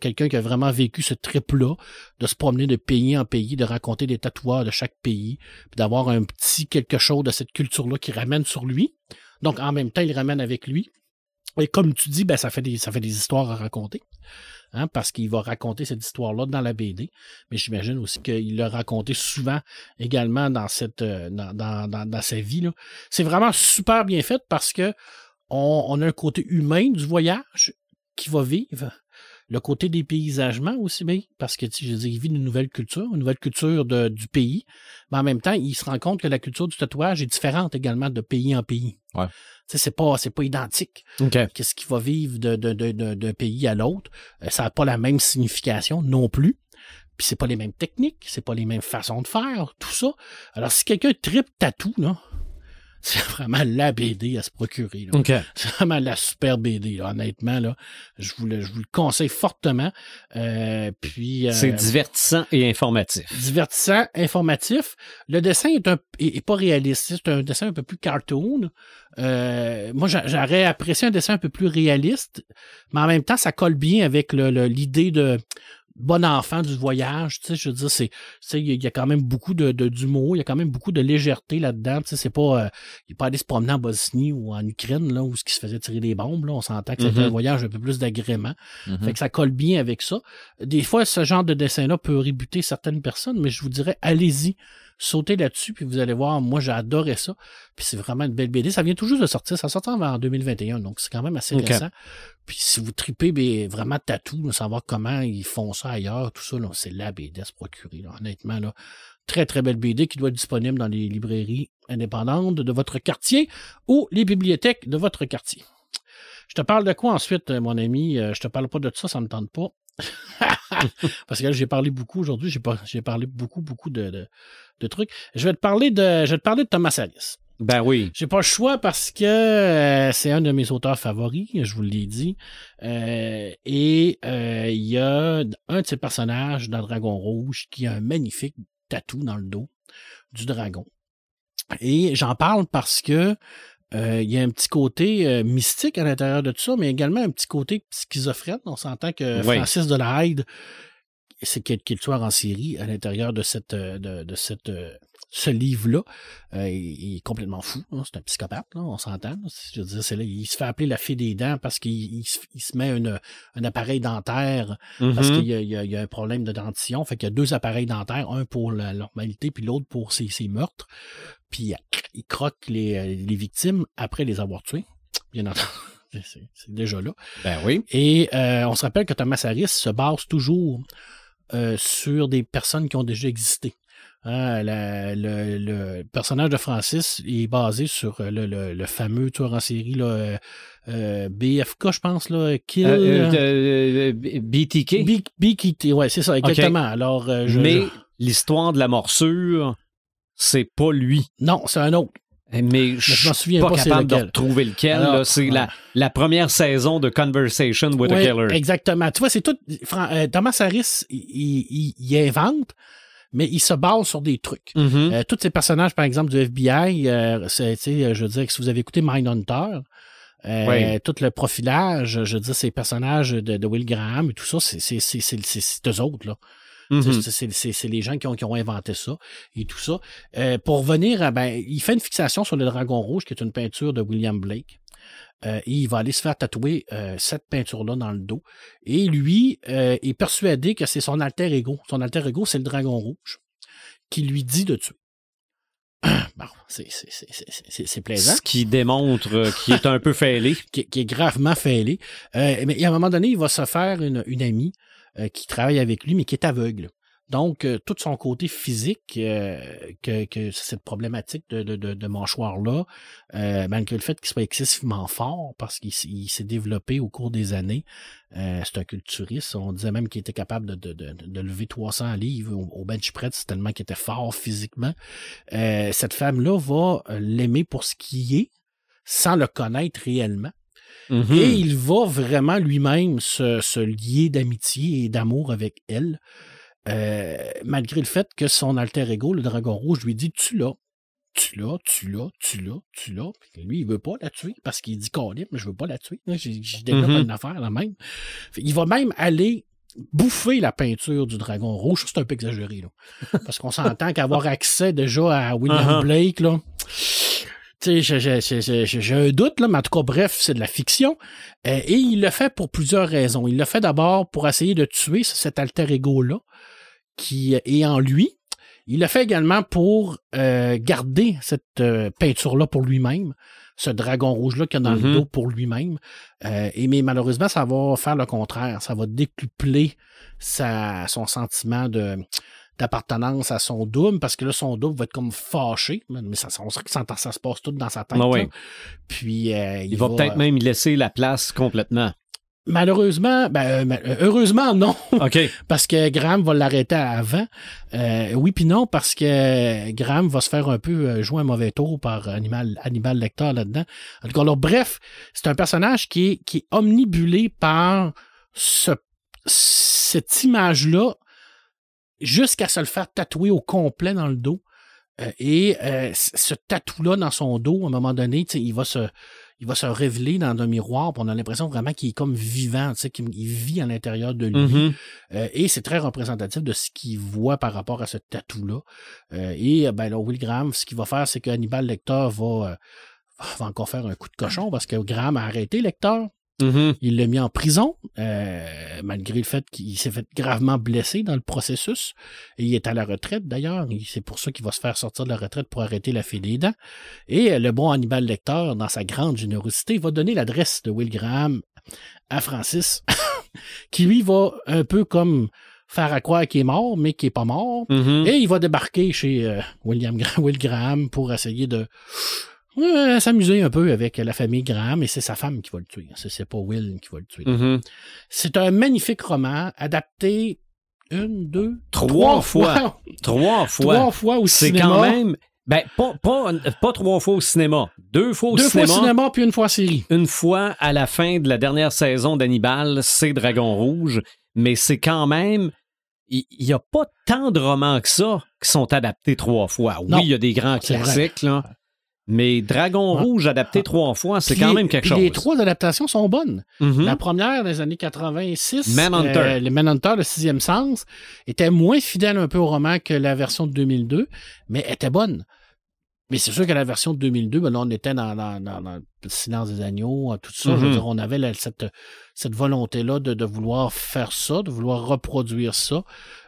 quelqu'un qui a vraiment vécu ce trip-là, de se promener de pays en pays, de raconter des tatoueurs de chaque pays, puis d'avoir un petit quelque chose de cette culture-là qui ramène sur lui. Donc, en même temps, il ramène avec lui. Et comme tu dis, ben, ça ça fait des histoires à raconter. Hein, parce qu'il va raconter cette histoire-là dans la BD. Mais j'imagine aussi qu'il l'a raconté souvent également dans cette euh, dans, dans, dans, sa vie. C'est vraiment super bien fait parce que on, a un côté humain du voyage qui va vivre. Le côté des paysagements aussi bien, parce que je dire, il vit une nouvelle culture, une nouvelle culture du pays, mais en même temps, il se rend compte que la culture du tatouage est différente également de pays en pays. C'est pas, c'est pas identique qu'est-ce qui va vivre de- de- de- de- d'un pays à l'autre. Euh, ça n'a pas la même signification non plus. Puis c'est pas les mêmes techniques, c'est pas les mêmes façons de faire, tout ça. Alors si quelqu'un tripe tatou, là, (laughs) c'est vraiment la BD à se procurer. là. OK. (laughs) C'est vraiment la super BD, là, honnêtement. Là. Je, vous le, je vous le conseille fortement. Euh, puis, euh, C'est divertissant et informatif. divertissant, informatif. Le dessin est, un, est, est pas réaliste. C'est un dessin un peu plus cartoon. Euh, moi, j'a- j'aurais apprécié un dessin un peu plus réaliste, mais en même temps, ça colle bien avec le- le- l'idée de bon enfant du voyage. Tu sais, je veux dire, c'est, tu sais, il y, a- il y a quand même beaucoup de, de- d'humour, il y a quand même beaucoup de légèreté là-dedans. Tu sais, c'est pas, euh, il est pas allé se promener en Bosnie ou en Ukraine, là, où ce qui se faisait tirer des bombes, là. On s'entend que c'était un voyage un peu plus d'agrément. Fait que ça colle bien avec ça. Des fois, ce genre de dessin-là peut rebuter certaines personnes, mais je vous dirais, allez-y, sautez là-dessus, puis vous allez voir, moi, j'ai adoré ça. Puis c'est vraiment une belle BD. Ça vient tout juste de sortir. Ça sort en en 2021, donc c'est quand même assez récent. Puis si vous tripez ben, vraiment tatou, savoir comment ils font ça ailleurs, tout ça, là, c'est la BD à se procurer. là. Honnêtement, là, très, très belle BD qui doit être disponible dans les librairies indépendantes de votre quartier ou les bibliothèques de votre quartier. Je te parle de quoi ensuite, mon ami? Euh, Je te parle pas de ça, ça me tente pas. (laughs) Parce que là, j'ai parlé beaucoup aujourd'hui. J'ai, parlé beaucoup, beaucoup de, de, de trucs. Je vais te parler de, je vais te parler de Thomas Harris. Ben oui. J'ai pas le choix parce que euh, c'est un de mes auteurs favoris, je vous l'ai dit. Euh, et euh, il y a un de ses personnages dans Dragon Rouge qui a un magnifique tatou dans le dos du dragon. Et j'en parle parce que euh, il y a un petit côté euh, mystique à l'intérieur de tout ça, mais également un petit côté schizophrène. On s'entend que Oui. Francis de la Hyde, c'est qui est, qui est le tueur en série à l'intérieur de cette, euh, de, de cette, ce livre-là. Euh, il, est complètement fou. hein, C'est un psychopathe, là, on s'entend. là. Je veux dire, c'est là, il se fait appeler la fée des dents parce qu'il il se, il se met une- un appareil dentaire parce Mhm. qu'il y a, il y a- il y a un problème de dentition. Fait qu'il y a deux appareils dentaires, un pour la normalité, puis l'autre pour ses, ses meurtres. Puis il- il croque les, euh, les victimes après les avoir tuées. Bien entendu. (laughs) C'est c'est déjà là. Ben oui. Et euh, on se rappelle que Thomas Harris se base toujours euh, sur des personnes qui ont déjà existé. Hein, la- le, le personnage de Francis est basé sur euh, le, fameux tueur en série là, euh, euh, BFK, je pense, là, Kill. Euh, BTK. Ouais, c'est ça, exactement. Alors, je- mais je- l'histoire de la morsure, c'est pas lui. non, c'est un autre. Mais je je m'en suis souviens pas pas capable de retrouver lequel. C'est la, ouais. la première saison de Conversation with a Killer. Exactement. Tu vois, c'est tout. Thomas Harris, il, il- il invente, mais il se base sur des trucs. Mhm. Euh, tous ces personnages, par exemple, du FBI, euh, je veux dire, que si vous avez écouté Mindhunter, euh, Oui. tout le profilage, je veux dire, ces personnages de, de Will Graham et tout ça, c'est, c'est, c'est, c'est, c'est, c'est eux autres, là. Mhm. C'est- C'est c'est- c'est les gens qui ont, qui ont inventé ça et tout ça. Euh, pour venir à, ben, il fait une fixation sur le Dragon Rouge, qui est une peinture de William Blake. Euh, et il va aller se faire tatouer euh, cette peinture-là dans le dos. Et lui euh, est persuadé que c'est son alter ego. Son alter ego, c'est le Dragon Rouge, qui lui dit de tuer. (clears throat) Bon, c'est- plaisant Ce qui démontre qu'il est un peu fêlé. (laughs) qui, qui est gravement fêlé. Euh, mais à un moment donné, il va se faire une, une amie euh, qui travaille avec lui, mais qui est aveugle. Donc, euh, tout son côté physique, euh, que, que cette problématique de, de, de, de mâchoire-là, euh, malgré le fait qu'il soit excessivement fort, parce qu'il s'est développé au cours des années, euh, c'est un culturiste. On disait même qu'il était capable de, de, de, de lever 300 livres au, au bench press, tellement qu'il était fort physiquement. Euh, cette femme-là va l'aimer pour ce qui est, sans le connaître réellement. Mhm. Et il va vraiment lui-même se, se lier d'amitié et d'amour avec elle, euh, malgré le fait que son alter ego, le dragon rouge, lui dit Tu l'as, tu l'as, tu l'as, tu l'as, tu l'as. Puis lui, il veut pas la tuer parce qu'il dit Colin, mais je veux pas la tuer. J'ai j'ai développé Mhm. une affaire la même. Il va même aller bouffer la peinture du dragon rouge. C'est un peu exagéré, là. (laughs) Parce qu'on s'entend qu'avoir accès déjà à William Uh-huh. Blake, là. Tu sais, j'ai- un doute, là, mais en tout cas, bref, c'est de la fiction. Euh, et il le fait pour plusieurs raisons. Il le fait d'abord pour essayer de tuer ce- cet alter ego-là qui est en lui. Il le fait également pour euh, garder cette euh, peinture-là pour lui-même, ce dragon rouge-là qu'il a dans Mhm. le dos pour lui-même. Euh, et mais malheureusement, ça va faire le contraire. Ça va décupler sa, son sentiment de d'appartenance à son double, parce que là, son double va être comme fâché. Mais ça, on sait que ça, ça se passe tout dans sa tête. Ah oui. Puis euh, Il va peut-être même y laisser la place complètement. Malheureusement, ben, euh, euh, heureusement, non. OK. (laughs) Parce que Graham va l'arrêter avant. Euh, oui, puis non, parce que Graham va se faire un peu euh, jouer un mauvais tour par Animal, Hannibal Lecter là-dedans. En tout cas, alors, bref, c'est un personnage qui est, qui est omnibulé par ce, cette image-là jusqu'à se le faire tatouer au complet dans le dos. Euh, et euh, ce tatou-là dans son dos, à un moment donné, tu sais, il va se il va se révéler dans un miroir, puis on a l'impression vraiment qu'il est comme vivant, tu sais, qu'il il vit à l'intérieur de lui. Mhm. Euh, et c'est très représentatif de ce qu'il voit par rapport à ce tatou-là. Euh, et euh, ben là, Will Graham, ce qu'il va faire, c'est que Hannibal Lecter va, euh, va encore faire un coup de cochon parce que Graham a arrêté Lecter. Mhm. Il l'a mis en prison, euh, malgré le fait qu'il s'est fait gravement blessé dans le processus. Et il est à la retraite d'ailleurs. C'est pour ça qu'il va se faire sortir de la retraite pour arrêter la fée des dents. Et euh, le bon Hannibal Lecter, dans sa grande générosité, va donner l'adresse de Will Graham à Francis, (laughs) qui lui va un peu comme faire à croire qu'il est mort, mais qu'il est pas mort. Mhm. Et il va débarquer chez euh, William Gra- Will Graham pour essayer de euh, s'amuser un peu avec la famille Graham. Et c'est sa femme qui va le tuer. C'est c'est pas Will qui va le tuer. Mhm. C'est un magnifique roman adapté une, deux, Trois trois fois. (laughs) Trois (laughs) fois. Trois fois au C'est cinéma. quand même. Ben, pas, pas, pas trois fois au cinéma. Deux fois au Deux cinéma. fois au cinéma, puis une fois série. Une fois à la fin de la dernière saison d'Hannibal, c'est Dragon Rouge. Mais c'est quand même. Il n'y a pas tant de romans que ça qui sont adaptés trois fois. Oui, il y a des grands c'est vrai. classiques, là. Mais Dragon Ouais. Rouge adapté Ah. trois fois, c'est quand même quelque chose. Les trois adaptations sont bonnes. Mhm. La première des années 86, Manhunter. euh, le Manhunter, le sixième sens, était moins fidèle un peu au roman que la version de 2002, mais était bonne. Mais c'est sûr que la version de 2002, ben là, on était dans, dans, dans- dans le silence des agneaux, euh, tout ça. Je veux Mhm. dire, on avait la- cette, cette volonté-là de, de vouloir faire ça, de vouloir reproduire ça.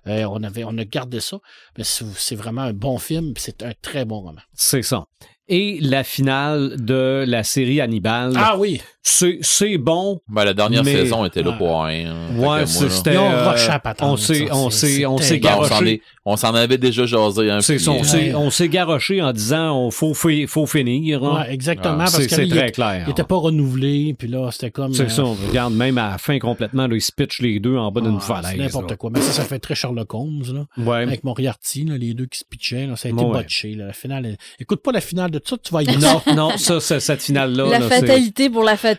Euh, on, avait, on a gardé ça. Mais c'est vraiment un bon film, c'est un très bon roman. C'est ça. Et la finale de la série Hannibal, Ah oui! C'est c'est bon. Ben, la dernière Mais- saison était là pour rien. hein. Ouais, moi, c'est- là, c'était. Ont euh, on s'est, on s'est, on s'est ben, on s'en garoché. est- on s'en avait déjà jasé. Puis, ça, on s'est, Ouais. on s'est garoché en disant on faut, fi- faut finir. hein. Ouais, exactement. Ah, parce c'est, que c'est il très était- clair. il n'était pas renouvelé, puis là, c'était comme. C'est euh, ça, on regarde même à la fin complètement, là, ils se pitchent les deux en bas d'une Ah, c'est falaise. n'importe là. quoi. Mais ça, ça fait très Sherlock Holmes, là. Ouais. Avec Moriarty, là, les deux qui se pitchaient, là, ça a été Ouais. botché. Là, la finale, elle- écoute pas la finale de tout ça, tu vas y Non, non, ça, cette finale-là. la fatalité pour la fatalité.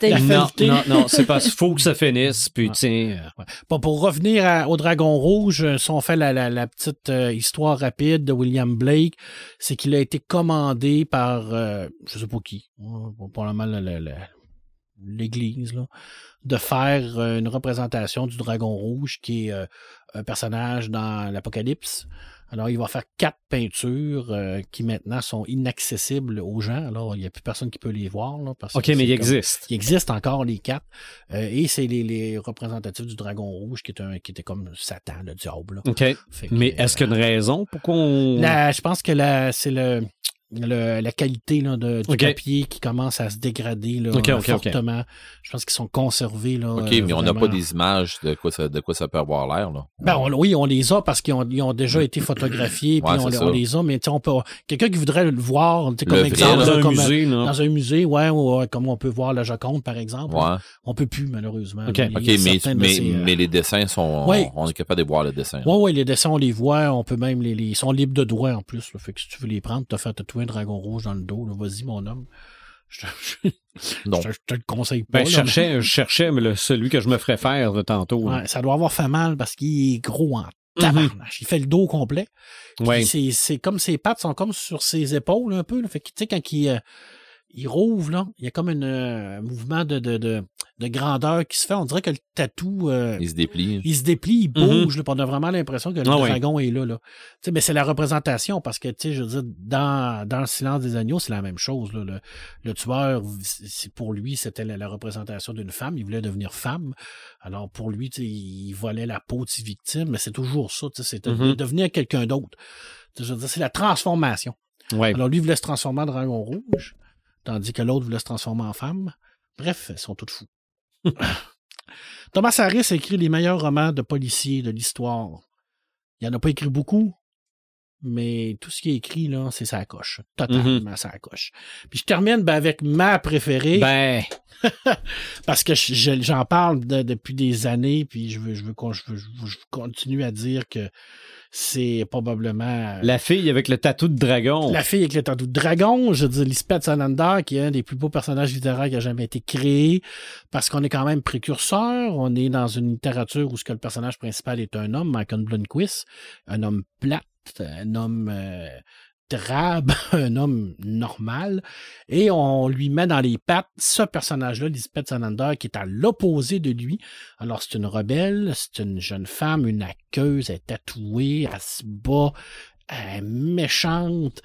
Non, non, non, c'est parce qu'il faut que ça finisse, puis Ouais. tiens. euh, Bon, pour revenir à- au Dragon Rouge, euh, si on fait la, la- la petite euh, histoire rapide de William Blake, c'est qu'il a été commandé par, euh, je sais pas qui, euh, probablement l'Église, là, de faire euh, une représentation du Dragon Rouge, qui est euh, un personnage dans l'Apocalypse. Alors, il va faire quatre peintures euh, qui maintenant sont inaccessibles aux gens. Alors, il n'y a plus personne qui peut les voir. Là, parce OK, mais il comme- existe. il existe encore les quatre. Euh, et c'est les, les représentatifs du dragon rouge qui, est un, qui était comme Satan, le diable. là. OK. Que, Mais euh, est-ce qu'il y a une raison pour qu'on. la- je pense que la, c'est le, le- la qualité là, de, du papier qui commence à se dégrader là, Ok, ok, ok. fortement. Je pense qu'ils sont conservés. Là, OK, euh, mais on n'a pas des images de quoi ça, de quoi ça peut avoir l'air, là. Ben, on- oui, on les a parce qu'ils ont, ils ont déjà été photographiés, puis Ouais, on, les- on les a, mais tu on peut. Quelqu'un qui voudrait le voir, tu sais, comme Le exemple, dans un comme, musée, dans un musée, ouais, comme on peut voir la Joconde, par exemple. Ouais. On peut plus, malheureusement. Ok. Mais, ces, euh, mais les dessins sont. Ouais. On est capable de voir le dessin. Ouais, ouais, les dessins, on les voit, on peut même les, les- ils sont libres de droit en plus. Là, fait que si tu veux les prendre, t'as fait tatouer un dragon rouge dans le dos, vas-y, mon homme. Je te, je, Non. te- je te le conseille pas. Ben, je cherchais, je cherchais mais le, celui que je me ferais faire de tantôt. ouais, ça doit avoir fait mal parce qu'il est gros en tabarnache. Il fait le dos complet. Ouais. c'est, c'est comme ses pattes sont comme sur ses épaules un peu. Là. Fait que tu sais, quand il, euh, il rouvre, là, il y a comme une, euh, un mouvement de, de, de, de grandeur qui se fait. On dirait que le tatou. euh, Il se déplie. il se déplie, il bouge, là, puis on a vraiment l'impression que le Ah ouais. dragon est là. là. Tu sais, mais c'est la représentation, parce que, tu sais, je veux dire, dans, dans le silence des agneaux, c'est la même chose. Là. Le, le tueur, c'est, pour lui, c'était la, la représentation d'une femme. Il voulait devenir femme. Alors, pour lui, tu sais, il volait la peau de ses victimes, mais c'est toujours ça. tu sais, C'est de- Mhm. devenir quelqu'un d'autre. Je veux dire, c'est la transformation. Ouais. Alors, lui, il voulait se transformer en dragon rouge, tandis que l'autre voulait se transformer en femme. Bref, ils sont tous fous. Thomas Harris a écrit les meilleurs romans de policiers de l'histoire. Il n'en a pas écrit beaucoup, mais tout ce qui est écrit, là, c'est sa coche. Totalement sa coche. Puis je termine ben, avec ma préférée, Ben, (laughs) parce que je- je- j'en parle de- depuis des années, puis je veux, je veux, je veux- je continue à dire que c'est probablement... la fille avec le tatou de dragon. La fille avec le tatou de dragon, je dis Lisbeth Salander, qui est un des plus beaux personnages littéraires qui a jamais été créé, parce qu'on est quand même précurseur, on est dans une littérature où ce que le personnage principal est un homme, Michael Blomquist, un homme plate, un homme euh, drabe, (laughs) un homme normal, et on lui met dans les pattes ce personnage-là, Lisbeth Salander, qui est à l'opposé de lui. Alors c'est une rebelle, c'est une jeune femme, une aqueuse, elle est tatouée, elle se bat, elle est méchante,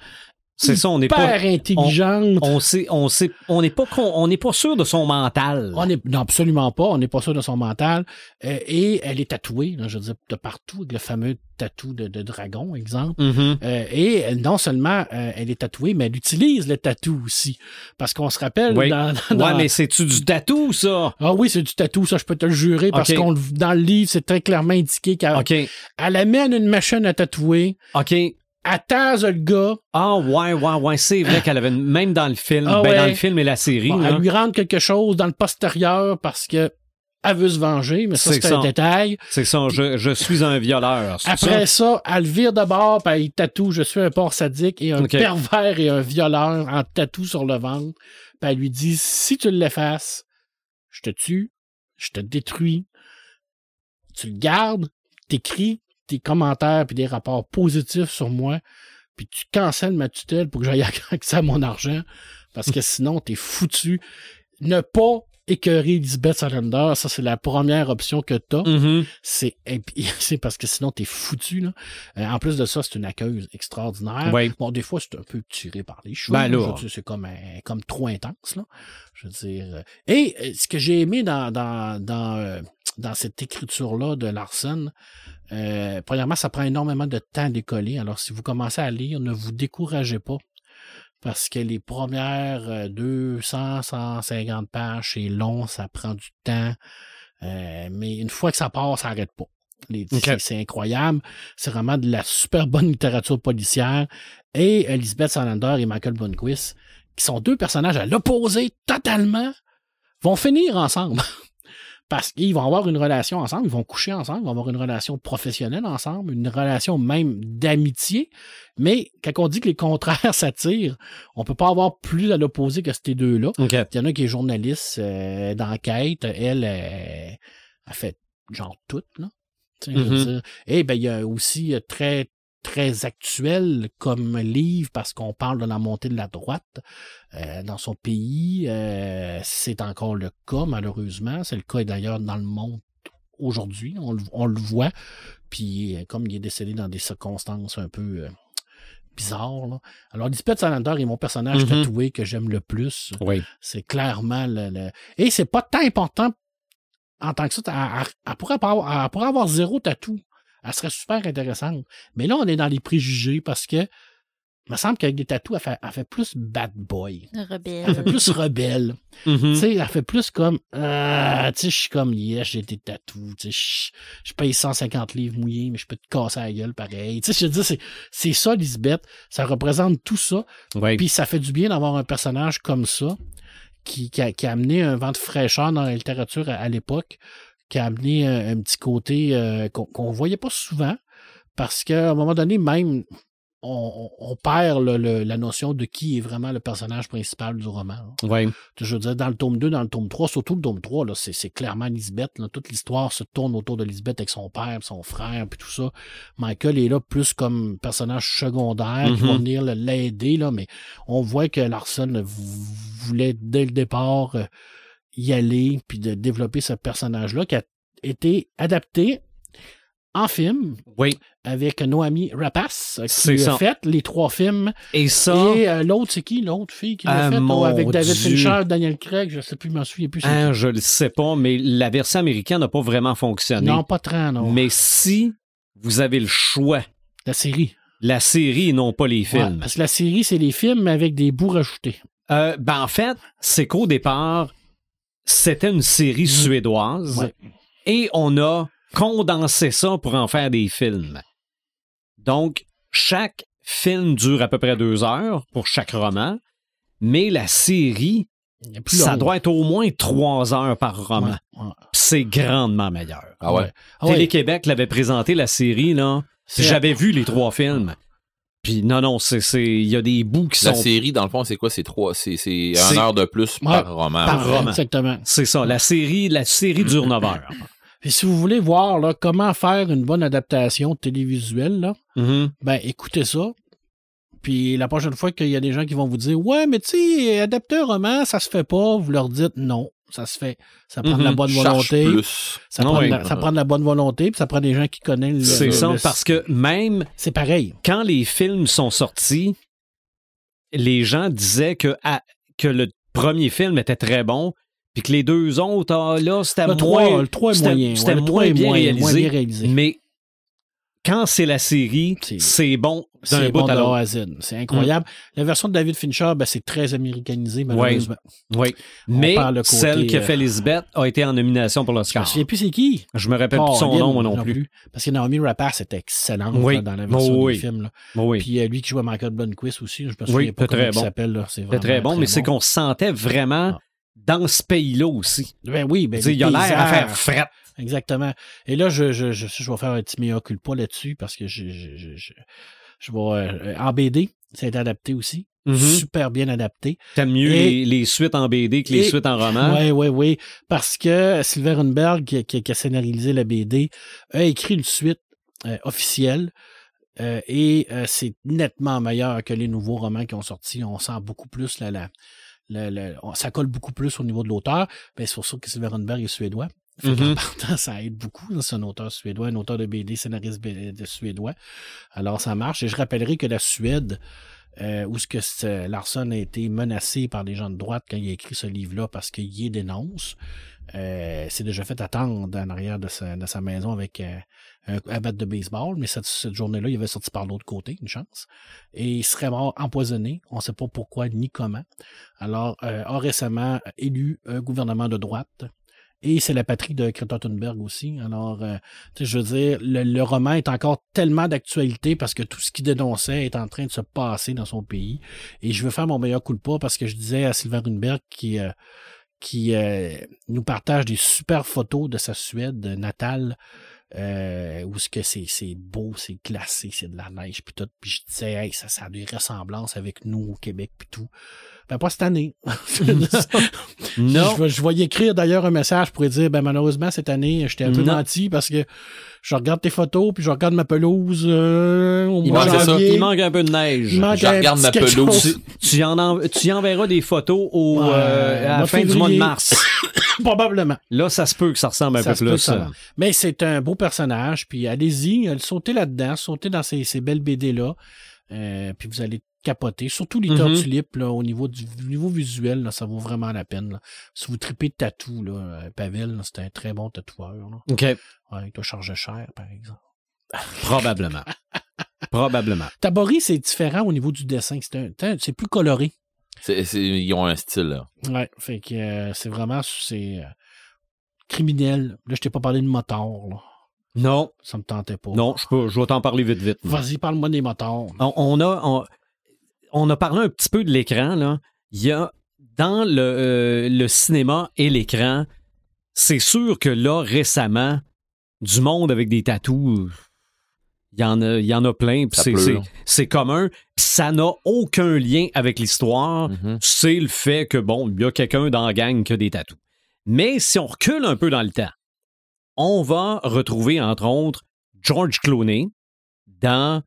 C'est ça, on n'est pas. hyper intelligente. On sait, on sait, on n'est pas, con- on n'est pas sûr de son mental. On est, non, absolument pas. On n'est pas sûr de son mental. Euh, et elle est tatouée, là, je veux dire, de partout, avec le fameux tatou de, de dragon, exemple. Mhm. Euh, et elle, non seulement euh, elle est tatouée, mais elle utilise le tatou aussi. Parce qu'on se rappelle Oui. dans, dans- Ouais, mais c'est-tu du tatou, ça? Ah oui, c'est du tatou, ça je peux te le jurer, parce Ok. qu'on le- dans le livre, c'est très clairement indiqué qu'elle OK. elle amène une machine à tatouer, OK. Tase le gars, Ah, ouais, ouais, ouais. C'est vrai qu'elle avait, une- même dans le film, Ah ben, ouais. dans le film et la série, Bon, elle lui rentre quelque chose dans le postérieur parce que elle veut se venger, mais ça C'est un détail. c'est ça, je, je suis un violeur. Après ça? ça, elle vire de bord, puis elle tatoue Je suis un porc sadique et un pervers et un violeur en tatou sur le ventre. Puis elle lui dit Si tu l'effaces, je te tue, je te détruis. Tu le gardes, t'écris tes commentaires puis des rapports positifs sur moi, puis tu cancelles ma tutelle pour que j'aille (laughs) accès à mon argent, parce que sinon, t'es foutu. Ne pas écœurer Elizabeth Salander, ça, c'est la première option que t'as. Mhm. (laughs) C'est parce que sinon, t'es foutu. Là. Euh, en plus de ça, c'est une accueil extraordinaire. Oui. Bon, des fois, c'est un peu tiré par les cheveux. Ben là. là. C'est comme, un- comme trop intense. Là. Je veux dire. euh, Et euh, ce que j'ai aimé dans, dans, dans, euh, dans cette écriture-là de Larson, euh, premièrement, ça prend énormément de temps à décoller. Alors, si vous commencez à lire, ne vous découragez pas. Parce que les premières euh, 200, 150 pages, c'est long, ça prend du temps. Euh, mais une fois que ça part, ça n'arrête pas. C'est- incroyable. C'est vraiment de la super bonne littérature policière. Et Elizabeth Salander et Michael Bunquist, qui sont deux personnages à l'opposé totalement, vont finir ensemble. (laughs) Parce qu'ils vont avoir une relation ensemble, ils vont coucher ensemble, ils vont avoir une relation professionnelle ensemble, une relation même d'amitié. Mais quand on dit que les contraires (laughs) s'attirent, on peut pas avoir plus à l'opposé que ces deux-là. Il y en a qui est journaliste euh, d'enquête. Elle, euh, a fait genre tout, là. Tu sais, je veux Mhm. dire. Et ben, il y a aussi euh, très, très actuel comme livre parce qu'on parle de la montée de la droite euh, dans son pays. Euh, c'est encore le cas, malheureusement. C'est le cas d'ailleurs dans le monde aujourd'hui. On, le- on le voit. Puis, euh, comme il est décédé dans des circonstances un peu euh, bizarres. là. Alors, Lisbeth Salander est mon personnage Mhm. tatoué que j'aime le plus. Oui. C'est clairement le, le- Et c'est pas tant important en tant que ça. Elle, elle- elle pourrait, pas avoir, elle pourrait avoir zéro tatou. Elle serait super intéressante. Mais là, on est dans les préjugés parce que il me semble qu'avec des tatous, elle fait, elle fait plus bad boy. Elle fait Rebelle. plus rebelle. Mhm. Tu sais, elle fait plus comme Ah, tu sais, je suis comme yes, j'ai des tatous. Tu sais, je, paye 150 livres mouillés, mais je peux te casser la gueule pareil. Tu sais, je veux dire, c'est, c'est ça, Lisbeth. Ça représente tout ça. Oui. Puis ça fait du bien d'avoir un personnage comme ça qui, qui, a, qui a amené un vent de fraîcheur dans la littérature à, à l'époque, qui a amené un, un petit côté euh, qu'on qu'on voyait pas souvent, parce qu'à un moment donné, même, on, perd le- le- la notion de qui est vraiment le personnage principal du roman. là. Oui. Je veux dire, dans le tome 2, dans le tome 3, surtout le tome 3, là, c'est, clairement Lisbeth. Là. Toute l'histoire se tourne autour de Lisbeth avec son père, son frère, puis tout ça. Michael est là plus comme personnage secondaire qui Mhm. va venir le- l'aider, mais on voit que Larson voulait dès le départ euh, y aller, puis de développer ce personnage-là qui a été adapté en film Oui. avec Noami Rapace, euh, C'est qui a fait les trois films Et ça, et euh, l'autre, c'est qui? L'autre fille qui l'a Ah, fait oh, avec David Dieu. Fincher, Daniel Craig, je sais plus, je m'en souviens plus. hein, je le sais pas, mais la version américaine n'a pas vraiment fonctionné. Non, pas très, non. Mais si vous avez le choix, La série. la série et non pas les Ouais, films. parce que la série, c'est les films mais avec des bouts rajoutés. Euh, ben en fait, c'est qu'au départ, c'était une série suédoise Ouais. et on a condensé ça pour en faire des films. Donc, chaque film dure à peu près deux heures pour chaque roman, mais la série, ça long. doit être au moins trois heures par roman. Ouais, ouais. C'est grandement meilleur. Ah ouais? Ah ouais. Télé-Québec l'avait présenté, la série, là. J'avais vu les trois films. Puis non, non, c'est, c'est, il y a des bouts qui La sont. série, dans le fond, c'est quoi? C'est trois, c'est, c'est C'est- une heure de plus Ouais, par roman. par roman. Exactement. C'est ça. La série, la série dure 9 heures. (laughs) Et si vous voulez voir là, comment faire une bonne adaptation télévisuelle, là, Mhm. ben écoutez ça. Puis la prochaine fois qu'il y a des gens qui vont vous dire Ouais, mais tu sais, adapter un roman, ça se fait pas, vous leur dites non, ça se fait. Ça prend de la Mhm. bonne volonté. plus. Ça, prend de la, ça prend de la bonne volonté, puis ça prend des gens qui connaissent le. C'est ça, le- parce que même C'est pareil. quand les films sont sortis, les gens disaient que, ah, que le premier film était très bon, puis que les deux autres, ah, là, c'était moins, 3, le 3 est c'était- moyen. c'était Ouais, moins 3 est bien moins- réalisé. moins bien réalisé. Mais quand c'est la série, C'est- bon d'un bout bon à l'autre. C'est incroyable. La version de David Fincher, ben, c'est très américanisé, malheureusement. Oui. Mais côté, celle qui a euh, fait Lisbeth a été en nomination pour Je me l'Oscar. souviens plus c'est qui. Je me rappelle plus son nom, moi non plus. Parce que Naomi Rapace était excellente Oui. dans la version Oh, oui. du film. là. Oui. Puis euh, lui qui joue à Michael Blomquist aussi, je me Oui, souviens pas c'est comment très il bon. s'appelle. C'est C'était très bon, mais c'est qu'on se sentait vraiment Ah. dans ce pays-là aussi. Ben oui, ben, sais, il a l'air à faire fret. Exactement. Et là, je, je, je, je vais faire un petit mea culpa là-dessus parce que je, je, je, je, je vais. euh, en BD, ça a été adapté aussi. Mhm. Super bien adapté. T'aimes mieux Et- les, les suites en BD que les et- suites en roman? Oui, oui, oui. Parce que Sylvain Runberg, qui, qui- qui a scénarisé la BD, a écrit une suite euh, officielle euh, et euh, c'est nettement meilleur que les nouveaux romans qui ont sorti. On sent beaucoup plus la, la, on- ça colle beaucoup plus au niveau de l'auteur. Ben, c'est pour ça que Sylvain Runberg est suédois. Partant, ça aide beaucoup. hein, C'est un auteur suédois, un auteur de BD, scénariste de suédois. Alors, ça marche. Et je rappellerai que la Suède, euh, où ce que Larson a été menacé par des gens de droite quand il a écrit ce livre-là parce qu'il y dénonce, euh, s'est déjà fait attendre en arrière de sa, de sa maison avec euh, un, un bat de baseball, mais cette, cette journée-là, il avait sorti par l'autre côté, une chance. Et il serait mort empoisonné. On ne sait pas pourquoi ni comment. Alors, euh, a récemment élu un gouvernement de droite. Et c'est la patrie de Greta Thunberg aussi. Alors, euh, je veux dire, le, le roman est encore tellement d'actualité parce que tout ce qu'il dénonçait est en train de se passer dans son pays. Et je veux faire mon meilleur coup de pas parce que je disais à Sylvain Runberg qui, euh, qui euh, nous partage des super photos de sa Suède natale euh, où ce que c'est c'est beau, c'est glacé, c'est de la neige puis tout. Puis je disais, hey, ça, ça a des ressemblances avec nous au Québec puis tout. Ben pas cette année. (laughs) (laughs) Non. Je, je vais y écrire d'ailleurs un message pour lui dire, ben malheureusement cette année, j'étais un peu Non. menti parce que je regarde tes photos puis je regarde ma pelouse euh, au Il mois manque, ça. il manque un peu de neige. Il manque Je un regarde ma pelouse. Tu y, en en- tu enverras des photos au, euh, à la fin du mois de mars. (coughs) Probablement. Là, ça se peut que ça ressemble un Ça peu se plus. ça. Mais c'est un beau personnage, puis allez-y, sautez là-dedans, sautez dans ces, ces belles BD-là, euh, puis vous allez capoter. Surtout les Mhm. tortulipes, là, au niveau du au niveau visuel, là, ça vaut vraiment la peine. là. Si vous tripez de tatou, là, euh, Pavel, c'est un très bon tatoueur. Là. OK. Ouais, il doit charger cher, par exemple. (laughs) Probablement. Probablement. Tabori, c'est différent au niveau du dessin. C'est plus coloré. Ils ont un style. là. Ouais, fait que euh, c'est vraiment c'est euh, criminel. Là, je t'ai pas parlé de là. Non, Ça me tentait pas. non, je, peux, je vais t'en parler vite, vite. Vas-y, parle-moi des motards. On, on a, on, on a parlé un petit peu de l'écran. là. Il y a dans le, euh, le cinéma et l'écran, c'est sûr que là, récemment, du monde avec des tatous, il y en a, il y en a plein. c'est- commun. ça n'a aucun lien avec l'histoire. Mhm. C'est le fait que, bon, il y a quelqu'un dans la gang qui a des tatous. Mais si on recule un peu dans le temps, on va retrouver, entre autres, George Clooney dans.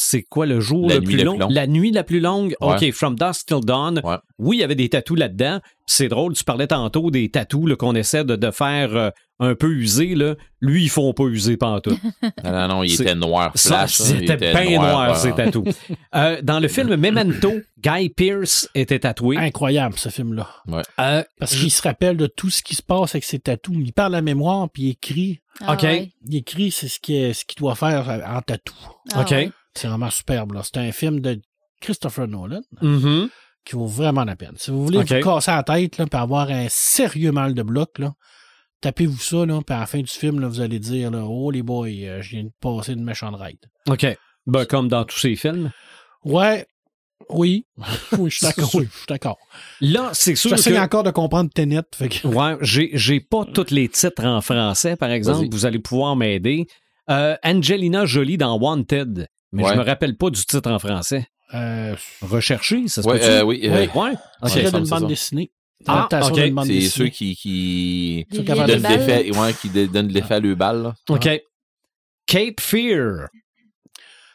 C'est quoi le jour La le plus long? plus. La nuit la plus longue? Ouais. OK, From Dusk Till Dawn. Ouais. Oui, il y avait des tatous là-dedans. C'est drôle, tu parlais tantôt des tatous qu'on essaie de, de faire euh, un peu user. Là. Lui, ils font pas user pantoute. (laughs) Non, non, non, il était noir Ça, flash. Il c'était était bien noir, ces tatous. Euh, dans le film Memento, Guy Pearce était tatoué. Incroyable, ce film-là. Euh, Parce qu'il se rappelle de tout ce qui se passe avec ses tatous. Il parle à la mémoire, puis il écrit. Ah OK. ouais. Il écrit c'est ce qu'il ce qu'il doit faire en tatou. Ah OK. C'est vraiment superbe. C'est un film de Christopher Nolan mhm. qui vaut vraiment la peine. Si vous voulez vous casser la tête, là, puis avoir un sérieux mal de bloc, là, tapez-vous ça, là, puis à la fin du film, là, vous allez dire là, Oh les boys, euh, je viens de passer une méchante ride. OK. Ben, comme dans tous ces films. Ouais. Oui. (laughs) oui, je suis d'accord. Oui, je suis d'accord. Là, c'est sûr J'essaie que... encore de comprendre Tenet. Fait que... Ouais, j'ai, j'ai pas tous les titres en français, par exemple. Vous allez pouvoir m'aider. Euh, Angelina Jolie dans Wanted. Mais Ouais. je me rappelle pas du titre en français. Euh, Recherché, ça se Ouais, euh, oui, euh, Oui. Ouais. Me d'une bande ça. dessinée. Ah, C'est dessinée. ceux qui, qui, donnent l'effet, ouais, qui donnent l'effet à le balle. là. OK. Cape Fear.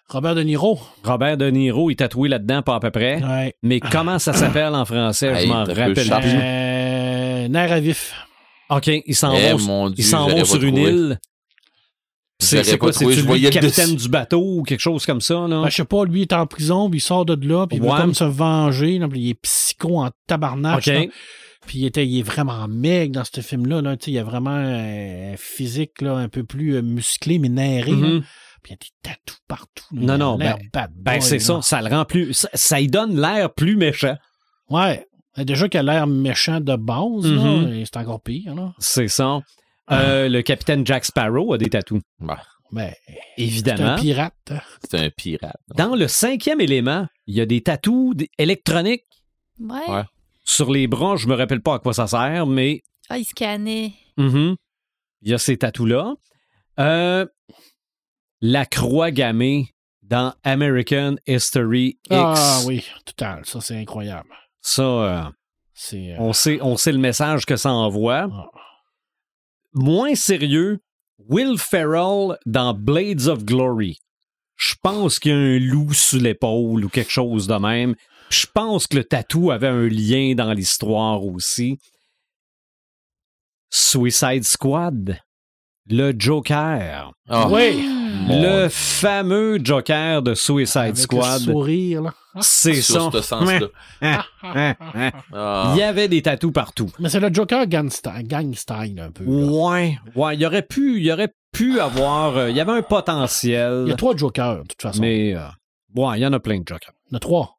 Robert De Niro. Robert De Niro est tatoué là-dedans, pas à peu près. Ouais. Mais comment ça s'appelle en français? Hey, je m'en rappelle plus. Euh, Nerf à vif. OK, ils s'en Eh, vont, ils vont pas sur une île. C'est, quoi? C'est trouvé, je lui voyais le capitaine dessus. du bateau ou quelque chose comme ça, là? Ben, je sais pas, lui il est en prison, puis il sort de là, puis il veut Ouais. comme se venger, là, puis il est psycho en tabarnak. Puis il, était, il est vraiment maigre dans ce film-là. Là, Tu sais, il a vraiment un physique là, un peu plus euh, musclé, mais nerré. là. Mhm. Puis il y a des tatous partout. là. Non, non, ben- bad Ben, c'est ça. Ça le rend plus. Ça, ça y donne l'air plus méchant. Ouais. Déjà qu'il a l'air méchant de base, là, et c'est encore pire. Là. C'est ça. Euh, le capitaine Jack Sparrow a des tatous. Bah, Ben, c'est Évidemment. un pirate. c'est un pirate. Dans le cinquième élément, il y a des tatous électroniques Ouais. Ouais. sur les bras. Je me rappelle pas à quoi ça sert, mais Ah, il scannait. mhm, il y a ces tatous-là. Euh, la croix gammée dans American History X. Ah oui, total. Ça, c'est incroyable. Ça, euh, C'est. euh, on, sait, on sait le message que ça envoie. Ah. Moins sérieux, Will Ferrell dans Blades of Glory. Je pense qu'il y a un loup sous l'épaule ou quelque chose de même. Je pense que le tatou avait un lien dans l'histoire aussi. Suicide Squad, le Joker, Ah, Oui. le fameux Joker de Suicide Avec Squad. le sourire, là. C'est sur ça. ce sens-là. (laughs) Ah. Il y avait des tatous partout. Mais c'est le Joker gangstein, un peu. là. Ouais, ouais, il aurait pu, il aurait pu avoir, euh, il y avait un potentiel, Il y a trois Jokers, de toute façon. mais euh, ouais, il y en a plein de Jokers. Il y en a trois.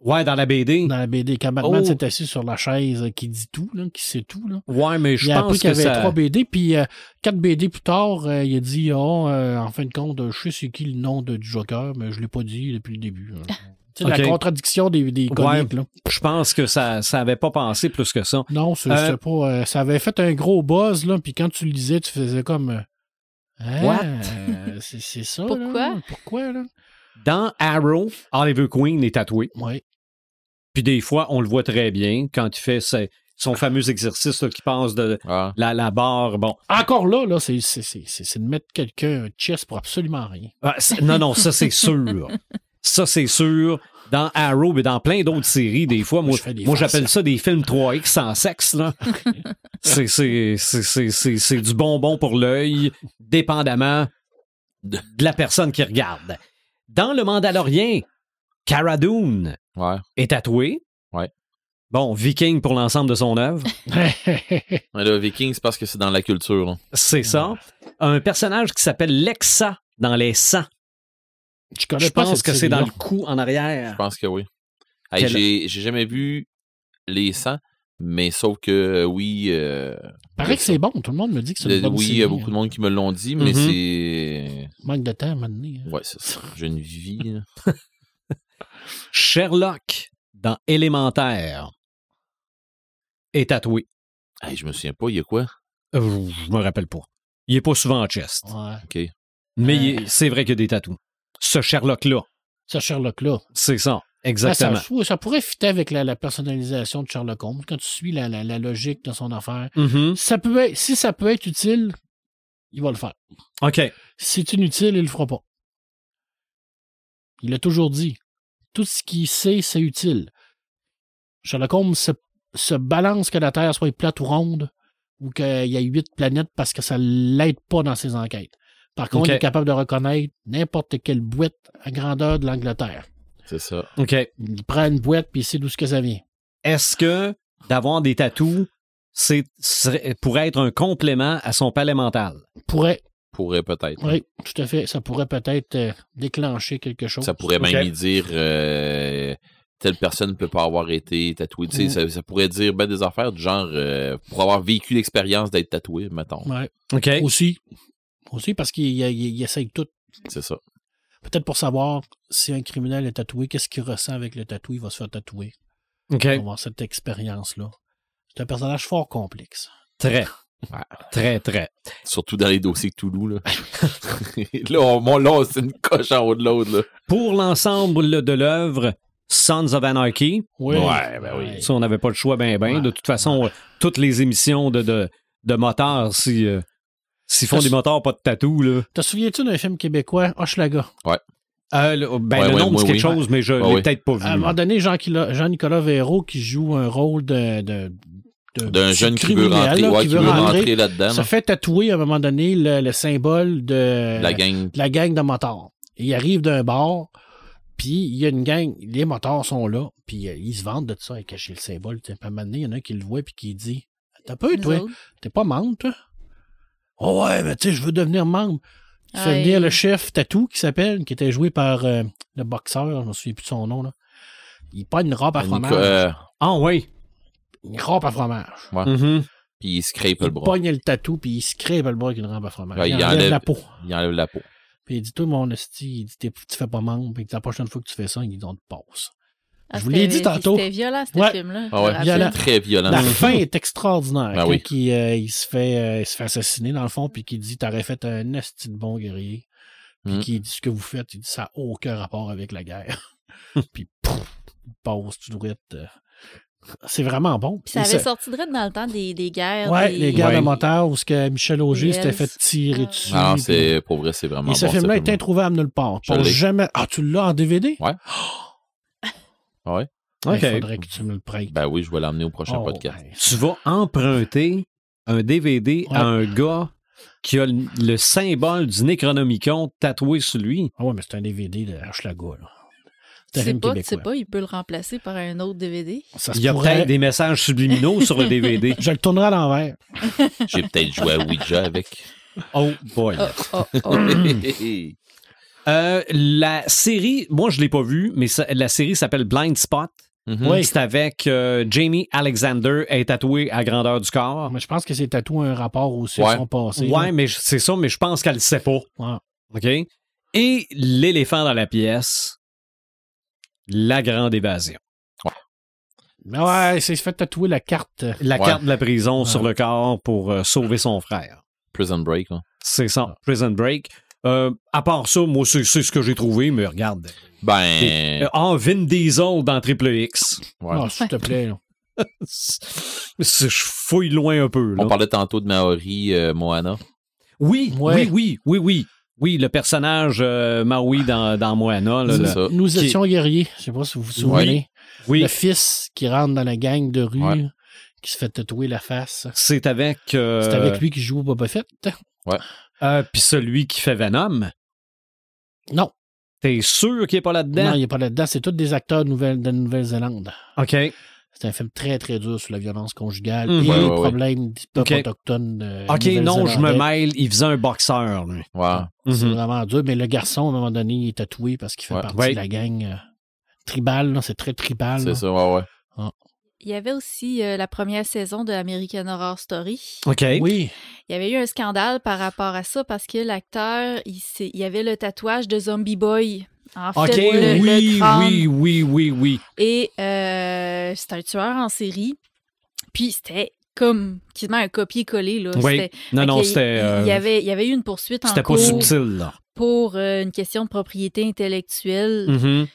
Ouais, dans la BD. Dans la BD, quand Batman Oh. s'est assis sur la chaise euh, qui dit tout, là, qui sait tout, là. Ouais, mais je il a pense qu'il y avait ça. trois BD, puis euh, quatre BD plus tard, euh, il a dit oh, euh, en fin de compte, je sais c'est qui le nom de, du Joker, mais je l'ai pas dit depuis le début. hein. (laughs) C'est Ok. la contradiction des, des comics, là. Je pense que ça, ça avait pas pensé plus que ça. Non, c'est Euh, pas. euh, ça avait fait un gros buzz, là, puis quand tu le lisais, tu faisais comme. euh, Ah, What? euh, c'est c'est ça. là? Pourquoi? Pourquoi, là? Dans Arrow, Oliver Queen est tatoué. Oui. Puis des fois, on le voit très bien quand il fait ses- son fameux exercice là, qui passe de Ah. la, la barre. Bon, Encore là, là, c'est c'est- c'est- c'est- c'est de mettre quelqu'un un chest pour absolument rien. Ah, non, non, ça c'est sûr. Ça c'est sûr. Dans Arrow, mais dans plein d'autres séries, des fois, moi, moi j'appelle ça des films 3X sans sexe. Là. (laughs) c'est, c'est, c'est, c'est, c'est- c'est du bonbon pour l'œil, dépendamment de la personne qui regarde. Dans Le Mandalorien, Cara Dune Ouais. est tatouée. Ouais. Bon, viking pour l'ensemble de son œuvre. (laughs) (laughs) Mais le Viking, c'est parce que c'est dans la culture. là. C'est ça. Un personnage qui s'appelle Lexa dans les sangs. Je connais Je pas pense que c'est dans le cou en arrière. Je pense que oui. Hey, j'ai, jamais vu les sangs, mais sauf que euh, oui. euh, Paraît que c'est bon. Tout le monde me dit que c'est une euh, bonne oui, il y a beaucoup de monde qui me l'ont dit, mais Mhm. c'est. Manque de temps, à un moment donné, hein. Ouais, c'est ça. J'ai une vie. (laughs) Sherlock dans Élémentaire est tatoué. Hey, je me souviens pas, il y a quoi? Euh, je me rappelle pas. Il est pas souvent en chest. Ouais. OK. Mais Euh. c'est vrai qu'il y a des tatous. Ce Sherlock-là, Ce Sherlock-là. c'est ça. Ben, Exactement. ça, ça- ça pourrait fitter avec la, la personnalisation de Sherlock Holmes quand tu suis la, la- la logique de son affaire. Mhm. Ça peut être, si ça peut être utile, il va le faire. OK. Si c'est inutile, il le fera pas. Il a toujours dit. Tout ce qu'il sait, c'est utile. Sherlock Holmes se, se balance que la Terre soit plate ou ronde ou qu'il y ait huit planètes parce que ça l'aide pas dans ses enquêtes. Par contre, il est capable de reconnaître n'importe quelle boîte à grandeur de l'Angleterre. C'est ça. OK. Il prend une boîte puis il sait d'où ce que ça vient. Est-ce que d'avoir des tatous, c'est pourrait être un complément à son palais mental? Pourrait, Pourrait peut-être. oui, tout à fait. Ça pourrait peut-être euh, déclencher quelque chose. Ça pourrait même lui dire euh, telle personne ne peut pas avoir été tatouée. Mm. ça, ça pourrait dire ben des affaires du genre euh, pour avoir vécu l'expérience d'être tatoué, mettons. Ouais. OK. Aussi. Aussi parce qu'il il, il essaye tout. C'est ça. Peut-être pour savoir si un criminel est tatoué, qu'est-ce qu'il ressent avec le tatou, il va se faire tatouer. OK. On va avoir cette expérience-là. C'est un personnage fort complexe. Très. Très, très. Surtout dans les dossiers Toulouse. Là, (laughs) là, on, mon- là, c'est une coche en haut de l'autre. Pour l'ensemble de l'œuvre, Sons of Anarchy, Oui. Ouais, ben oui. ça, on n'avait pas le choix ben ben. Ouais. De toute façon, euh, toutes les émissions de, de, de moteurs, si, euh, s'ils font des moteurs, pas de tatou, là. Te souviens-tu d'un film québécois, Hochelaga? Euh, le- ben, Ouais, le ouais, nom, moi, c'est quelque oui. chose, mais je Ouais, l'ai peut-être pas vu. À un moment donné, Jean-Nicolas Véraud qui joue un rôle de- D'un jeune qui veut criminel, rentrer, là, ouais, qui qui veut rentrer, rentrer là-dedans. se là. fait tatouer à un moment donné le, le symbole de La gang. de la gang de motards. Et il arrive d'un bar, puis il y a une gang, les motards sont là, puis euh, ils se vendent de ça et cacher le symbole. À un moment donné, il y en a un qui le voit puis qui dit T'as peu, toi, t'es pas membre, toi? Oh ouais, mais tu sais, je veux devenir membre. Fait Aïe. venir le chef Tatou qui s'appelle, qui était joué par euh, le boxeur, je me souviens plus de son nom là. Il pogne une robe à fromage. Euh, Ah oui. Une robe à fromage. Mhm. Puis il scrape le Il bras. pogne le tatou, puis il se crève le bras avec une robe à fromage. Ouais, il, il enlève, enlève- la peau. Il enlève la peau. Puis il dit, toi, mon esti, il dit, tu fais pas membre, puis la prochaine fois que tu fais ça, il dit, on te passe. Ah, Je vous l'ai dit tantôt. C'était violent, ce Ouais. film-là. Ah ouais, Violent. Très violent. La fin est extraordinaire. Ben oui. il, euh, il se fait, euh, il se fait assassiner, dans le fond, puis qu'il dit, t'aurais fait un esti de bon guerrier. Puis Mm. qu'il dit, ce que vous faites, il dit, ça n'a aucun rapport avec la guerre. (laughs) puis, pouf, il passe tout droit. C'est vraiment bon. Puis ça avait sorti direct dans le temps des, des guerres. Ouais, des- les guerres Ouais. de motards où ce que Michel Auger s'était fait tirer Ah. dessus. Ah, puis- c'est, pour vrai, c'est vraiment Et ce bon. film-là est introuvable nulle part. Je Pour l'ai. jamais. Ah, tu l'as en DVD? Ouais. (gasps) Ouais. Il faudrait que tu me le prêtes. Ben oui, je vais l'emmener au prochain Oh, podcast. ben, Tu vas emprunter un DVD à un gars qui a le, le symbole du Necronomicon tatoué sur lui. Ah ouais, mais c'est un DVD de Hochelaga, là. C'est pas, tu sais québécois. pas, il peut le remplacer par un autre DVD. Ça Il y a pourrait- peut-être des messages subliminaux (laughs) sur le DVD. Je le tournerai à l'envers. (laughs) J'ai peut-être joué à Ouija avec. Oh boy. Oh, oh, oh. (clears throat) Euh, la série, moi je l'ai pas vue, mais ça- la série s'appelle Blind Spot. Mhm. Oui. C'est avec euh, Jamie Alexander, elle est tatouée à grandeur du corps. Mais je pense que ces tatous ont un rapport aussi Ouais. à son passé. Ouais, là. mais c'est ça, mais je pense qu'elle le sait pas. Ouais. OK? Et l'éléphant dans la pièce, la grande évasion. Mais ouais, c'est fait tatouer la carte. La Ouais. carte de la prison Ouais. sur le corps pour euh, sauver son frère. Prison Break. hein. C'est ça, Prison Break. Euh, à part ça, moi, c'est c'est ce que j'ai trouvé, mais regarde. Ben. Euh, Ah, Vin Diesel dans Triple X. ouais. Ah, s'il te plaît. (laughs) Je fouille loin un peu. Là. On parlait tantôt de Maori euh, Moana. Oui, Ouais. oui, oui, oui, oui. Oui, le personnage euh, Maui dans, dans Moana. là, ça. Nous Qui- étions guerriers. Je sais pas si vous vous souvenez. Oui, Le fils qui rentre dans la gang de rue, Ouais. qui se fait tatouer la face. c'est avec. euh, C'est avec lui qui joue Boba Fett. euh, Puis celui qui fait Venom? Non, T'es sûr qu'il est pas là-dedans? non, il n'est pas là-dedans. C'est tous des acteurs de Nouvelle- de Nouvelle-Zélande. OK. C'est un film très, très dur sur la violence conjugale Mhm. et Ouais, les ouais, ouais. problèmes du peuple Ok. autochtone. de OK, non, je me mêle. Il faisait un boxeur, lui. Ouais. C'est Mhm. vraiment dur, mais le garçon, à un moment donné, il est tatoué parce qu'il fait Ouais. partie Ouais. de la gang euh, tribale. C'est très tribal. C'est ça, ouais, ouais. Il y avait aussi euh, la première saison de American Horror Story. OK. Oui, Il y avait eu un scandale par rapport à ça parce que l'acteur, il, il avait le tatouage de Zombie Boy. En OK, fait, le oui, crâne. oui, oui, oui, oui. Et euh, c'est un tueur en série. Puis c'était comme quasiment un copier-coller. Là. Oui. Non, non, c'était. euh, Il y, avait, il y avait eu une poursuite en C'était pas subtil, là. pour euh, une question de propriété intellectuelle. Mhm.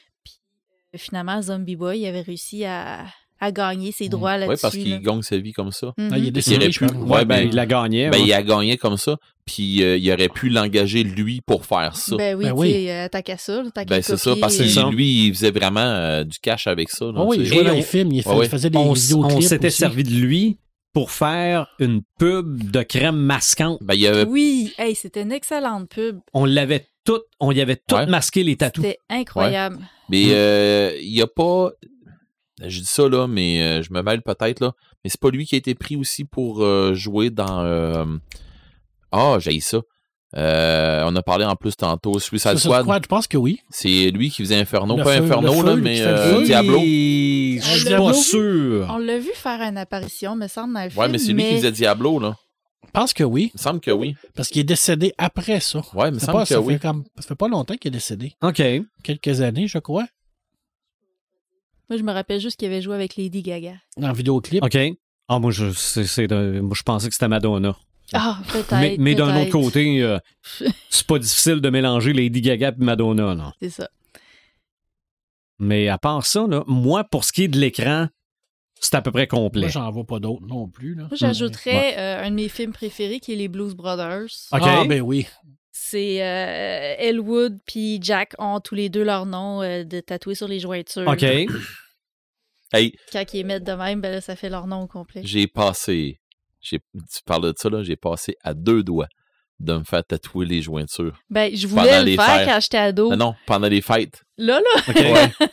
Finalement, Zombie Boy il avait réussi à, à gagner ses Mm. droits Ouais, là-dessus. parce là. qu'il gagne sa vie comme ça. Mhm. Ah, il est Il décédé, aurait je pu- pense. Ouais, Ouais, ben, ben, il a gagné. Ben, ouais. il a gagné comme ça, puis euh, il aurait pu l'engager lui pour faire ça. Ben oui, Ben oui. euh, t'as qu'à ça. t'as Ben, c'est ça, parce que et- ça. lui, il faisait vraiment euh, du cash avec ça. là, Ah oui, il jouait Et dans on- les films, il, fait- Ouais, ouais. faisait des on, on s'était aussi. servi de lui pour faire une pub de crème masquante. Ben, il y avait Oui, hey, c'était une excellente pub. On l'avait tout, on y avait tout Ouais. masqué les tatous. C'était incroyable. Mais euh, il n'y a pas. Je dis ça là, mais euh, je me mêle peut-être là. Mais c'est pas lui qui a été pris aussi pour euh, jouer dans. euh, Ah, j'ai ça. Euh, on a parlé en plus tantôt. Suicide Squad. Squad, je pense que oui. C'est lui qui faisait Inferno. Le pas feu- Inferno, feu, là, mais euh. Diablo. Oui, Je suis pas sûr. On l'a vu faire une apparition, me semble, dans le film. Ouais, mais c'est lui qui faisait Diablo, là. Je pense que oui, Il me semble que oui. parce qu'il est décédé après ça. Ouais, il me Ça, semble pas, que ça, oui. fait comme, ça fait pas longtemps qu'il est décédé. OK. Quelques années, je crois. Moi, je me rappelle juste qu'il avait joué avec Lady Gaga. En vidéoclip? OK. Ah, moi, je, c'est, c'est de- moi, je pensais que c'était Madonna. Ah, peut-être. mais mais d'un autre côté, euh, (laughs) c'est pas difficile de mélanger Lady Gaga et Madonna. Là. C'est ça. Mais à part ça, là, moi, pour ce qui est de l'écran, c'est à peu près complet. Moi, j'en vois pas d'autres non plus. Là. Moi, j'ajouterais euh, un de mes films préférés qui est Les Blues Brothers. OK. Ah, ben oui. C'est euh, Elwood puis Jack ont tous les deux leur nom euh, de tatoué sur les jointures. OK. (coughs) Hey, Quand ils émettent de même, ben là, ça fait leur nom au complet. j'ai passé. j'ai- Tu parles de ça, là. J'ai passé à deux doigts de me faire tatouer les jointures. Ben, je voulais le faire fêtes. quand j'étais ado. Ah non, pendant les fêtes. Là, là, OK. (laughs) Ouais.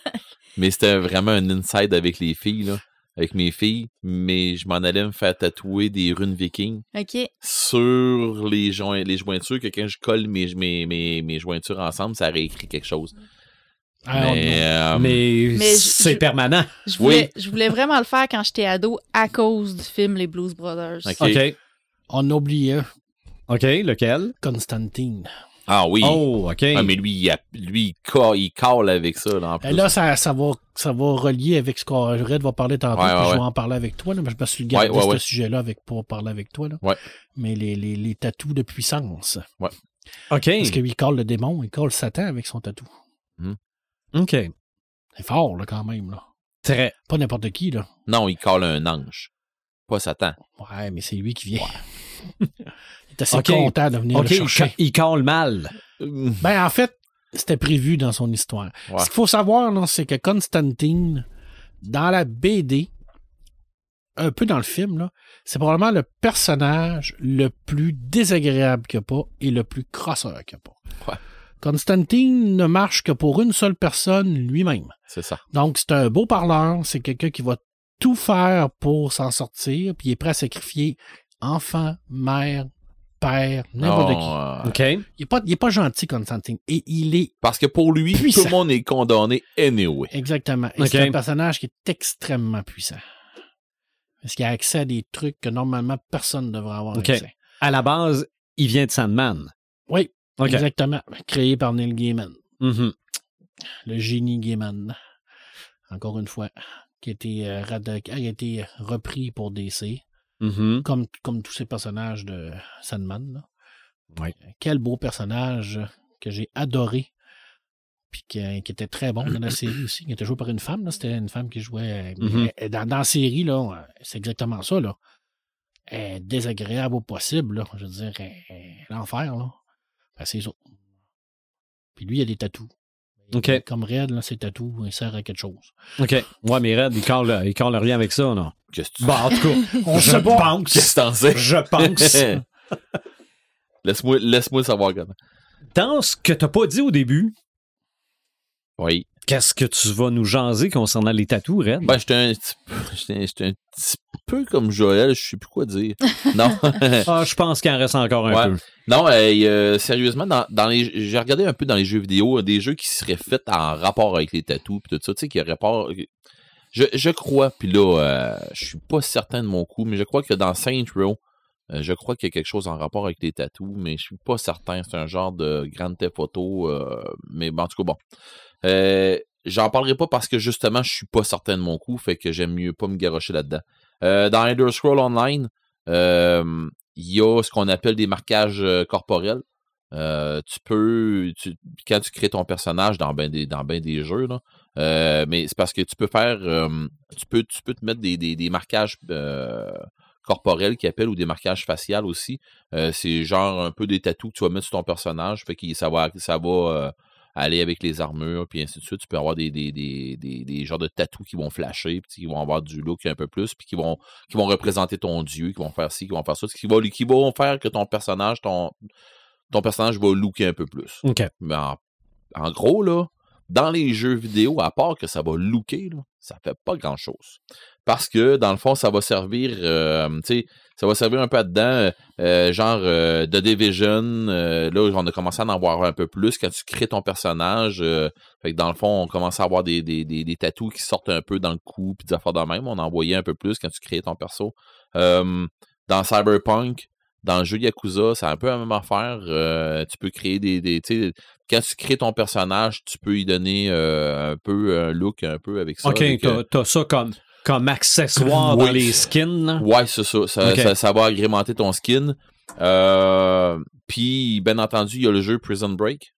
mais c'était vraiment un inside avec les filles, là. Avec mes filles. Mais je m'en allais me faire tatouer des runes vikings OK. sur les, joints, les jointures que quand je colle mes, mes, mes, mes jointures ensemble, ça réécrit quelque chose. Ah, mais, euh, Mais, Mais je- c'est permanent. Je voulais, je voulais vraiment le faire quand j'étais ado à cause du film Les Blues Brothers. Ok. On a oublié un. OK, lequel? Constantine. Ah oui. Oh, OK. Ah, mais lui, il, lui, cale avec ça, là, en plus. Et là, ça, ça, va, ça va relier avec ce qu'on Red va parler tantôt, Ouais, puis ouais, je vais ouais. en parler avec toi. Là, mais je me suis gardé Ouais, ouais, ce ouais. sujet-là avec, pour parler avec toi. Là. Ouais. Mais les, les, les tatous de puissance. OK. Parce qu'il colle le démon, il colle Satan avec son tatou. OK. C'est fort, là, quand même. Là. Très. Pas n'importe qui, là. Non, il colle un ange. Pas Satan. Ouais, mais c'est lui qui vient. (laughs) il est assez content de venir OK, le il, chercher. ca- il cale mal. Ben, en fait, c'était prévu dans son histoire. Ouais. Ce qu'il faut savoir, c'est que Constantine, dans la BD, un peu dans le film, c'est probablement le personnage le plus désagréable qu'il n'y a pas et le plus crosseur qu'il n'y a pas. Ouais. Constantine ne marche que pour une seule personne, lui-même. C'est ça. Donc, c'est un beau parleur, c'est quelqu'un qui va tout faire pour s'en sortir, puis il est prêt à sacrifier enfant, mère, père, n'importe qui. euh, OK. Il est, pas, pas gentil, Constantine. Et il est Parce que pour lui, Puissant. tout le monde est condamné anyway. Exactement. Et Ok. c'est un personnage qui est extrêmement puissant. Parce qu'il a accès à des trucs que normalement personne ne devrait avoir Ok. accès. À la base, il vient de Sandman. Oui, OK. exactement. Créé par Neil Gaiman, Mhm. le génie Gaiman. Encore une fois, qui a été, euh, rad- a été repris pour DC, Mhm. comme, comme tous ces personnages de Sandman. là. Oui. Quel beau personnage que j'ai adoré. Puis qui, qui était très bon dans la série (clears throat) aussi, qui était joué par une femme. C'était une femme qui jouait. euh, Mhm. euh, dans, dans la série, euh, c'est exactement ça. Là. Elle est désagréable au possible. Là. Je veux dire, l'enfer. Là. Ben, c'est ça. Puis lui, il a des tatous. OK. Comme Red, là, ses tatous, il sert à quelque chose. OK. Ouais, mais Red, il cale, il rien avec ça, non? Qu'est-ce que tu Bon, en tout cas, On (laughs) je pense. Qu'est-ce que t'en sais? Je pense. (laughs) Laisse-moi laisse-moi savoir comment. Dans ce que t'as pas dit au début, Oui. Qu'est-ce que tu vas nous jaser concernant les tatous, Red? Ben, j'étais un j'étais- un petit peu comme Joël, je sais plus quoi dire. (laughs) Non. (laughs) Ah, je pense qu'il en reste encore un Ouais. peu. Non, euh, euh, sérieusement, dans, dans les, j'ai regardé un peu dans les jeux vidéo, euh, des jeux qui seraient faits en rapport avec les tatous pis tout ça, tu sais, qui rapport. Je, je crois, puis là, euh, je suis pas certain de mon coup, mais je crois que dans Saint Row, je crois qu'il y a quelque chose en rapport avec les tatous, mais je suis pas certain. C'est un genre de grande photo, euh, mais bon, en tout cas, bon. Euh, J'en parlerai pas parce que justement, je suis pas certain de mon coup, fait que j'aime mieux pas me garocher là-dedans. Euh, dans Elder Scroll Online, euh, il y a ce qu'on appelle des marquages corporels. Tu peux, quand tu crées ton personnage dans ben des, dans ben des jeux, là, mais c'est parce que tu peux faire, tu peux, tu peux te mettre des, des, des marquages corporels qui appellent ou des marquages faciales aussi. C'est genre un peu des tatous que tu vas mettre sur ton personnage, fait que ça va, ça va aller avec les armures, puis ainsi de suite. Tu peux avoir des, des, des, des, des genres de tatous qui vont flasher, puis qui vont avoir du look un peu plus, puis qui vont, qui vont représenter ton dieu, qui vont faire ci, qui vont faire ça, qui, va, qui vont faire que ton personnage, ton, ton personnage va looker un peu plus. OK. Mais en, en gros, là, dans les jeux vidéo, à part que ça va looker, là, ça fait pas grand-chose. Parce que, dans le fond, ça va servir, euh, tu sais, ça va servir un peu dedans, euh, genre euh, The Division, euh, là, on a commencé à en voir un peu plus quand tu crées ton personnage. euh, fait que dans le fond, on commence à avoir des, des, des, des tatous qui sortent un peu dans le cou, puis des affaires de même. On en voyait un peu plus quand tu créais ton perso. Euh, dans Cyberpunk, dans le jeu Yakuza, c'est un peu la même affaire. Euh, tu peux créer des. des quand tu crées ton personnage, tu peux y donner euh, un peu un look un peu avec ça. OK, euh, t'as t'as ça comme, comme accessoire dans les skins. là. Ouais, c'est ça. Ça, Ok. ça. ça va agrémenter ton skin. Euh, Puis, bien entendu, il y a le jeu Prison Break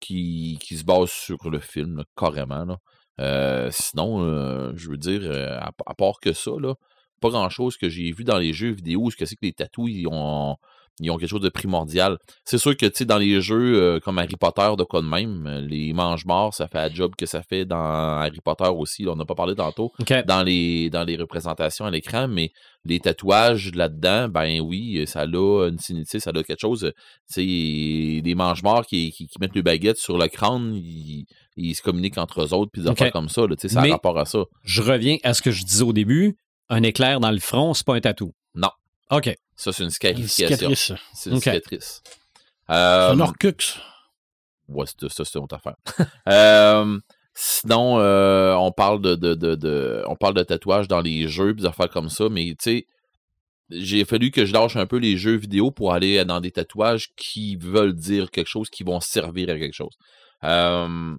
qui, qui se base sur le film, là, carrément. Là. Euh, sinon, euh, je veux dire, à, à part que ça, là, pas grand-chose que j'ai vu dans les jeux vidéo ce que c'est que les tatous, ils ont, ils ont quelque chose de primordial. C'est sûr que, tu sais, dans les jeux euh, comme Harry Potter, de quoi de même, euh, les mange-morts, ça fait la job que ça fait dans Harry Potter aussi. là, on n'a pas parlé tantôt dans les, dans les représentations à l'écran, mais les tatouages là-dedans, ben oui, ça a une sinité, ça a quelque chose. Tu sais, les mange-morts qui, qui, qui mettent le baguette sur le crâne, ils, ils se communiquent entre eux autres, puis des Ok. affaires comme ça, là, tu sais, ça a rapport à ça. Je reviens à ce que je disais au début. Un éclair dans le front, c'est pas un tatou. Non. OK. Ça, c'est une Une scarification. cicatrice. C'est une Ok. cicatrice. C'est Euh, un orcux. Ouais, c'est- ça, c'est une autre affaire. (laughs) Euh, sinon, euh, on parle de, de, de, de- on parle de tatouage dans les jeux, des affaires comme ça, mais tu sais, j'ai fallu que je lâche un peu les jeux vidéo pour aller dans des tatouages qui veulent dire quelque chose, qui vont servir à quelque chose. Euh,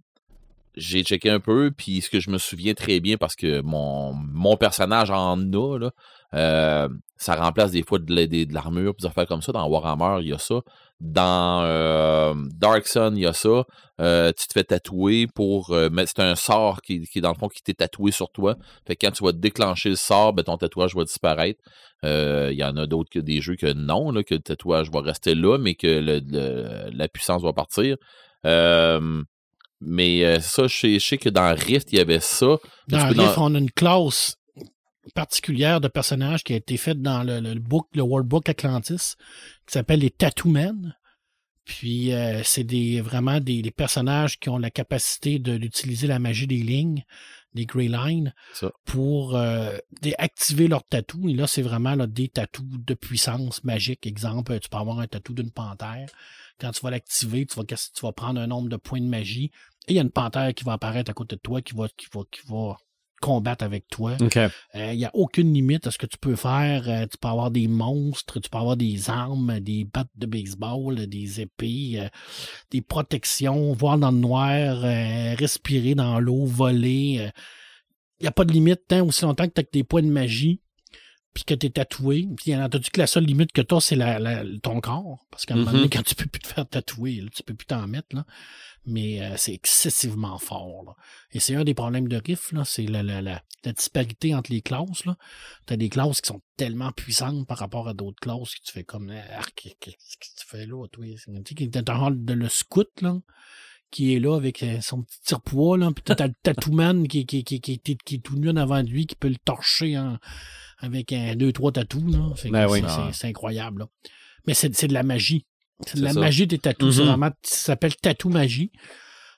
j'ai checké un peu, puis ce que je me souviens très bien, parce que mon, mon personnage en a, là, euh, ça remplace des fois de, des- de l'armure, des affaires comme ça. Dans Warhammer, il y a ça. Dans euh, Dark Sun, il y a ça. Euh, tu te fais tatouer pour. euh, mais c'est un sort qui, qui, dans le fond, qui t'est tatoué sur toi. Fait que quand tu vas déclencher le sort, ben, ton tatouage va disparaître. Euh, Il y en a d'autres que des jeux que non, là, que le tatouage va rester là, mais que le- le- la puissance va partir. Euh, mais ça, je sais, je sais que dans Rift, il y avait ça. Dans Rift, dans- on a une classe particulière de personnages qui a été faite dans le, le book, le World Book Atlantis, qui s'appelle les Tattoo Men. Puis euh, c'est des vraiment des, des personnages qui ont la capacité de- d'utiliser la magie des lignes, des Grey Lines, Ça. pour euh, déactiver leurs tatous. Et là, c'est vraiment là, des tatous de puissance magique. Exemple, tu peux avoir un tatou d'une panthère. Quand tu vas l'activer, tu vas, tu vas prendre un nombre de points de magie. Et il y a une panthère qui va apparaître à côté de toi, qui va, qui va, qui va combattre avec toi. Euh, Il n'y a aucune limite à ce que tu peux faire. Euh, tu peux avoir des monstres, tu peux avoir des armes, des battes de baseball, des épées, euh, des protections, voir dans le noir, euh, respirer dans l'eau, voler. Il n'y a pas de limite tant aussi longtemps que tu as des points de magie puis que tu es tatoué. Puis il entendu que la seule limite que tu as, c'est la, la- ton corps? Parce qu'à un moment Mhm. donné, quand tu peux plus te faire tatouer, là, tu peux plus t'en mettre. Là. Mais euh, c'est excessivement fort. là. Et c'est un des problèmes de Rift, là, c'est la, la, la, la disparité entre les classes. Tu as des classes qui sont tellement puissantes par rapport à d'autres classes que tu fais comme Ah, qu'est- qu'est-ce que tu fais là, toi? Tu sais, qui est en de le scout, là, qui est là avec euh, son petit tire-poids, là, puis t'as le tattoo-man qui, qui, qui, qui, est- qui est tout nu en avant de lui, qui peut le torcher en- avec un, deux, trois tatous, là. Ben oui. c'est- Ah. c'est c'est incroyable, là. Mais c'est c'est de la magie. La ça. magie des tatous. C'est Mhm. vraiment, ça s'appelle tatou magie.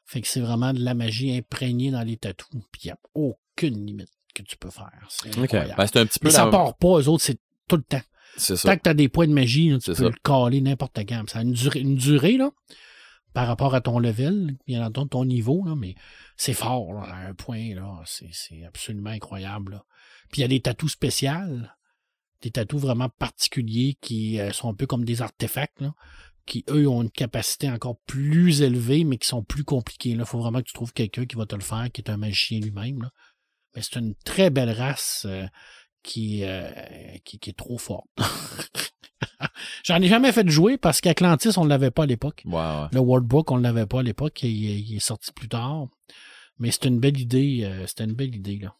Fait que c'est vraiment de la magie imprégnée dans les tatous. Puis il n'y a aucune limite que tu peux faire. C'est Ok. incroyable. Ben, c'est un petit peu Mais ça part pas, eux autres, c'est tout le temps. C'est ça. Tant que tu as des points de magie, tu peux ça. le caler n'importe quand. Ça a une durée, une durée là, par rapport à ton level, bien entendu, ton niveau, là, mais c'est fort là, à un point. là. C'est c'est absolument incroyable. là. Puis il y a des tatous spéciales, des tatous vraiment particuliers qui euh, sont un peu comme des artefacts, là, qui, eux, ont une capacité encore plus élevée, mais qui sont plus compliqués. Il faut vraiment que tu trouves quelqu'un qui va te le faire, qui est un magicien lui-même. Mais c'est une très belle race euh, qui, euh, qui, qui est trop forte. (laughs) J'en ai jamais fait jouer parce qu'Atlantis, on ne l'avait pas à l'époque. Ouais. Le World Book, on ne l'avait pas à l'époque. Il, il est sorti plus tard. Mais c'était une belle idée. euh, c'était une belle idée. Là.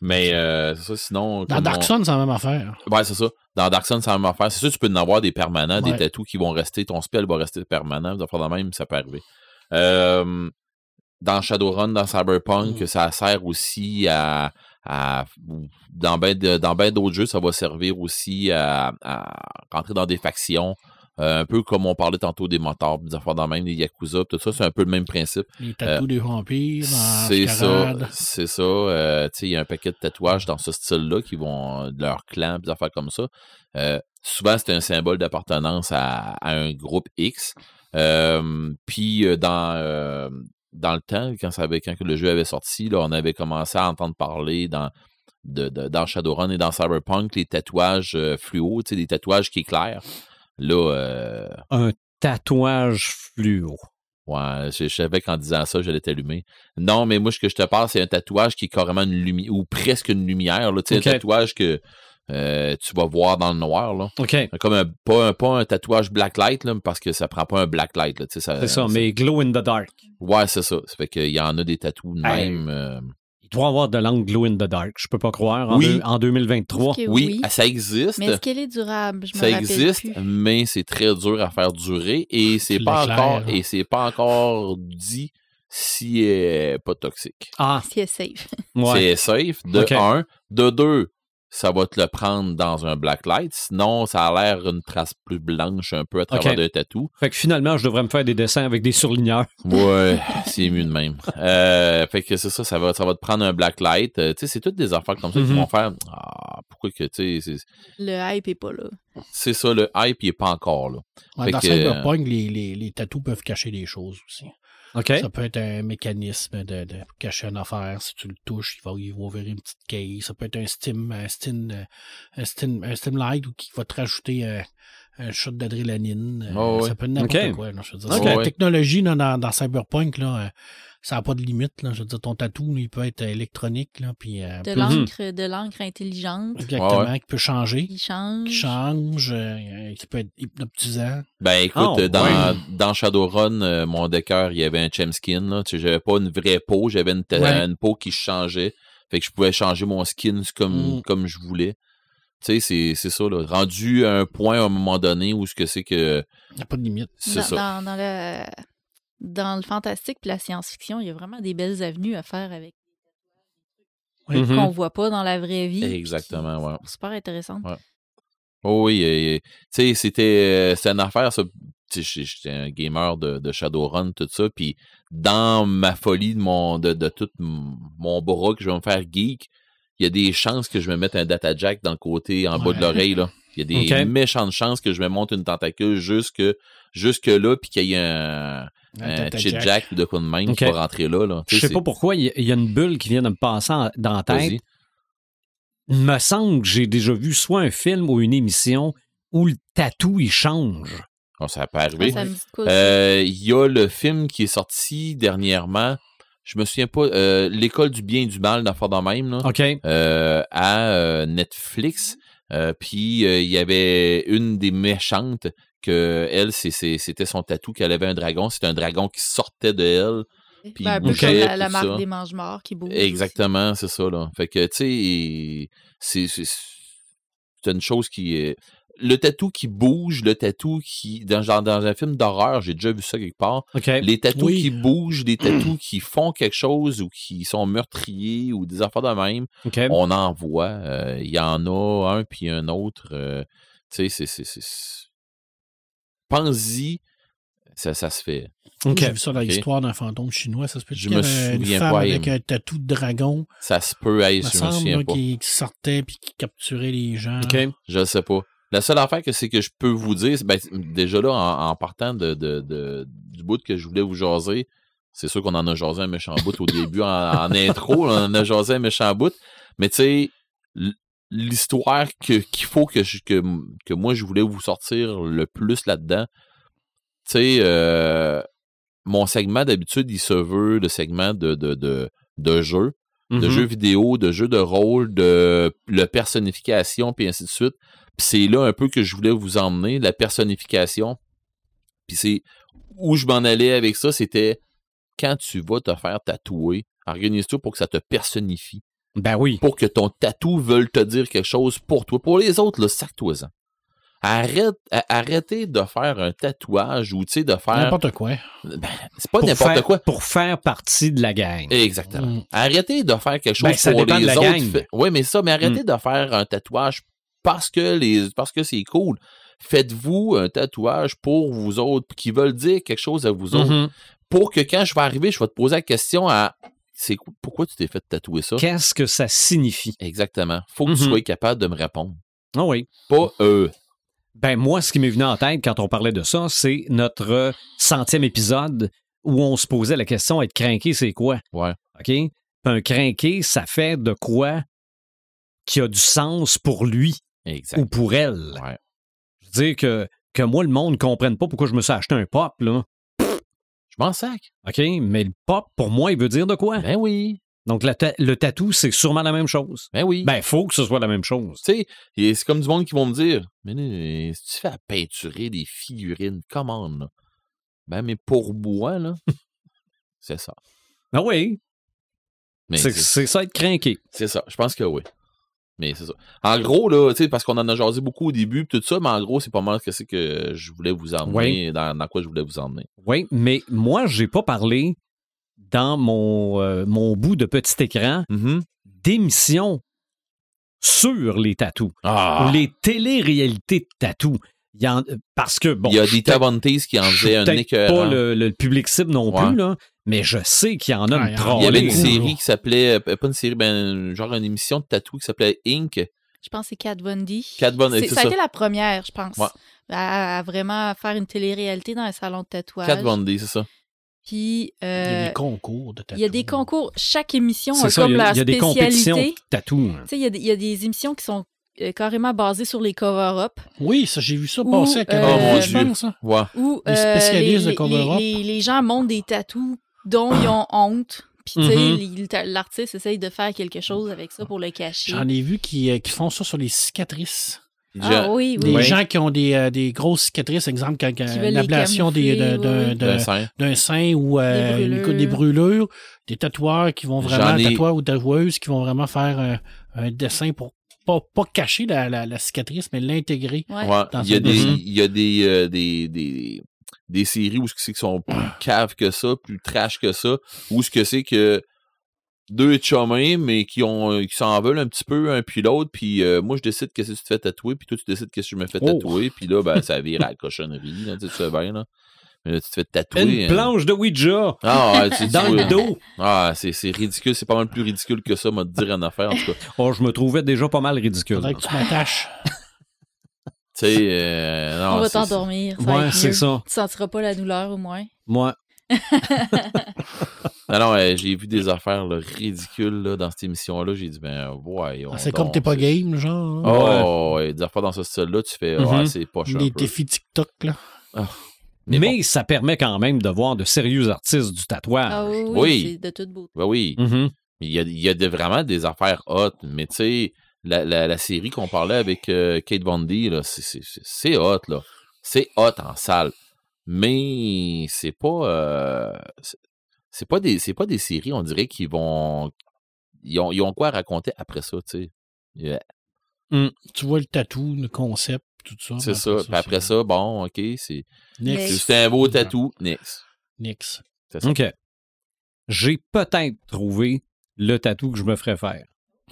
Mais euh, c'est ça, sinon. Dans Dark on- Sun, c'est la même affaire. Ouais, c'est ça. Dans Dark Sun, c'est la même affaire. C'est sûr, tu peux en avoir des permanents, des tatous qui vont rester. Ton spell va rester permanent. Faire de même, ça peut arriver. Euh, dans Shadowrun, dans Cyberpunk, Mm. ça sert aussi à. à- dans dans ben d'autres jeux, ça va servir aussi à, à rentrer dans des factions. Euh, un peu comme on parlait tantôt des motards, des affaires dans le même, des Yakuza, tout ça, c'est un peu le même principe. Les tatous des vampires, Euh, C'est ça, c'est ça. Euh, il y a un paquet de tatouages dans ce style-là qui vont euh, de leur clan, des affaires comme ça. Euh, souvent, c'est un symbole d'appartenance à, à un groupe X. Euh, Puis euh, dans euh, dans le temps, quand ça avait, quand le jeu avait sorti, là, on avait commencé à entendre parler dans de, de- dans Shadowrun et dans Cyberpunk les tatouages euh, fluo, des tatouages qui éclairent. Là, euh, Un tatouage fluo. Ouais, je, je savais qu'en disant ça, j'allais t'allumer. Non, mais moi, ce que je te parle, c'est un tatouage qui est carrément une lumière, ou presque une lumière. Là, tu sais, Ok. Un tatouage que euh, tu vas voir dans le noir. Là. OK. Comme un, pas, un, pas un tatouage blacklight, là, parce que ça prend pas un blacklight. Tu sais, C'est ça, mais glow in the dark. Ouais, c'est ça. Ça fait qu'il y en a des tatous de Hey. même. euh, doit avoir de l'angle glow in the dark. Je peux pas croire. En, Oui. deux- en 2023. Est-ce que oui, ça existe. Mais est-ce qu'elle est durable? Je Ça existe, plus. mais c'est très dur à faire durer et c'est Tu pas encore et c'est pas encore dit si elle est pas toxique. Ah, Si elle est safe. ouais. C'est safe, de un. De deux, ça va te le prendre dans un blacklight. Sinon, ça a l'air une trace plus blanche un peu à travers Ok. d'un tatou. Fait que finalement, je devrais me faire des dessins avec des surligneurs. Ouais, (laughs) c'est mieux de même. Euh, fait que c'est ça, ça va, ça va te prendre un blacklight. Euh, tu sais, c'est toutes des affaires comme ça qui Mhm. vont faire. Ah, pourquoi que, tu sais, Le hype est pas là. c'est ça, le hype, il est pas encore là. Ouais, Fait dans que- Cyberpunk, les, les, les tatous peuvent cacher des choses aussi. OK? Ça peut être un mécanisme de, de cacher une affaire. Si tu le touches, il va, il va ouvrir une petite case. Ça peut être un Steam, un Steam, euh, un Steam, un Steam Light qui va te rajouter euh, un shot d'adrénaline. Euh, Oh. Ça peut être n'importe Ok. quoi. là, je veux dire. La technologie là, dans, dans Cyberpunk, là, euh, ça n'a pas de limite. Là. Je veux dire, ton tatou, il peut être électronique, là, puis euh, De peut- l'encre, de l'encre intelligente exactement, Ouais, qui peut changer, qui change. qui change, euh, qui peut être hypnotisant. Ben écoute, Oh, euh, dans, ouais. dans Shadowrun, euh, mon décor, il y avait un chemskin. Là. Tu sais, j'avais pas une vraie peau, j'avais une, ta- Ouais. une peau qui changeait. Fait que je pouvais changer mon skin comme, Mm. comme je voulais. Tu sais, c'est, c'est ça, là. Rendu à un point à un moment donné où ce que c'est que. Il n'y a pas de limite. C'est dans, ça. Dans, dans le, dans le fantastique et la science-fiction, il y a vraiment des belles avenues à faire avec Oui. Qu'on voit pas dans la vraie vie. Exactement, ouais. qui sont Super intéressant. Ouais. Oh oui, tu sais, c'était euh, c'était une affaire, ça. Tu sais, J'étais un gamer de, de Shadowrun, tout ça. Puis dans ma folie de, mon, de, de tout mon bras que je vais me faire geek, il y a des chances que je me mette un data jack dans le côté en bas de l'oreille. là. Il y a des méchantes chances que je me monte une tentacule jusque, jusque là, puis qu'il y ait un, cheat Jack. jack ou de quoi de même qui va rentrer là. là. Je sais pas pourquoi, il y, a- il y a une bulle qui vient de me passer en- dans la tête. Il me semble que j'ai déjà vu soit un film ou une émission où le tatou, il change. Oh, ça peut Ah, arriver. aussi. Euh, Il y a le film qui est sorti dernièrement. Je me souviens pas. euh, L'école du bien et du mal, d'affaire de même, là, OK. euh, à euh, Netflix. Euh, Puis euh, il y avait une des méchantes que elle, c'était son tatou qu'elle avait un dragon. C'était un dragon qui sortait de elle. puis Ben, un peu bougeait, comme la, la marque ça. des mange-morts qui bouge. Exactement, c'est ça, là. Fait que, tu sais, c'est une chose qui est. Le tatou qui bouge, le tatou qui. Dans, genre, dans un film d'horreur, j'ai déjà vu ça quelque part. Les tatous Oui. qui bougent, les tatous qui font quelque chose ou qui sont meurtriers ou des affaires de même, on en voit. Euh, Il y en a un puis un autre. euh, tu sais, c'est. c'est, c'est, c'est- Pense-y, ça, ça se fait. OK. J'ai vu ça dans l'histoire d'un fantôme chinois. Ça se peut Je qu'il y me avait une souviens femme pas, avec un tatou de dragon, Ça se peut, hey, je me semble, souviens là, pas. qui, qui sortait puis qui capturait les gens. Je sais pas. La seule affaire que c'est que je peux vous dire, ben, déjà là, en, en partant de, de- de- du bout que je voulais vous jaser, c'est sûr qu'on en a jasé un méchant bout au début, en, en intro, on en a jasé un méchant bout, mais tu sais, l'histoire qu'il faut que, je- que, que moi je voulais vous sortir le plus là-dedans, tu sais, euh, mon segment d'habitude, il se veut le segment de, de, de, de jeu de Mhm. jeux vidéo, de jeux de rôle, de la personnification, puis ainsi de suite. C'est là un peu que je voulais vous emmener, la personnification. Puis c'est où je m'en allais avec ça, c'était quand tu vas te faire tatouer, organise-toi pour que ça te personnifie. Ben oui. Pour que ton tatou veuille te dire quelque chose pour toi. Pour les autres, là, sac-toi-en. Arrête, arrêtez de faire un tatouage ou, tu sais, de faire... N'importe quoi. Ben, c'est pas n'importe quoi. Pour faire partie de la gang. Exactement. Mm. Arrêtez de faire quelque chose Ben, ça pour les de la autres. gang. Mm. Oui, mais ça, mais arrêtez de faire un tatouage parce que les parce que c'est cool. Faites-vous un tatouage pour vous autres qui veulent dire quelque chose à vous autres. Mhm. Pour que quand je vais arriver, je vais te poser la question à c'est quoi- pourquoi tu t'es fait tatouer ça? Qu'est-ce que ça signifie? Exactement. Faut que tu Mhm. sois capable de me répondre. Ah oui. Pas eux. Ben moi, ce qui m'est venu en tête quand on parlait de ça, c'est notre centième épisode où on se posait la question être craqué, c'est quoi? Ouais. OK? Un craqué, ça fait de quoi qui a du sens pour lui? Exact. ou pour elle. Ouais. Je veux dire que, que moi, le monde ne comprenne pas pourquoi je me suis acheté un pop, là. Je m'en sac. OK? Mais le pop, pour moi, il veut dire de quoi? Ben oui. Donc, la ta- le tatou, c'est sûrement la même chose. Ben oui. Ben, faut que ce soit la même chose. Tu sais, c'est comme du monde qui vont me dire Mais là, si tu fais à peinturer des figurines, comment là? Ben, mais pour moi, là, (laughs) c'est ça. Ah oui, c'est ça être craqué. c'est ça. Je pense que oui. Mais c'est ça. En gros, là, tu sais, parce qu'on en a jasé beaucoup au début, tout ça, mais en gros, c'est pas mal que c'est que je voulais vous emmener, dans, dans quoi je voulais vous emmener. Oui, mais moi, j'ai pas parlé dans mon, euh, mon bout de petit écran Mhm. d'émissions sur les tatous Ah! les téléréalités de tatous. Il y en- parce que, bon, Il y a des Tavantes qui en faisaient un écœurant. pas le, le public cible non Ouais. plus, là, mais je sais qu'il y en a Ah, une il y en a- Il y avait une série qui s'appelait, euh, pas une série, ben, genre une émission de tatou qui s'appelait Inc. Je pense que c'est Kat Von D. Kat Von D, C'est- c'est ça a été la première, je pense. Ouais. À, à vraiment faire une télé-réalité dans un salon de tatouage. Kat Von D, c'est ça. Puis, Il y a euh, des concours de tatouage. il y a des concours. Chaque émission C'est a ça, comme il y a, leur il y a des compétitions spécialité. de hein. Sais, il y, a des- il y a des émissions qui sont euh, carrément basées sur les cover-up. Oui, ça, j'ai vu ça Ou, passer à euh, Canal+, Oh, mon Dieu. pense. Ouais. Où Les euh, spécialistes les, de cover-up. les- les- les gens montent des tatous dont ils ont honte. Puis, tu sais, Mhm. l'artiste essaye de faire quelque chose avec ça pour le cacher. J'en ai vu qui, euh, qui font ça sur les cicatrices. Ah oui, Des oui. Ouais. gens qui ont des, euh, des grosses cicatrices, exemple, quand, quand l'ablation des- d'un- oui. sein. ou euh, Des brûlures. des brûlures, des tatoueurs qui vont vraiment, ai- tatoueurs ou tatoueuses qui vont vraiment faire un, un dessin pour pas, pas cacher la, la- la cicatrice, mais l'intégrer. Ouais. Ouais, Dans il y a des, il y a des, euh, des, des, des séries où ce que c'est qui sont (clears throat) plus caves que ça, plus trash que ça, où ce que c'est que deux chumés, mais qui ont euh, qui s'en veulent un petit peu un puis l'autre, puis euh, moi je décide qu'est-ce que tu te fais tatouer, puis toi tu décides qu'est-ce que je me fais Oh. tatouer, puis là ben ça vire à la (laughs) cochonnerie, là, tu sais, tu sais bien là. Mais là, tu te fais tatouer. Une hein. planche de Ouija Ah, ouais, tu- (laughs) tu dans le dos. Ah, c'est c'est ridicule, c'est pas mal plus ridicule que ça, m'a te dire en affaire en tout cas. Oh, je me trouvais déjà pas mal ridicule. Faudrait que tu m'attaches. (laughs) Tu sais, euh, non, On va t'endormir. ça va Ouais, c'est ça. Tu sentiras pas la douleur au moins. Moi, (laughs) Non, non, euh, j'ai vu des affaires là, ridicules là, dans cette émission-là. J'ai dit, ben, ouais. Ah, c'est comme t'es pas game, genre. Oh, ouais, des affaires dans ce style-là, tu fais, Mhm. ouais, c'est pas cher. Des défis TikTok, là. mais, Mais ça permet quand même de voir de sérieux artistes du tatouage. Ah oui, oui, Oui. c'est de toute beauté. Ben oui, Mhm. il y a, il y a de- vraiment des affaires hot, mais tu sais, la, la, la série qu'on parlait avec euh, Kate Von D, là, c'est- c'est c'est- c'est hot, là. C'est hot en salle. Mais c'est pas. euh, c'est- pas des c'est pas des séries, on dirait, qui vont. Ils ont, ils ont quoi à raconter après ça, tu sais. Yeah. Tu vois le tatou, le concept, tout ça. C'est mais ça. Puis après ça, bon, OK, c'est c'est- un beau tatou. C'est ça. OK. J'ai peut-être trouvé le tatou que je me ferais faire.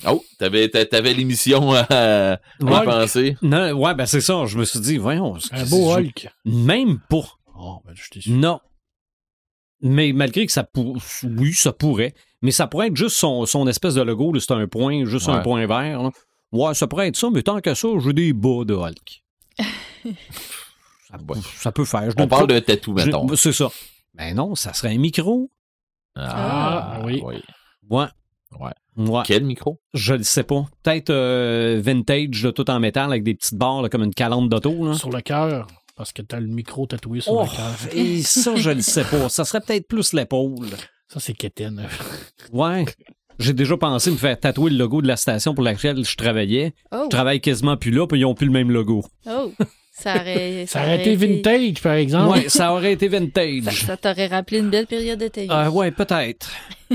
Oh, t'avais, t'a- t'avais l'émission à, penser. Non, ouais, ben c'est ça. Je me suis dit, voyons. Un c'est- beau je- Hulk. Même pas. Oh, ben, je t'ai su. Non. Mais malgré que ça pour... oui, ça pourrait. Mais ça pourrait être juste son, son espèce de logo, là, c'est un point, juste un point vert. là. Ouais, ça pourrait être ça, mais tant que ça, j'ai des bas de Hulk. (laughs) ça, Ouais. ça peut faire. Je On parle d'un tatou, je- mettons. C'est ça. Ben non, ça serait un micro. Ah, oui. Ouais. Ouais. Ouais. Quel micro? Je le sais pas. Peut-être euh, vintage, là, tout en métal, avec des petites barres là, comme une calandre d'auto. là. Sur le cœur, parce que t'as le micro tatoué sur Oh, le cœur. et ça, je le sais pas. Ça serait peut-être plus l'épaule. Ça, c'est Kéten. Ouais. J'ai déjà pensé me faire tatouer le logo de la station pour laquelle je travaillais. Oh, Je travaille quasiment plus là, puis ils ont plus le même logo. oh. Ça aurait, (laughs) Ça aurait été vintage, par exemple. Ouais, ça aurait été Ça, vintage. ça t'aurait rappelé une belle période de ta vie. Euh, ouais, peut-être.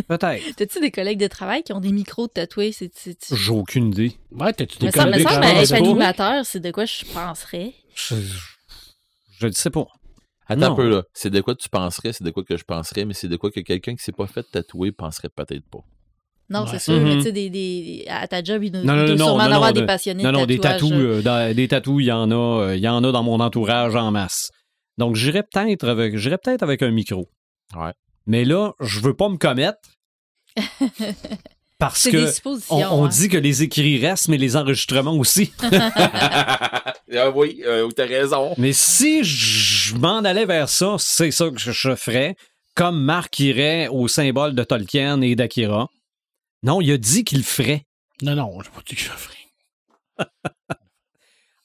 Peut-être. (laughs) T'as-tu des collègues de travail qui ont des micros tatoués? J'ai aucune idée. Ouais, t'as-tu des Me semble, me collègues semble qui être animateur, c'est de quoi je penserais. Je, je le sais pas. Attends Non. un peu, là. C'est de quoi tu penserais, c'est de quoi que je penserais, mais c'est de quoi que quelqu'un qui s'est pas fait tatouer penserait peut-être pas. Non, Ouais. c'est sûr, Mhm. mais tu sais, des, des, à ta job, il doit, sûrement non, avoir de- des passionnés Non, de non, des tatouage. tatous, euh, dans- des tatous, il y en a, euh, il y en a dans mon entourage en masse. Donc, j'irais peut-être avec, j'irais peut-être avec un micro. Ouais. Mais là, je veux pas me commettre. (laughs) parce que on, on hein. dit que les écrits restent, mais les enregistrements aussi. (laughs) (laughs) ah oui, euh, t'as raison. mais si je m'en allais vers ça, c'est ça que je, je ferais. Comme Marc irait au symbole de Tolkien et d'Akira. Non, il a dit qu'il le ferait. Non, non, je pas dit que je le ferais. (laughs)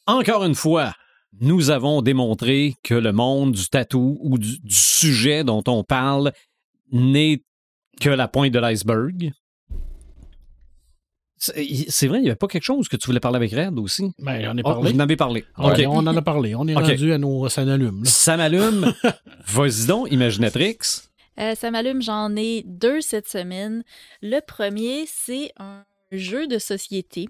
Encore une fois, nous avons démontré que le monde du tatou ou du, du sujet dont on parle n'est que la pointe de l'iceberg. C'est vrai, il n'y avait pas quelque chose que tu voulais parler avec Red aussi? Ben, j'en ai Oh, parlé. vous en avez parlé. On- OK. On en a parlé. On est (laughs) Ok. rendu à nos ça n'allume. là. Ça m'allume. (laughs) Vas-y donc, Imaginatrix. Euh, ça m'allume, j'en ai deux cette semaine. Le premier, c'est un jeu de société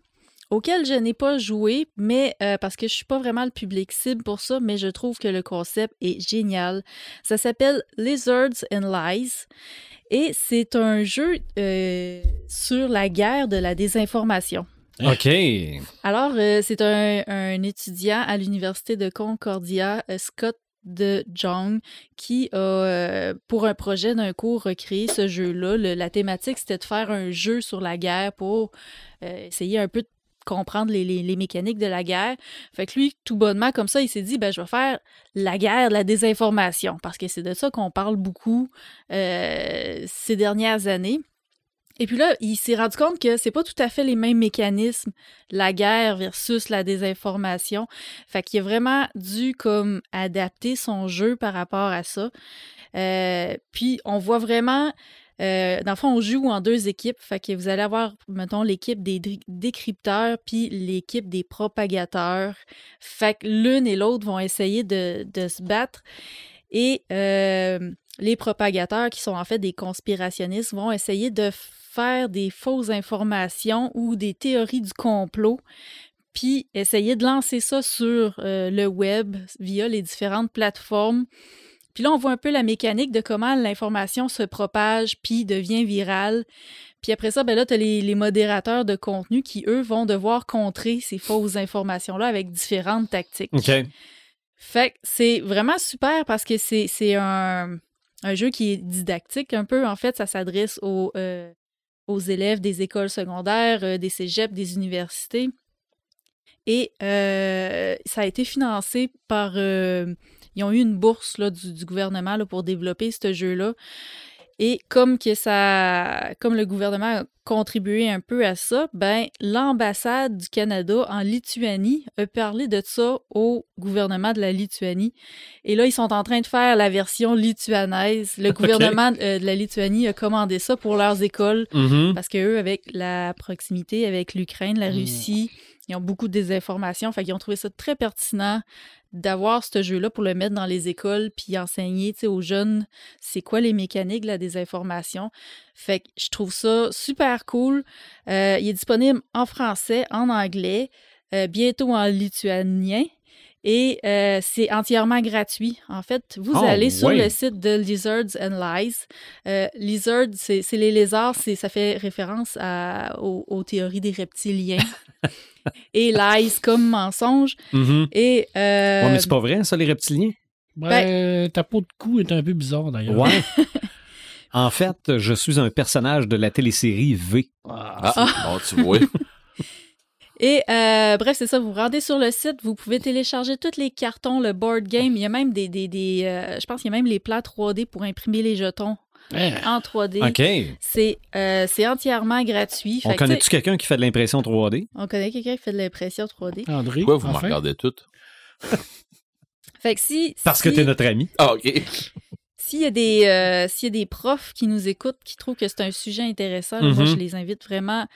auquel je n'ai pas joué, mais euh, parce que je suis pas vraiment le public cible pour ça, mais je trouve que le concept est génial. Ça s'appelle Lizards and Lies et c'est un jeu euh, sur la guerre de la désinformation. (laughs) OK. Alors, euh, c'est un, un étudiant à l'Université de Concordia, Scott de Jong, qui a, euh, pour un projet d'un cours, recréé ce jeu-là. La thématique, c'était de faire un jeu sur la guerre pour euh, essayer un peu de comprendre les, mécaniques de la guerre. Fait que lui, tout bonnement, comme ça, il s'est dit, ben, je vais faire la guerre la désinformation, parce que c'est de ça qu'on parle beaucoup euh, ces dernières années. Et puis là, il s'est rendu compte que c'est pas tout à fait les mêmes mécanismes, la guerre versus la désinformation. Fait qu'il a vraiment dû comme adapter son jeu par rapport à ça. Euh, puis on voit vraiment, euh, dans le fond, on joue en deux équipes. Fait que vous allez avoir, mettons, l'équipe des décrypteurs puis l'équipe des propagateurs. Fait que l'une et l'autre vont essayer de, de se battre. Et euh, les propagateurs, qui sont en fait des conspirationnistes, vont essayer de faire des fausses informations ou des théories du complot, puis essayer de lancer ça sur euh, le web via les différentes plateformes. Puis là, on voit un peu la mécanique de comment l'information se propage puis devient virale. Puis après ça, ben là, tu as les, les modérateurs de contenu qui, eux, vont devoir contrer ces fausses informations-là avec différentes tactiques. OK. Fait que c'est vraiment super parce que c'est c'est un, un jeu qui est didactique un peu. En fait, ça s'adresse aux, euh, aux élèves des écoles secondaires, euh, des cégeps, des universités. Et euh, ça a été financé par... euh, ils ont eu une bourse du, gouvernement pour développer ce jeu-là. Et comme que ça, comme le gouvernement a contribué un peu à ça, ben l'ambassade du Canada en Lituanie a parlé de ça au gouvernement de la Lituanie. Et là, ils sont en train de faire la version lituanaise. Le (laughs) gouvernement euh, de la Lituanie a commandé ça pour leurs écoles Mhm. parce que eux, avec la proximité avec l'Ukraine, la Mm. Ils ont beaucoup de désinformation. Fait ont trouvé ça très pertinent d'avoir ce jeu-là pour le mettre dans les écoles puis enseigner aux jeunes c'est quoi les mécaniques de la désinformation. Fait que je trouve ça super cool. Euh, il est disponible en français, en anglais, euh, bientôt en lituanien. Et euh, c'est entièrement gratuit. En fait, vous Oh, allez sur le site de Lizards and Lies. Euh, lizard, c'est les lézards, ça fait référence à- aux, aux théories des reptiliens. (laughs) Et lies comme mensonge. Mhm. Et euh, Ouais, mais c'est pas vrai, ça, les reptiliens? Ben, ta peau de cou est un peu bizarre d'ailleurs. Ouais. (laughs) en fait, je suis un personnage de la télésérie V. Ah, Ah, bon, tu vois. Et euh, bref, c'est ça, vous vous rendez sur le site, vous pouvez télécharger tous les cartons, le board game. Il y a même des. des, des, euh, je pense qu'il y a même les plats 3D pour imprimer les jetons hein. en 3D. OK. C'est euh, c'est entièrement gratuit. On connaît-tu quelqu'un qui fait de l'impression 3D? on connaît quelqu'un qui fait de l'impression 3D. André, Pourquoi vous me enfin? regardez toutes? (laughs) Fait que si. Parce que t'es notre ami. Ah, OK. S'il y, a des, euh, s'il y a des profs qui nous écoutent, qui trouvent que c'est un sujet intéressant, moi, Mhm. je les invite vraiment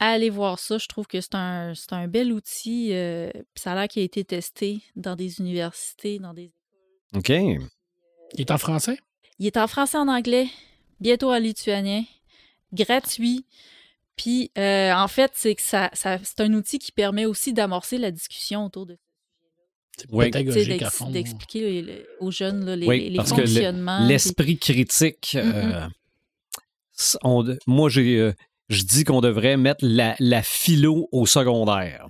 à aller voir ça. Je trouve que c'est un, c'est un bel outil. euh, ça a l'air qu'il a été testé dans des universités, dans des... OK. Il est en français? Il est en français, en anglais, bientôt en lituanien, gratuit. Puis, euh, en fait, c'est que ça, ça- c'est un outil qui permet aussi d'amorcer la discussion autour de fond. d'expliquer les- les- aux jeunes là, les, Oui, les parce que le- fonctionnements. puis- L'esprit critique. euh, on moi, j'ai, euh, je dis qu'on devrait mettre la, la philo au secondaire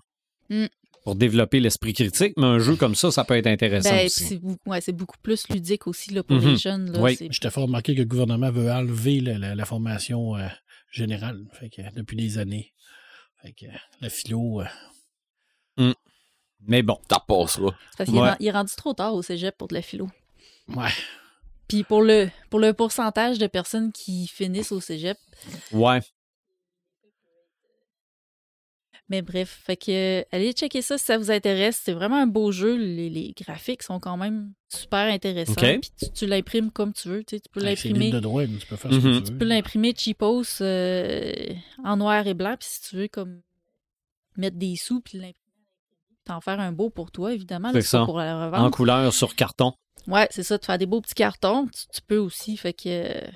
Mm. pour développer l'esprit critique, mais un jeu comme ça, ça peut être intéressant Ben, aussi. c'est beaucoup, ouais, c'est beaucoup plus ludique aussi là, pour les jeunes. Là, Oui. c'est- Je t'ai fait remarquer que le gouvernement veut enlever la, la- la formation euh, générale fait que, depuis des années. Fait que, la philo, euh, Mais bon, T'as passeras. Parce qu'il Ouais. est rendu trop tard au cégep pour de la philo. ouais. Puis pour le, pour le pourcentage de personnes qui finissent au cégep. ouais. Mais bref, fait que euh, allez checker ça si ça vous intéresse. C'est vraiment un beau jeu. Les, les graphiques sont quand même super intéressants. Puis tu, tu l'imprimes comme tu veux. Tu, sais, tu peux l'imprimer. de droit, tu peux faire ce que tu Tu peux l'imprimer cheapos euh, en noir et blanc. Puis si tu veux comme mettre des sous puis l'imprimer, t'en faire un beau pour toi, évidemment. là, C'est ça. pour la En couleur sur carton. Ouais, c'est ça, de faire des beaux petits cartons, tu, tu peux aussi. Fait que euh,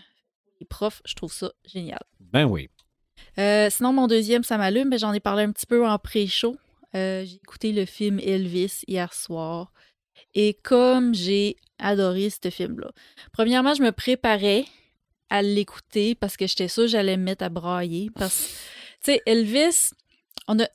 les profs, je trouve ça génial. Ben oui. Euh, sinon, mon deuxième, ça m'allume, mais j'en ai parlé un petit peu en pré-show. Euh, j'ai écouté le film Elvis hier soir. Et comme j'ai adoré ce film-là. Premièrement, je me préparais à l'écouter parce que j'étais sûre que j'allais me mettre à brailler. Parce que, tu sais, Elvis, on a.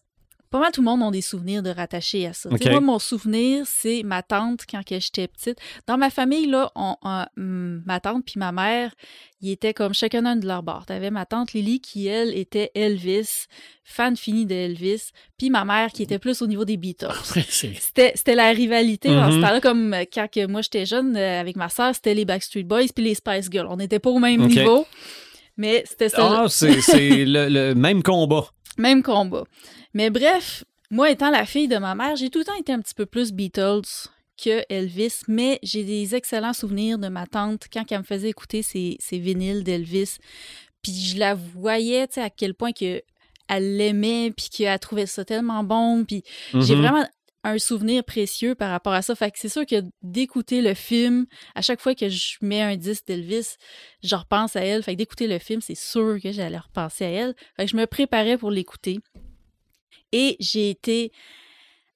Pas mal tout le monde ont des souvenirs de rattachés à ça. Tu sais, Ok. Moi, mon souvenir, c'est ma tante quand j'étais petite. Dans ma famille, là, on, on- hum, ma tante puis ma mère, ils étaient comme chacun un de leur bord. T'avais ma tante Lily qui, elle, était Elvis, fan fini de Elvis, puis ma mère qui était plus au niveau des Beatles. (laughs) C'était la rivalité ce Mhm. temps-là, comme quand que moi j'étais jeune euh, avec ma sœur, c'était les Backstreet Boys puis les Spice Girls. On n'était pas au même niveau. Mais c'était ça. Ah, c'est c'est le, le même combat. Même combat. Mais bref, moi étant la fille de ma mère, j'ai tout le temps été un petit peu plus Beatles que Elvis, mais j'ai des excellents souvenirs de ma tante quand elle me faisait écouter ses, ses vinyles d'Elvis. Puis je la voyais, tu sais, à quel point que elle l'aimait, puis qu'elle trouvait ça tellement bon. Puis j'ai Mhm. vraiment un souvenir précieux par rapport à ça. Fait que c'est sûr que d'écouter le film, à chaque fois que je mets un disque d'Elvis, je repense à elle. Fait que d'écouter le film, c'est sûr que j'allais repenser à elle. Fait que je me préparais pour l'écouter. Et j'ai été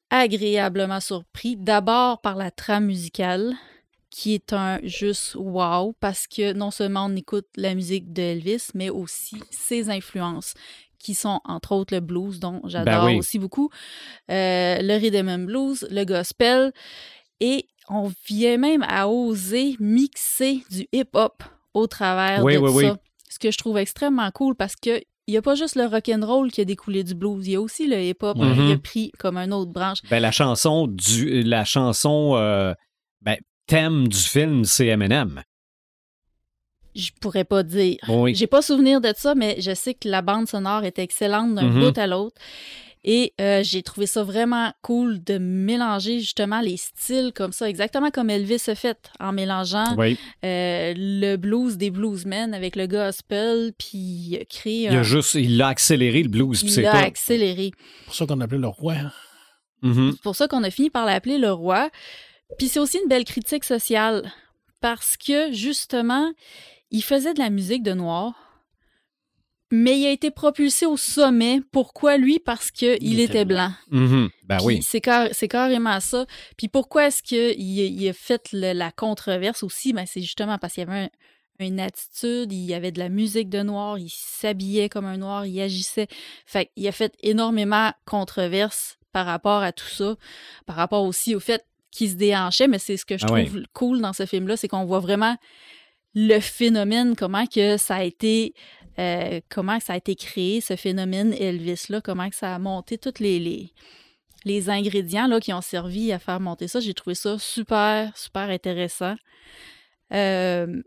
agréablement surpris. D'abord par la trame musicale, qui est un juste wow, parce que non seulement on écoute la musique d'Elvis, mais aussi ses influences, qui sont entre autres le blues, dont j'adore oui. aussi beaucoup, euh, le rhythm and blues, le gospel, et on vient même à oser mixer du hip-hop au travers Oui, de oui, oui. ça. Ce que je trouve extrêmement cool parce que il n'y a pas juste le rock and roll qui a découlé du blues, il y a aussi le hip-hop qui a pris comme une autre branche. Ben, la chanson du la chanson euh, ben, thème du film, c'est Eminem. Je pourrais pas dire. Oui. J'ai pas souvenir de ça, mais je sais que la bande sonore est excellente d'un Mhm. bout à l'autre. Et euh, j'ai trouvé ça vraiment cool de mélanger justement les styles comme ça, exactement comme Elvis a fait, en mélangeant Oui. euh, le blues des bluesmen avec le gospel, puis il a créé Il a un- juste il a accéléré le blues, puis il c'est l'a accéléré. C'est pour ça qu'on appelait le roi. Mhm. C'est pour ça qu'on a fini par l'appeler le roi. Puis c'est aussi une belle critique sociale parce que justement, il faisait de la musique de noir, mais il a été propulsé au sommet. Pourquoi lui? Parce qu'il Il était, était blanc. Mhm. Ben Puis oui. C'est, car- c'est carrément ça. Puis pourquoi est-ce qu'il a, il a fait le- la controverse aussi? Ben c'est justement parce qu'il y avait un- une attitude, il y avait de la musique de noir, il s'habillait comme un noir, il agissait. Fait qu'il a fait énormément controverse par rapport à tout ça, par rapport aussi au fait qu'il se déhanchait, mais c'est ce que je Ah trouve cool dans ce film-là, c'est qu'on voit vraiment le phénomène, comment que ça a été euh, comment ça a été créé, ce phénomène Elvis-là, comment que ça a monté tous les, les, les ingrédients là, qui ont servi à faire monter ça. J'ai trouvé ça super, super intéressant. Euh,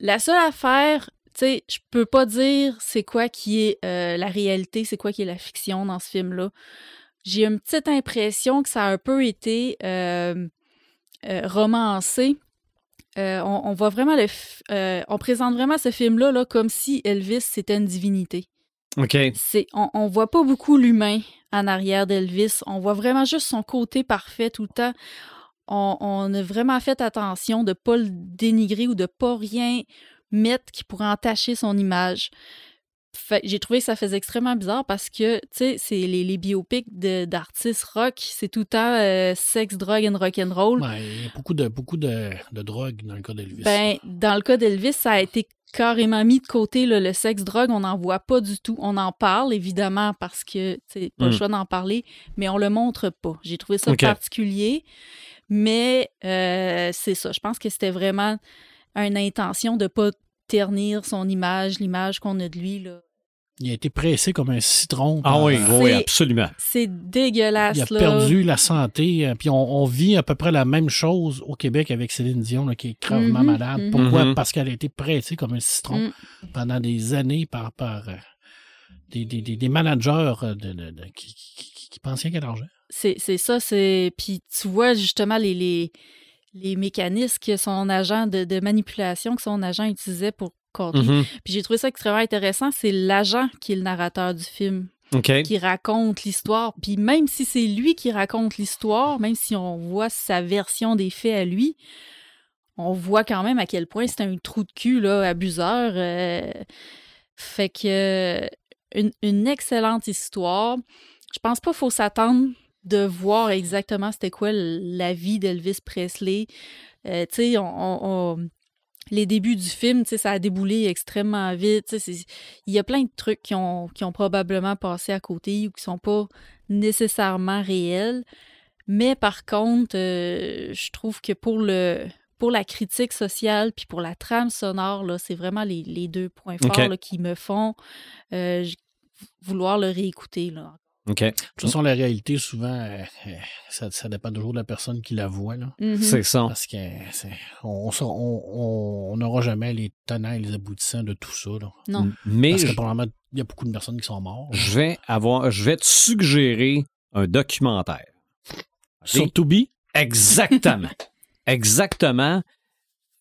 la seule affaire, tu sais, je peux pas dire c'est quoi qui est euh, la réalité, c'est quoi qui est la fiction dans ce film-là. J'ai une petite impression que ça a un peu été euh, euh, romancé. Euh, on, on voit vraiment le, euh, on présente vraiment ce film-là là, comme si Elvis c'était une divinité. OK. C'est, on, on voit pas beaucoup l'humain en arrière d'Elvis. On voit vraiment juste son côté parfait tout le temps. On, on a vraiment fait attention de pas le dénigrer ou de pas rien mettre qui pourrait entacher son image. J'ai trouvé que ça faisait extrêmement bizarre parce que, tu sais, c'est les, les biopics de- d'artistes rock, c'est tout le temps euh, sexe, drogue and rock'n'roll. Ouais, il y a beaucoup de, beaucoup de, de drogue dans le cas d'Elvis. Ben, dans le cas d'Elvis, ça a été carrément mis de côté, là, le sexe-drogue, on n'en voit pas du tout. On en parle, évidemment, parce que, c'est pas le Mm. choix d'en parler, mais on le montre pas. J'ai trouvé ça particulier, mais euh, c'est ça. Je pense que c'était vraiment une intention de pas ternir son image, l'image qu'on a de lui, là. il a été pressé comme un citron. Ah oui, oui, absolument. C'est dégueulasse, Il a là. perdu la santé. euh, Puis on, on vit à peu près la même chose au Québec avec Céline Dion, là, qui est gravement Mhm, malade. mhm. Pourquoi? Mhm. Parce qu'elle a été pressée comme un citron Mm. pendant des années par, par euh, des, des- des- des managers euh, de, de- de- qui, qui, qui- qui pensaient qu'elle argent. C'est c'est ça, c'est. Puis tu vois justement les, les, les mécanismes que son agent de, de manipulation, que son agent utilisait pour contre lui. Mhm. Puis j'ai trouvé ça extrêmement intéressant. C'est l'agent qui est le narrateur du film, qui raconte l'histoire. Puis même si c'est lui qui raconte l'histoire, même si on voit sa version des faits à lui, on voit quand même à quel point c'est un trou de cul, là, abuseur. euh, fait que euh, une, une excellente histoire. Je pense pas qu'il faut s'attendre de voir exactement c'était quoi la vie d'Elvis Presley. Euh, tu sais, on, on- on- les débuts du film, tu sais, ça a déboulé extrêmement vite. Il y a plein de trucs qui ont, qui ont probablement passé à côté ou qui sont pas nécessairement réels. Mais par contre, euh, je trouve que pour le pour la critique sociale puis pour la trame sonore, là, c'est vraiment les, les deux points forts là, qui me font euh, vouloir le réécouter. Là. OK. De toute façon, la réalité, souvent, euh, euh, ça, ça dépend toujours de la personne qui la voit. Là. Mhm. C'est ça. Parce que c'est- on on- on- on n'aura jamais les tenants et les aboutissants de tout ça. Là. Non. Mais Parce que je, probablement, il y a beaucoup de personnes qui sont mortes. je vais avoir, je vais te suggérer un documentaire. Sur Tubi, Exactement. (laughs) Exactement.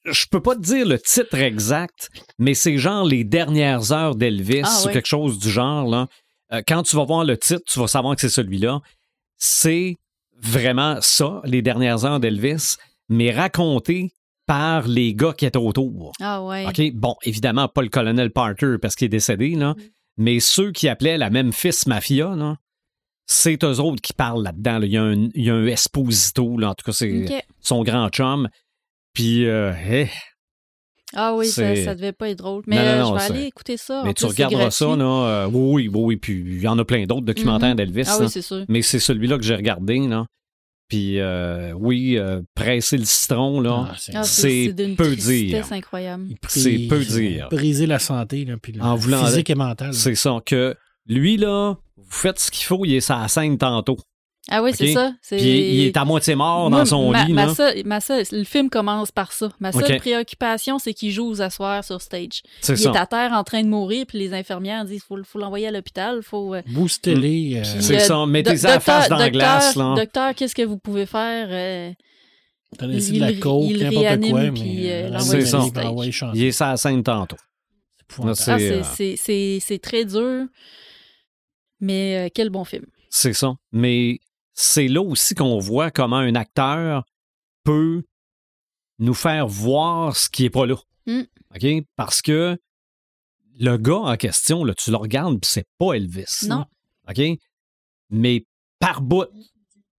Je peux pas te dire le titre exact, mais c'est genre les dernières heures d'Elvis Ah ou quelque chose du genre. Là. Euh, quand tu vas voir le titre, tu vas savoir que c'est celui-là. C'est vraiment ça, les dernières heures d'Elvis, mais raconté par les gars qui étaient autour. Ah ouais. OK, bon, évidemment, pas le colonel Parker parce qu'il est décédé, là, mais ceux qui appelaient la même fils mafia, là, c'est eux autres qui parlent là-dedans. là. Il, y a un, il y a un Esposito, là, en tout cas, c'est son grand chum. Puis, euh, eh, Ah oui, ça, C'est- ça devait pas être drôle. Mais Non, non, non, je vais c'est- aller écouter ça. En mais tu plus, c'est regarderas ça, là, euh, oui, oui, oui, puis il y en a plein d'autres documentaires Mhm. d'Elvis. Ah oui, c'est sûr. mais c'est celui-là que j'ai regardé, là. Puis, euh, oui, euh, presser le citron, là, ah, c'est- Ah, c'est peu dire. incroyable. il c'est peu dire. Briser la santé, là, puis le En voulant- physique et mental. c'est ça, que lui, là, vous faites ce qu'il faut, il est sa scène tantôt. Ah oui, c'est ça. c'est- Puis il est à moitié mort Moi, dans son ma, lit. ma là. seule- ma seule- le film commence par ça. Ma seule préoccupation, c'est qu'il joue aux asseoirs sur stage. C'est Il ça. est à terre en train de mourir, puis les infirmières disent faut, faut l'envoyer à l'hôpital. Faut, euh, Boostez-les. euh, puis, C'est euh, ça, mettez la face dans la glace, là. Docteur, qu'est-ce que vous pouvez faire euh, Donnez-y il- de la il- coke, il n'importe réanime, quoi. mais, euh, euh, c'est ça. Il est sa scène tantôt. C'est. C'est, Ah, c'est- euh, c'est- c'est c'est très dur, mais euh, quel bon film. C'est ça. Mais c'est là aussi qu'on voit comment un acteur peut nous faire voir ce qui est pas là. Mm. Parce que le gars en question, là, tu le regardes, c'est pas Elvis. Non. OK? Mais par bout,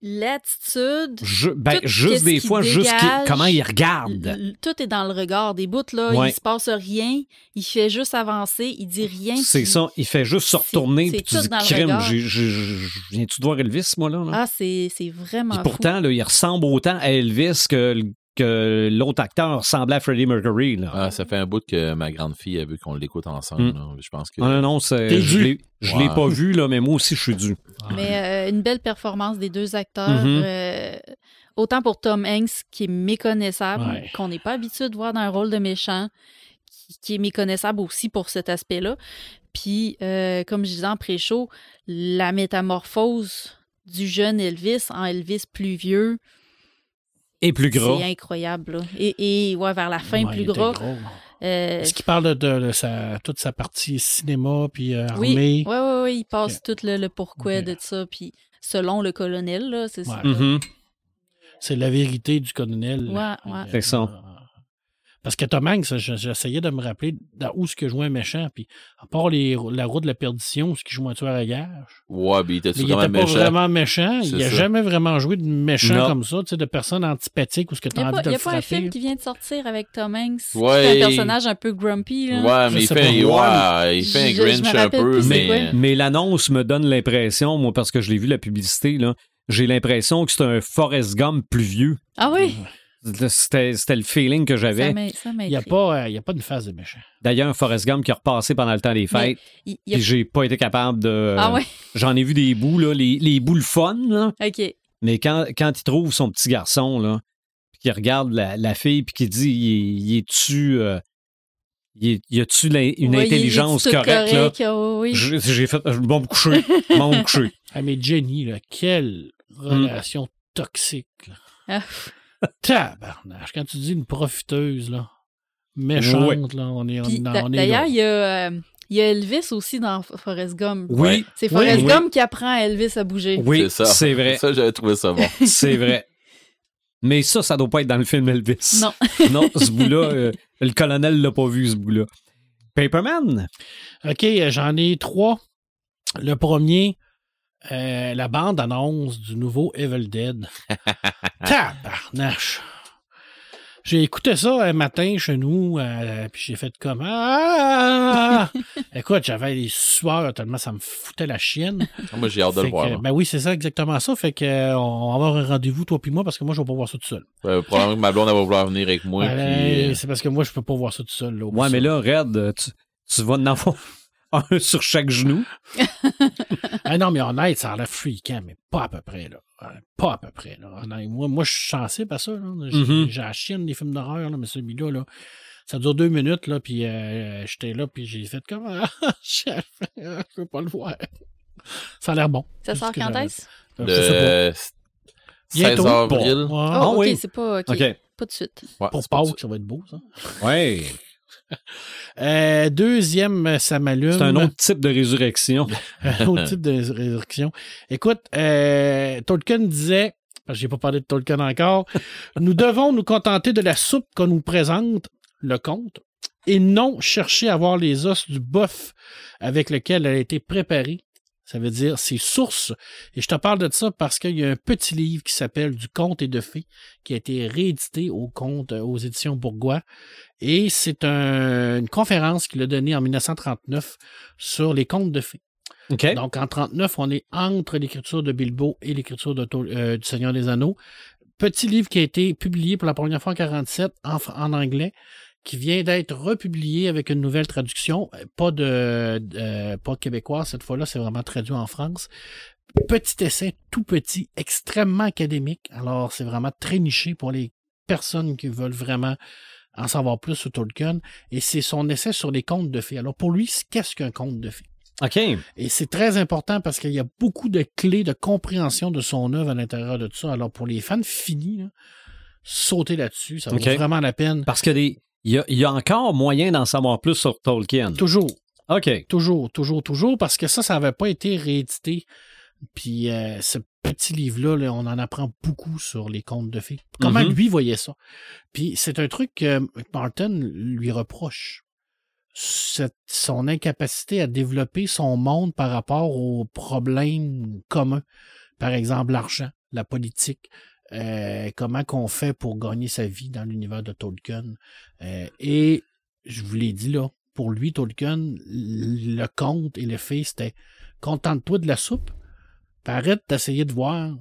L'attitude, je- ben, Tout juste des fois, juste dégage, comment il regarde. tout est dans le regard. Des bouts, là, Ouais. il se passe rien, il fait juste avancer, il dit rien. C'est puis- ça, il fait juste se retourner, puis tu tout dis, le j'ai- j'ai- viens-tu de voir Elvis, moi, là? là? Ah, c'est vraiment fou. pourtant, là, il ressemble autant à Elvis que, que l'autre acteur ressemblait à Freddie Mercury. Là. Ah, ça fait un bout que ma grande fille a vu qu'on l'écoute ensemble. Mm. là. Je pense que. Ah, non, non, c'est, je dû. l'ai, je l'ai Ouais. pas vu, là, mais moi aussi, je suis dû. Mais euh, une belle performance des deux acteurs. Mhm. euh, autant pour Tom Hanks, qui est méconnaissable, Ouais. qu'on n'est pas habitué de voir dans un rôle de méchant, qui, qui est méconnaissable aussi pour cet aspect-là. Puis, euh, comme je disais en pré-show, la métamorphose du jeune Elvis en Elvis plus vieux, Et plus gras. c'est incroyable. là. Et, et ouais, vers la fin, Ouais, plus gras. gros. euh, Est-ce qu'il parle de, de- de sa, toute sa partie cinéma puis euh, oui, armée? ouais, ouais, ouais, il passe tout le, le pourquoi Ok. de ça. Puis, selon le colonel, là, c'est ça. Ouais. Mhm. C'est la vérité du colonel. Ouais, ouais. C'est. Parce que Tom Hanks, je- j'essayais de me rappeler dans où ce que jouait un méchant. Puis, à part les, la route de la perdition, ce qui joue un tueur à gage, Ouais, mais il était mais il vraiment n'était pas méchant? vraiment méchant. Il C'est n'a jamais vraiment joué de méchant Non. comme ça, tu sais, de personne antipathique ou ce que tu Il as n'y a, envie pas, de y le a pas un film qui vient de sortir avec Tom Hanks. Ouais, fait un il- personnage un peu grumpy. Là. Ouais, mais il fait, pas. ouais, il fait un Grinch un peu, c'est mais. Mais l'annonce me donne l'impression, moi, parce que je l'ai vu la publicité, là, j'ai l'impression que c'est un Forrest Gump plus vieux. Ah oui, C'était, c'était le feeling que j'avais. Il n'y a, pas, euh, il y a pas une phase de méchant. D'ailleurs, Forrest Gump qui a repassé pendant le temps des fêtes, y a- puis j'ai pas été capable de... Ah ouais, (laughs) J'en ai vu des bouts, là, les, les bouts le fun, là. ok. Mais quand, quand il trouve son petit garçon, là, puis qu'il regarde la, la fille, puis qu'il dit, il, est- il est-tu... euh, est- y a-tu l'in- une est intelligence correcte, là? correct, ah oui. J'ai j'ai fait... Je vais me coucher. Je vais me coucher. (laughs) Ah, mais Jenny, là, quelle relation toxique. là. Ah. Tabarnache. Quand tu dis une profiteuse, là, méchante, là, on est, on, Puis, est- d'a- on est D'ailleurs, là. il y, a, euh, il y a Elvis aussi dans Forrest Gump. Oui, C'est oui, Forrest oui. Gump qui apprend à Elvis à bouger. Oui, C'est ça. c'est vrai. Ça, j'avais trouvé ça bon. (laughs) C'est vrai. Mais ça, ça doit pas être dans le film Elvis. Non. (laughs) non, ce bout-là, euh, le colonel l'a pas vu, ce bout-là. Paperman? OK, euh, j'en ai trois. Le premier, euh, la bande-annonce du nouveau Evil Dead. (laughs) Tabarnache. J'ai écouté ça un matin chez nous, euh, puis j'ai fait comme Ah! (laughs) Écoute, j'avais les sueurs tellement ça me foutait la chienne. Moi, j'ai hâte de Fait le voir. que, ben oui, c'est ça, exactement ça. Fait que euh, on va avoir un rendez-vous, toi puis moi, parce que moi, je vais pas voir ça tout seul. Euh, probablement que ma blonde, elle va vouloir venir avec moi. Ben, puis, C'est parce que moi, je peux pas voir ça tout seul. Là, Ouais, mais là, Red, tu, tu vas en avoir Un sur chaque genou. (laughs) Ah non, mais honnête, ça a l'air freakant, mais pas à peu près, là. Euh, Pas à peu près, là. Honnête, Moi, moi je suis chancé par ça, là. J'ai Mhm. la chienne des films d'horreur, là, mais celui-là, là, ça dure deux minutes, là, puis euh, j'étais là, puis j'ai fait comme, ah, chef, (laughs) je veux pas le voir. Ça a l'air bon. Ça sort quand est-ce? Pas. Le 16 Bientôt. avril. Oh, Ah ok, oui. c'est pas. ok, OK. Pas de suite. Ouais, Pour pas Pâques, ça va être beau, ça. Ouais. (laughs) Euh, deuxième, euh, ça m'allume. C'est un autre type de résurrection. (laughs) un autre type de résurrection. Écoute, euh, Tolkien disait, parce que j'ai pas parlé de Tolkien encore, nous devons nous contenter de la soupe qu'on nous présente, le conte, et non chercher à voir les os du bœuf avec lequel elle a été préparée. Ça veut dire ses sources. Et je te parle de ça parce qu'il y a un petit livre qui s'appelle Du conte et de fées qui a été réédité au conte aux éditions Bourgois. Et c'est un- une conférence qu'il a donnée en 1939 sur les contes de fées. Donc, en 39, on est entre l'écriture de Bilbo et l'écriture euh, du Seigneur des Anneaux. Petit livre qui a été publié pour la première fois en 47 en, fr- en anglais, qui vient d'être republié avec une nouvelle traduction, euh, pas de, de- pas québécois cette fois-là, c'est vraiment traduit en France. Petit essai, tout petit, extrêmement académique. Alors, c'est vraiment très niché pour les personnes qui veulent vraiment en savoir plus sur Tolkien. Et c'est son essai sur les contes de fées. Alors, pour lui, qu'est-ce qu'un conte de fées? OK. Et c'est très important parce qu'il y a beaucoup de clés de compréhension de son œuvre à l'intérieur de tout ça. Alors, pour les fans finis, là, sauter là-dessus, ça vaut vraiment la peine. Parce que des- il y a, il y a encore moyen d'en savoir plus sur Tolkien. Toujours, OK. toujours, toujours, toujours, parce que ça, ça n'avait pas été réédité. Puis euh, ce petit livre-là, là, on en apprend beaucoup sur les contes de fées. Comment Mhm. lui voyait ça? Puis c'est un truc que Martin lui reproche. Cette- son incapacité à développer son monde par rapport aux problèmes communs. Par exemple, l'argent, la politique, euh, comment qu'on fait pour gagner sa vie dans l'univers de Tolkien. Euh, et je vous l'ai dit là, pour lui, Tolkien, le conte et le fait, c'était contente-toi de la soupe, puis arrête d'essayer de voir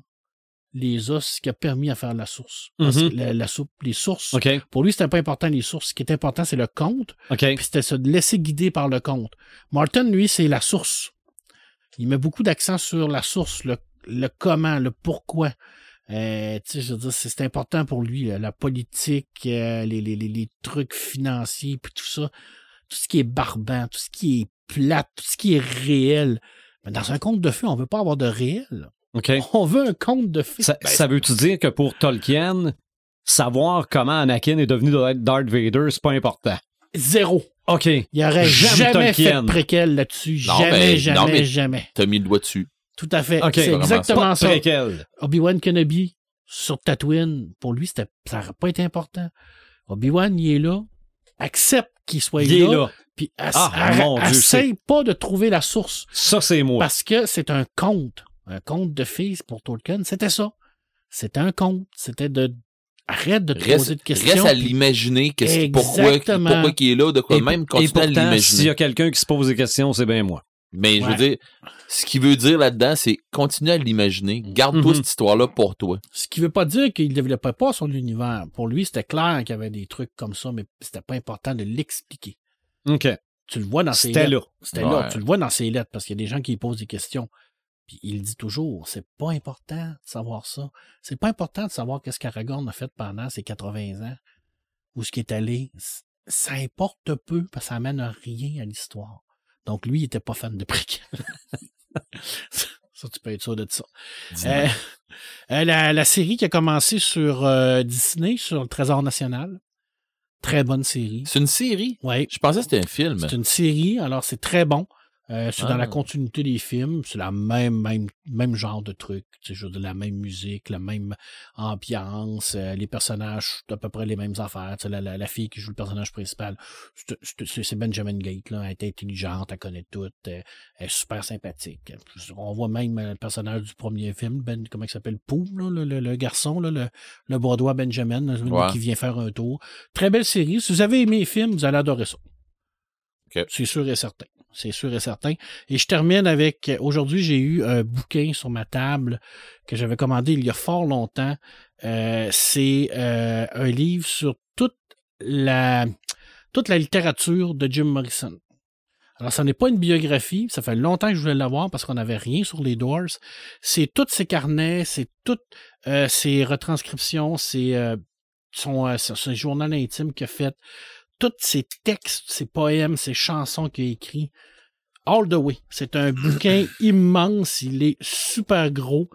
les os qui a permis à faire la source. Parce que Mhm. la, la soupe, les sources. OK. Pour lui, c'était pas important les sources. Ce qui est important, c'est le conte, OK. puis c'était se laisser guider par le conte. Martin, lui, c'est la source. Il met beaucoup d'accent sur la source, le, le comment, le pourquoi. Euh, tu sais, je veux dire, c'est important pour lui, la politique, euh, les, les, les, les trucs financiers, puis tout ça. Tout ce qui est barbant, tout ce qui est plate, tout ce qui est réel. Mais dans un conte de fées, on veut pas avoir de réel. OK. On veut un conte de fées. Ça, Ben, ça veut-tu dire que pour Tolkien, savoir comment Anakin est devenu Darth Vader, c'est pas important? zéro. OK. Il aurait jamais fait Tolkien. de préquel là-dessus. Jamais, mais- jamais, non, mais- jamais. T'as mis le doigt dessus. Tout à fait. OK. C'est exactement ça. préquel. Obi-Wan Kenobi sur Tatooine, pour lui, c'était, ça n'aurait pas été important. Obi-Wan, il est là. Accepte qu'il soit Il est là. là. Puis Ah, arrête- mon Dieu, essaye pas de trouver la source. Ça, c'est moi. Parce que c'est un conte. Un conte de fils pour Tolkien, c'était ça. C'était un conte. C'était de. Arrête de te poser de questions. reste à l'imaginer pourquoi, Exactement. pourquoi il est là, de quoi Et, même continuer à pourtant, s'il y l'imaginer. a quelqu'un qui se pose des questions, c'est bien moi. Mais je veux dire, ce qu'il veut dire là-dedans, c'est continue à l'imaginer. Garde-toi Mhm. cette histoire-là pour toi. Ce qui veut pas dire qu'il ne développait pas son univers. Pour lui, c'était clair qu'il y avait des trucs comme ça, mais c'était pas important de l'expliquer. OK. Tu le vois dans ses C'était lettres. là. C'était là. Tu le vois dans ses lettres parce qu'il y a des gens qui lui posent des questions. Puis il dit toujours, c'est pas important de savoir ça. C'est pas important de savoir qu'est-ce qu'Aragorn a fait pendant ses 80 ans. Où ce qui est allé. Ça importe peu parce que ça amène rien à l'histoire. Donc lui, il était pas fan de préquel. (laughs) ça, tu peux être sûr de ça. Euh, euh, la, la série qui a commencé sur euh, Disney, sur le Trésor National. Très bonne série. C'est une série? Ouais. Je pensais que c'était un film. C'est une série, alors c'est très bon. Euh, c'est dans Ah. la continuité des films, c'est la même, même, même genre de truc, je veux dire, la même musique, la même ambiance, euh, les personnages, à peu près les mêmes affaires. Tu sais, la, la, la fille qui joue le personnage principal, c'est- Benjamin Gate, là, elle est intelligente, elle connaît tout, euh, elle est super sympathique. On voit même euh, le personnage du premier film, Ben, comment il s'appelle, là, le, le- le garçon, là, le, le Brodois Benjamin, Ouais. qui vient faire un tour. Très belle série. Si vous avez aimé les films, vous allez adorer ça. Ok. C'est sûr et certain. C'est sûr et certain. Et je termine avec, euh, aujourd'hui, j'ai eu un bouquin sur ma table que j'avais commandé il y a fort longtemps. Euh, c'est euh, un livre sur toute la, toute la littérature de Jim Morrison. Alors, ça n'est pas une biographie. Ça fait longtemps que je voulais l'avoir parce qu'on n'avait rien sur les Doors. C'est tous ses carnets, c'est toutes euh, ses retranscriptions, c'est son journal intime qu'il a fait, tous ses textes, ses poèmes, ses chansons qu'il a écrits. All the way. C'est un bouquin (clears throat) immense. Il est super gros.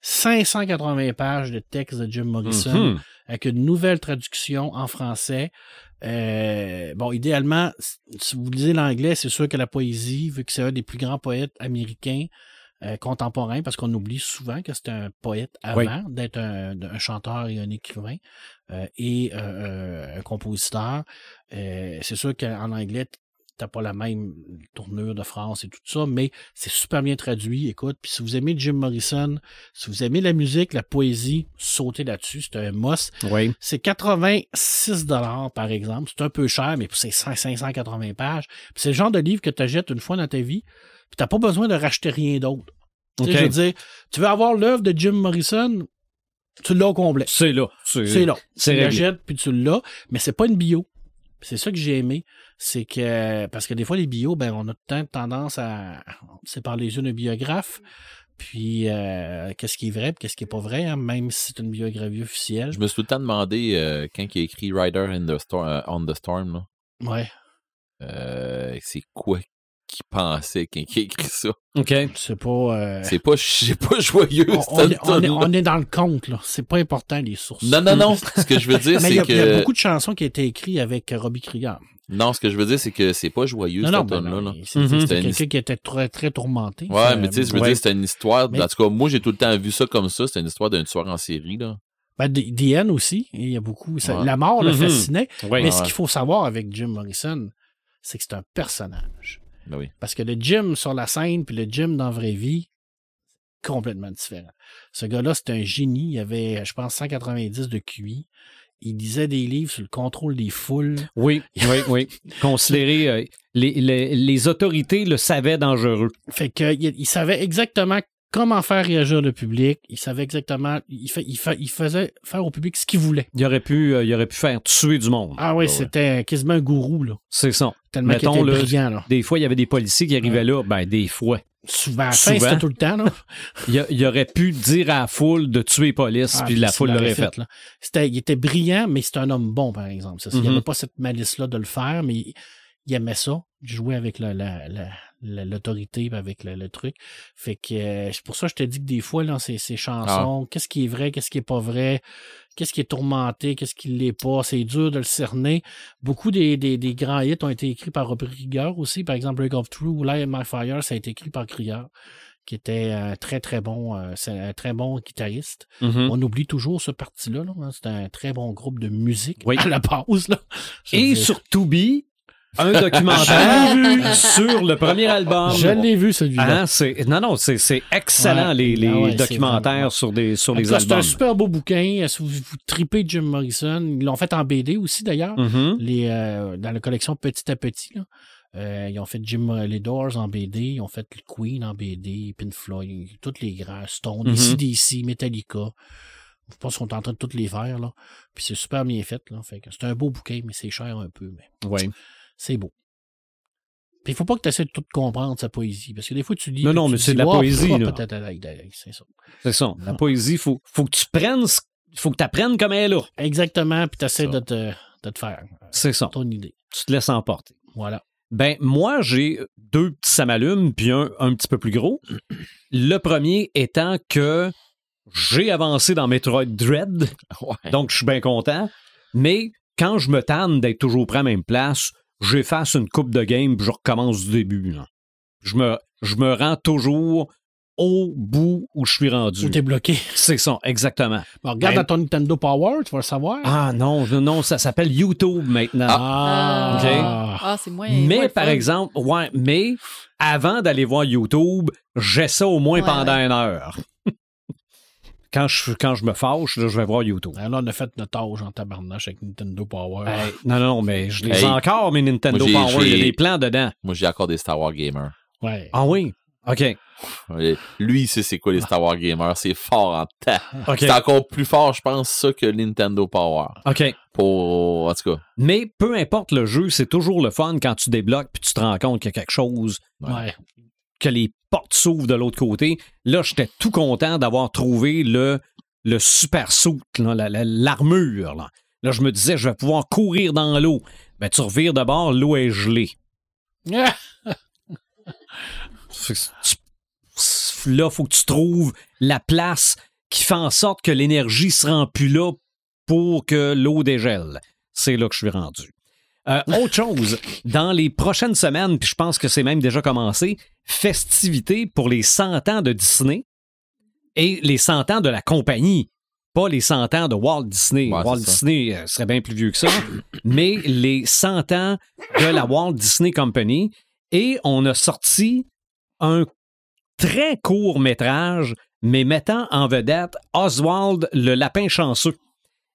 580 pages de textes de Jim Morrison Mhm. avec une nouvelle traduction en français. Euh, bon, idéalement, si vous lisez l'anglais, c'est sûr que la poésie, vu que c'est un des plus grands poètes américains euh, contemporains, parce qu'on oublie souvent que c'est un poète avant Oui. d'être un, un chanteur et un écrivain euh, et euh, un compositeur. Euh, c'est sûr qu'en anglais, t'as pas la même tournure de France et tout ça, mais c'est super bien traduit. Écoute, puis si vous aimez Jim Morrison, si vous aimez la musique, la poésie, sautez là-dessus. C'est un must. Oui. C'est 86 dollars par exemple. C'est un peu cher, mais c'est 5- 580 pages. Puis C'est le genre de livre que tu achètes une fois dans ta vie, puis t'as pas besoin de racheter rien d'autre. Tu sais, OK. Je veux dire, tu veux avoir l'œuvre de Jim Morrison, tu l'as au complet. C'est là. C'est là. C'est tu l'achètes, puis tu l'as, mais c'est pas une bio. C'est ça que j'ai aimé. C'est que, parce que des fois, les bios, ben, on a tout le temps tendance à, c'est par les yeux d'un biographe, puis euh, qu'est-ce qui est vrai, puis qu'est-ce qui est pas vrai, hein, même si c'est une biographie officielle. Je me suis tout le temps demandé, euh, quand il a écrit Rider in the Storm, euh, on the Storm, là, Ouais. euh, c'est quoi qu'il pensait il a écrit ça? OK. C'est pas, euh, C'est pas, pas joyeux, on, est, on est- tonne-là. on est dans le compte, là. C'est pas important, les sources. Non, non, non. (laughs) Ce que je veux dire, c'est a- il y a que. beaucoup de chansons qui ont été écrites avec Robbie Krieger. Non, ce que je veux dire, c'est que c'est pas joyeux, Non, cette ben tonne-là. c'est- Mhm. quelqu'un qui était très, très tourmenté. Ouais, mais tu sais, je veux ouais. dire, c'était une histoire. Mais- En tout cas, moi, j'ai tout le temps vu ça comme ça. C'était une histoire d'un tueur en série, là. Ben, D- Diane aussi, il y a beaucoup. ça- Ouais. La mort le Mhm. fascinait. Mais ce qu'il faut savoir avec Jim Morrison, c'est que c'est un personnage. Ben oui. Parce que le Jim sur la scène puis le Jim dans la vraie vie, complètement différent. Ce gars-là, c'est un génie. Il avait, je pense, 190 de QI. Il lisait des livres sur le contrôle des foules. Oui, (laughs) oui, oui. Considéré, euh, les, les, les autorités le savaient dangereux. Fait que il, il savait exactement comment faire réagir le public. Il savait exactement. Il, fait, il, fait- il faisait faire au public ce qu'il voulait. Il aurait pu, euh, il aurait pu faire tuer du monde. Ah oui, ouais. c'était quasiment un gourou, là. C'est ça. Tellement qu'il était brillant, là. Des fois, il y avait des policiers qui arrivaient là. Ben, des fois. Souvent, à fin, Souvent. c'était tout le temps, là. (laughs) Il, aurait pu dire à la foule de tuer les polices, Ah, puis la foule l'aurait fait. là. Il était brillant, mais c'était un homme bon, par exemple. Il Mhm. n'avait pas cette malice-là de le faire, mais il, il aimait ça, jouer avec la, la, la- la- l'autorité, avec le, le truc. Fait que euh, c'est pour ça que je te dis que des fois, dans ces, ces Ah. chansons, qu'est-ce qui est vrai, qu'est-ce qui est pas vrai, qu'est-ce qui est tourmenté, qu'est-ce qui l'est pas, c'est dur de le cerner. Beaucoup des, des, des grands hits ont été écrits par Robbie Krieger aussi. Par exemple, Break of True ou Light My Fire, ça a été écrit par Krieger qui était un très très bon euh, c'est un très bon guitariste. Mhm. On oublie toujours ce parti-là. Là, hein. C'est un très bon groupe de musique Oui. (laughs) à la base. Là. Et dire, sur Tubi, un (laughs) documentaire sur le premier album. Je l'ai vu celui-là. Hein, non, non, c'est, c'est excellent, Ouais. les, les Ah ouais, documentaires sur, des, sur les cas, C'est un albums. super beau bouquin. Si vous, vous tripez Jim Morrison, ils l'ont fait en BD aussi d'ailleurs. Mhm. Les, euh, dans la collection Petit à Petit. Là. Euh, ils ont fait Jim euh, les Doors en BD, ils ont fait le Queen en BD, Pink Floyd, tous les grands, Stone, Mhm. CDC, Metallica. Je pense qu'ils sont en train de toutes les faire. Là. Puis c'est super bien fait. Là. Fait c'est un beau bouquin, mais c'est cher un peu. Mais Ouais. C'est beau. Puis il faut pas que tu essaies de tout comprendre sa poésie. Parce que des fois, tu lis. Non, non, mais c'est dis, de la Ah, poésie, ah, aïe, C'est ça. C'est ça. La poésie, faut, faut que tu prennes, ce- faut que tu apprennes comme elle est là. Exactement. Puis tu essaies de te, de te faire euh, C'est ça. ton idée. Tu te laisses emporter. Voilà. Ben, moi, j'ai deux petits samalumes, puis un un petit peu plus gros. (clears throat) Le premier étant que j'ai avancé dans Metroid Dread, Ouais. donc je suis bien content. Mais quand je me tanne d'être toujours prêt à la même place, j'efface une coupe de game, puis je recommence du début. là. Je me, je me rends toujours au bout où je suis rendu. Ou t'es bloqué. (laughs) C'est ça, exactement. Bon, regarde Ben- dans ton Nintendo Power, tu vas le savoir. Ah non, non, ça s'appelle YouTube maintenant. Ah, ok? Ah, c'est moins. Mais moins par fun. exemple, ouais, mais avant d'aller voir YouTube, j'ai ça au moins Ouais, pendant ouais. une heure. (laughs) quand, je, quand je me fâche, là, je vais voir YouTube. Alors, on a fait notre âge en tabarnache avec Nintendo Power. Hey, non, non, mais je les ai encore, mes Nintendo Moi, Power. Il y a j'ai- des plans dedans. Moi, j'ai accordé Star Wars Gamer. Ouais. Ah oui? OK. Lui, il sait c'est quoi les Star Wars gamers. C'est fort en temps. OK. C'est encore plus fort, je pense, ça, que Nintendo Power. OK. Pour, en tout cas. Mais peu importe le jeu, c'est toujours le fun quand tu débloques puis tu te rends compte qu'il y a quelque chose, Ouais. Que les portes s'ouvrent de l'autre côté. Là, j'étais tout content d'avoir trouvé le, le super la- l'armure. Là. là, je me disais, je vais pouvoir courir dans l'eau. Ben, tu revires de bord, l'eau est gelée. (laughs) Là, faut que tu trouves la place qui fait en sorte que l'énergie se rend plus là pour que l'eau dégèle. C'est là que je suis rendu. Euh, autre (laughs) chose, dans les prochaines semaines, puis je pense que c'est même déjà commencé, festivités pour les 100 ans de Disney et les 100 ans de la compagnie, pas les 100 ans de Walt Disney. Ouais, Walt. Disney euh, serait bien plus vieux que ça, mais les 100 ans de la Walt Disney Company. Et on a sorti un très court métrage, mais mettant en vedette Oswald le lapin chanceux.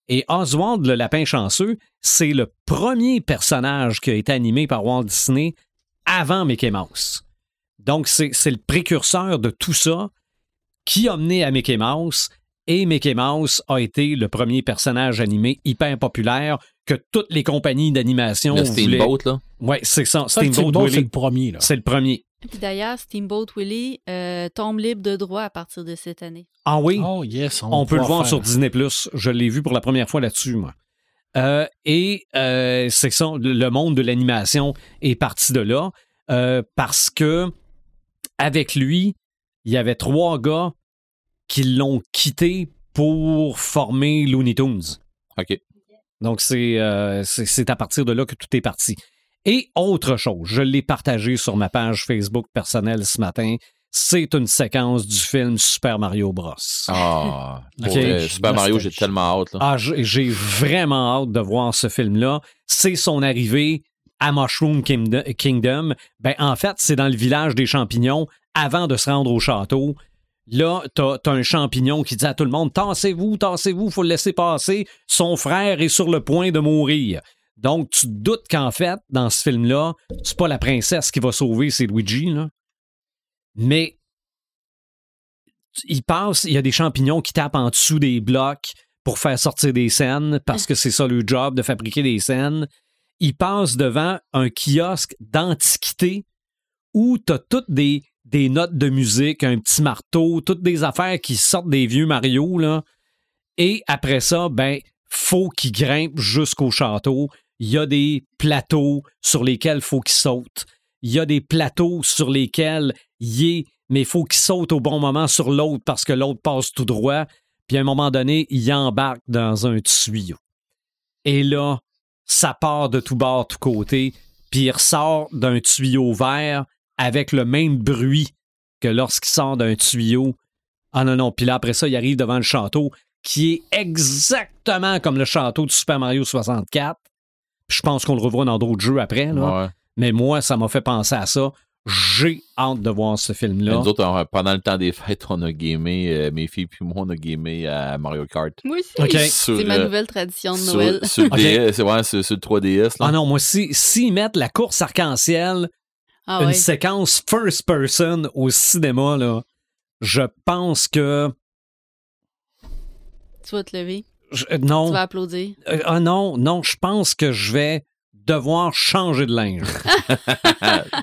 Et Oswald le lapin chanceux, c'est le premier personnage qui a été animé par Walt Disney avant Mickey Mouse. Donc, c'est c'est le précurseur de tout ça qui a mené à Mickey Mouse. Et Mickey Mouse a été le premier personnage animé hyper populaire que toutes les compagnies d'animation Le voulaient. Steamboat, là. Ouais, c'est ça. Ça, Steamboat Steamboat, c'est Willie. le premier. Là. C'est le premier. Puis d'ailleurs, Steamboat Willie euh, tombe libre de droit à partir de cette année. Ah oui? Oh yes, on, On peut le voir faire. sur Disney+. Je l'ai vu pour la première fois là-dessus, moi. Euh, et euh, c'est ça, le- monde de l'animation est parti de là euh, parce que avec lui, il y avait trois gars qui l'ont quitté pour former Looney Tunes. OK. Donc, c'est euh, c'est- c'est à partir de là que tout est parti. Et autre chose, je l'ai partagé sur ma page Facebook personnelle ce matin, c'est une séquence du film Super Mario Bros. Ah, (laughs) Super Mario, j'ai tellement hâte. Là. Ah, j'ai vraiment hâte de voir ce film-là. C'est son arrivée à Mushroom Kingdom. Ben, en fait, c'est dans le village des champignons avant de se rendre au château. Là, t'as as un champignon qui dit à tout le monde Tassez-vous, tassez-vous, faut le laisser passer. Son frère est sur le point de mourir. Donc, tu te doutes qu'en fait, dans ce film-là, c'est pas la princesse qui va sauver, c'est Luigi, là. Mais il passe, il y a des champignons qui tapent en dessous des blocs pour faire sortir des scènes parce que c'est ça le job de fabriquer des scènes. Il passe devant un kiosque d'antiquité où tu as toutes des, notes de musique, un petit marteau, toutes des affaires qui sortent des vieux Mario. Et après ça, ben, faut qu'il grimpe jusqu'au château. Il y a des plateaux sur lesquels faut qu'il saute. Il y a des plateaux sur lesquels il est, mais faut qu'il saute au bon moment sur l'autre parce que l'autre passe tout droit. Puis à un moment donné, il embarque dans un tuyau. Et là, ça part de tout bord, tout côté, puis il ressort d'un tuyau vert avec le même bruit que lorsqu'il sort d'un tuyau. Ah non, non, puis là, après ça, il arrive devant le château, qui est exactement comme le château de Super Mario 64. Je pense qu'on le revoit dans d'autres jeux après, là. Ouais. mais moi, ça m'a fait penser à ça. J'ai hâte de voir ce film-là. Nous autres, on- pendant le temps des fêtes, on a gamé, euh, mes filles puis moi, on a gamé à Mario Kart. Moi aussi. Sur, C'est ma nouvelle tradition de sur, Noël. sur le OK. DS, ouais, sur, sur le 3DS. Là. Ah non, moi, si, s'ils mettent la course arc-en-ciel, Ah une ouais. séquence first person au cinéma, là, je pense que. Tu vas te lever. je- euh, non. Tu vas applaudir. Euh, ah non, non, je pense que je vais devoir changer de linge. (laughs)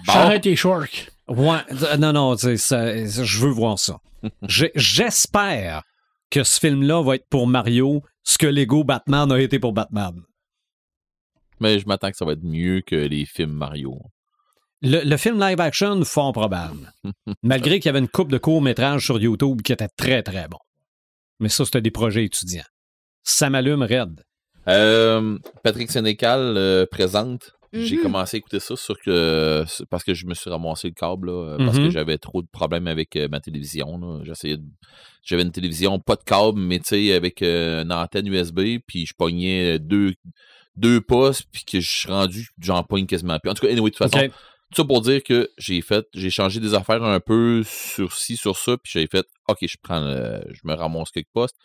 Bon, J'arrête tes shorts. ouais, euh, non, non, ça- je veux voir ça. J'espère que ce film-là va être pour Mario ce que Lego Batman a été pour Batman. mais je m'attends que ça va être mieux que les films Mario. Le, le film live action, fort probable. (laughs) Malgré qu'il y avait une coupe de courts-métrages sur YouTube qui était très, très bon. Mais ça, c'était des projets étudiants. Ça m'allume raide. Euh, Patrick Sénécal euh, présente. J'ai Mhm. commencé à écouter ça sur que, parce que je me suis ramassé le câble, là, euh, parce Mhm. que j'avais trop de problèmes avec euh, ma télévision. J'essayais de- J'avais une télévision, pas de câble, mais tu sais, avec une antenne USB, puis je pognais deux, deux postes, puis que je suis rendu, j'en pogne quasiment plus. En tout cas, anyway, de toute façon, tout ça pour dire que j'ai fait, j'ai changé des affaires un peu sur ci, sur ça, puis j'ai fait, OK, je prends, le- je me ramasse quelques postes,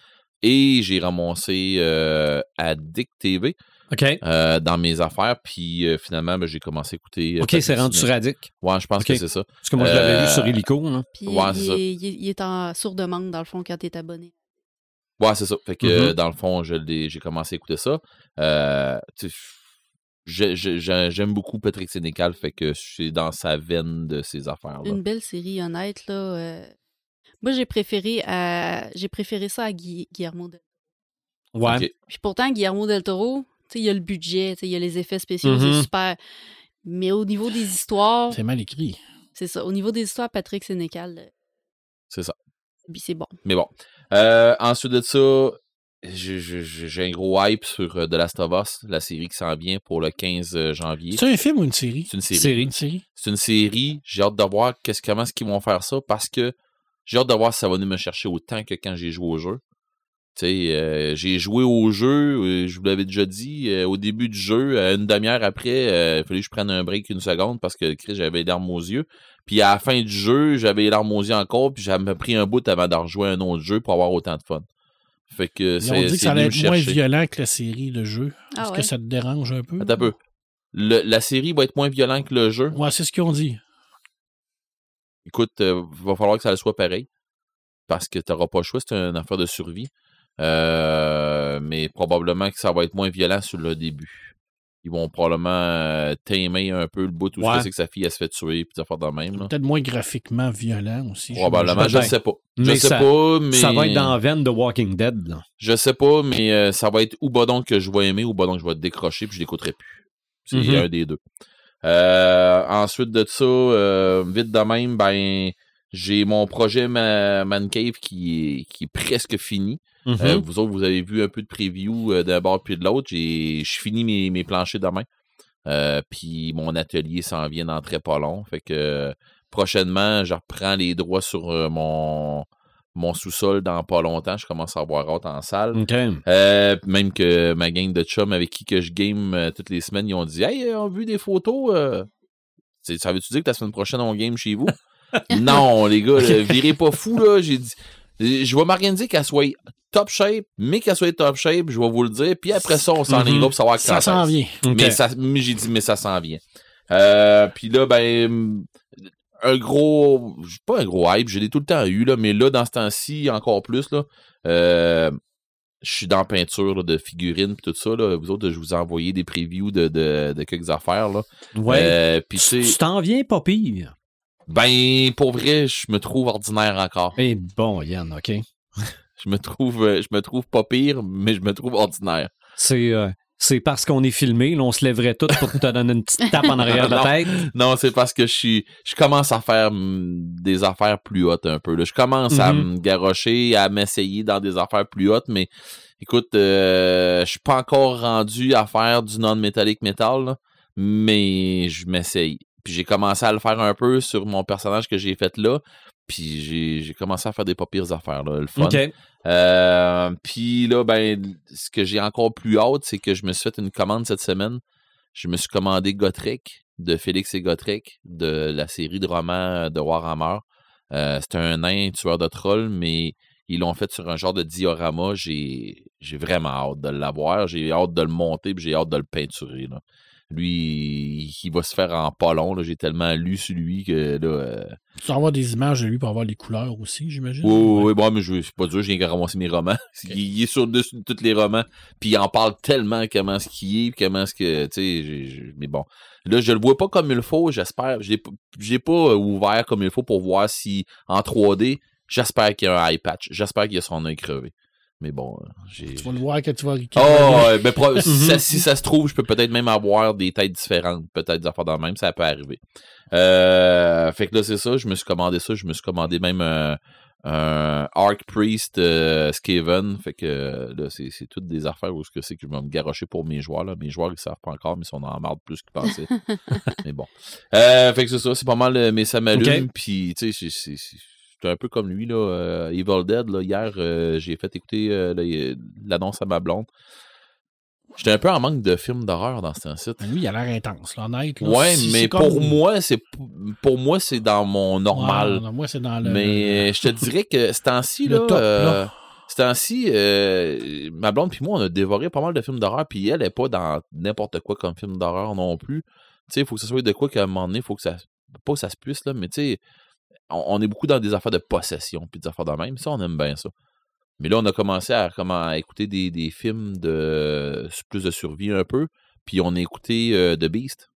et j'ai ramassé euh, Addict TV. OK. euh, dans mes affaires. Puis euh, finalement, ben, j'ai commencé à écouter. euh, OK, c'est rendu sur. Radic. Ouais, je pense que c'est ça. Parce que moi, je l'avais Euh, vu sur Illico. hein. Puis Ouais, il, c'est ça. est, il est- il est en sourde-demande, dans le fond, quand tu es abonné. Ouais, c'est ça. Fait que Mhm. euh, dans le fond, j'ai commencé à écouter ça. Euh, J'aime beaucoup Patrick Sénécal, fait que je suis dans sa veine de ces affaires-là. Une belle série, honnête, là. Euh, Moi, j'ai préféré, à... j'ai préféré ça à Gui- Guillermo del Ouais. Ok. Puis pourtant, Guillermo del Toro, tu sais, il y a le budget, tu sais, il y a les effets spéciaux, c'est super. Mais au niveau des histoires, C'est mal écrit. c'est ça. Au niveau des histoires, Patrick Sénécal, euh, C'est ça. puis c'est bon. Mais bon. Euh, ensuite de ça, j'ai- un gros hype sur euh, The Last of Us, la série qui s'en vient pour le 15 janvier. C'est un film ou une série? C'est une série. Série. Une série? C'est une série. J'ai hâte de voir qu'est-ce, comment est-ce qu'ils vont faire ça parce que j'ai hâte de voir si ça va venir me chercher autant que quand j'ai joué au jeu. Tu sais, euh, j'ai joué au jeu, euh, je vous l'avais déjà dit, euh, au début du jeu, euh, une demi-heure après, euh, il fallait que je prenne un break une seconde parce que Chris, j'avais les larmes aux yeux. Puis à la fin du jeu, j'avais les larmes aux yeux encore, puis j'avais pris un bout avant de rejouer un autre jeu pour avoir autant de fun. Fait que Ils ont c'est, dit que c'est ça allait être moins violent que la série de jeu. Ah Est-ce ouais. que ça te dérange un peu? Attends un peu. Le- la série va être moins violente que le jeu. Ouais, c'est ce qu'ils ont dit. Écoute, il va falloir que ça le soit pareil. Parce que tu n'auras pas le choix, c'est une affaire de survie. Euh, mais probablement que ça va être moins violent sur le début. Ils vont probablement tamer un peu le bout où Ouais. c'est que sa fille elle se fait tuer puis affaires de même. Peut-être moins graphiquement violent aussi. Probablement, je Peut-être. sais pas. Je Mais sais ça- pas, mais. Ça va être dans la veine de Walking Dead. Là. Je sais pas, mais euh, ça va être ou Bodon que je vais aimer ou Bodon que je vais décrocher puis je l'écouterai plus. C'est Mhm. un des deux. Euh, ensuite de ça, euh, vite de même, ben j'ai mon projet Ma- Man Cave qui est, qui est presque fini. Euh, vous autres, vous avez vu un peu de preview euh, d'un bord puis de l'autre. J'ai je finis mes, mes planchers demain. Euh, puis mon atelier s'en vient dans très pas long. Fait que prochainement, je reprends les droits sur mon, mon sous-sol dans pas longtemps. Je commence à avoir hâte en salle. Euh, même que ma gang de chums avec qui que je game euh, toutes les semaines, ils ont dit Hey, on a vu des photos. euh. Ça veut-tu dire que la semaine prochaine, on game chez vous? (laughs) non, les gars, là, virez pas fou, là. J'ai dit. Je vais m'organiser qu'elle soit top shape, mais qu'elle soit top shape, je vais vous le dire. Puis après ça, on s'en Mhm. ira pour savoir quand Ça s'en vient. Mais mais j'ai dit, mais ça s'en vient. Puis là, ben, un gros, pas un gros hype, je l'ai tout le temps eu, là, mais là, dans ce temps-ci, encore plus, là, euh, je suis dans peinture là, de figurines et tout ça. Là. Vous autres, je vous ai envoyé des previews de, de, de quelques affaires. Là. Ouais. Euh, puis tu t'en viens pas pire. ben, pour vrai, je me trouve ordinaire encore. Eh bon, Yann, OK. (laughs) Je me trouve, euh, je me trouve pas pire, mais je me trouve ordinaire. C'est euh, c'est parce qu'on est filmé. Là, on se lèverait tout pour te donner une petite tape en arrière de la tête. Non, c'est parce que je suis, je commence à faire mm, des affaires plus hautes un peu. Là. Je commence à Mhm. me garrocher, à m'essayer dans des affaires plus hautes, mais écoute, euh, je suis pas encore rendu à faire du non-métallique metal, là, mais je m'essaye. Puis j'ai commencé à le faire un peu sur mon personnage que j'ai fait là. Puis j'ai, commencé à faire des pas pires affaires, là, le fun. Euh, puis là, ben, ce que j'ai encore plus hâte, c'est que je me suis fait une commande cette semaine. Je me suis commandé Gotrek de Félix et Gotrek de la série de romans de Warhammer. Euh, c'est un nain tueur de trolls, mais ils l'ont fait sur un genre de diorama. J'ai, j'ai vraiment hâte de l'avoir. J'ai hâte de le monter, puis j'ai hâte de le peinturer. Là. Lui, il, il va se faire en pas long. J'ai tellement lu sur lui que là. euh, Tu vas avoir des images de lui pour avoir les couleurs aussi, j'imagine. oui, oui, bon, mais je c'est pas dur, je viens de ramasser mes romans. Il, il est sur dessus de tous les romans, puis il en parle tellement comment ce qu'il est, puis comment ce que, tu sais, j'ai- j'ai- mais bon. Là, je le vois pas comme il faut, j'espère. Je l'ai p- je l'ai pas euh, ouvert comme il faut pour voir si, en 3D, j'espère qu'il y a un eye patch. J'espère qu'il y a son œil crevé. Mais bon, euh, j'ai... Tu vas le voir quand tu vas. Oh, ouais, ben, pro- (laughs) si, ça, si ça se trouve, je peux peut-être même avoir des têtes différentes, peut-être des affaires dans le même, ça peut arriver. Euh, fait que là, c'est ça, je me suis commandé ça, je me suis commandé même un, un Arc Priest euh, Skaven, fait que euh, là, c'est, c'est toutes des affaires où ce que c'est que je vais me garrocher pour mes joueurs, là. Mes joueurs, ils savent pas encore, mais ils sont en marde plus qu'ils pensaient. (laughs) mais bon. Euh, fait que c'est ça, c'est pas mal, mais ça m'allume, Ok. puis tu sais, c'est, c'est, c'est- c'est un peu comme lui, là, euh, Evil Dead, là, hier, euh, j'ai fait écouter euh, l'annonce à ma blonde. J'étais un peu en manque de films d'horreur dans ce site. Ben, Lui, il a l'air intense, là, honnête. là. Ouais, Si mais pour comme- moi, c'est pour moi c'est dans mon normal. Ouais, moi, c'est dans le. mais je te (laughs) dirais que ce temps-ci là, top, euh, là. Ce temps-ci, euh, ma blonde puis moi, on a dévoré pas mal de films d'horreur, puis elle est pas dans n'importe quoi comme film d'horreur non plus. Tu sais, il faut que ce soit de quoi qu'à un moment donné, il faut que ça. Pas que ça se puisse, là, mais tu sais, on, est beaucoup dans des affaires de possession, puis des affaires de même. Ça, on aime bien ça. Mais là, on a commencé à écouter des, des films de plus de survie un peu, puis on a écouté euh, The Beast.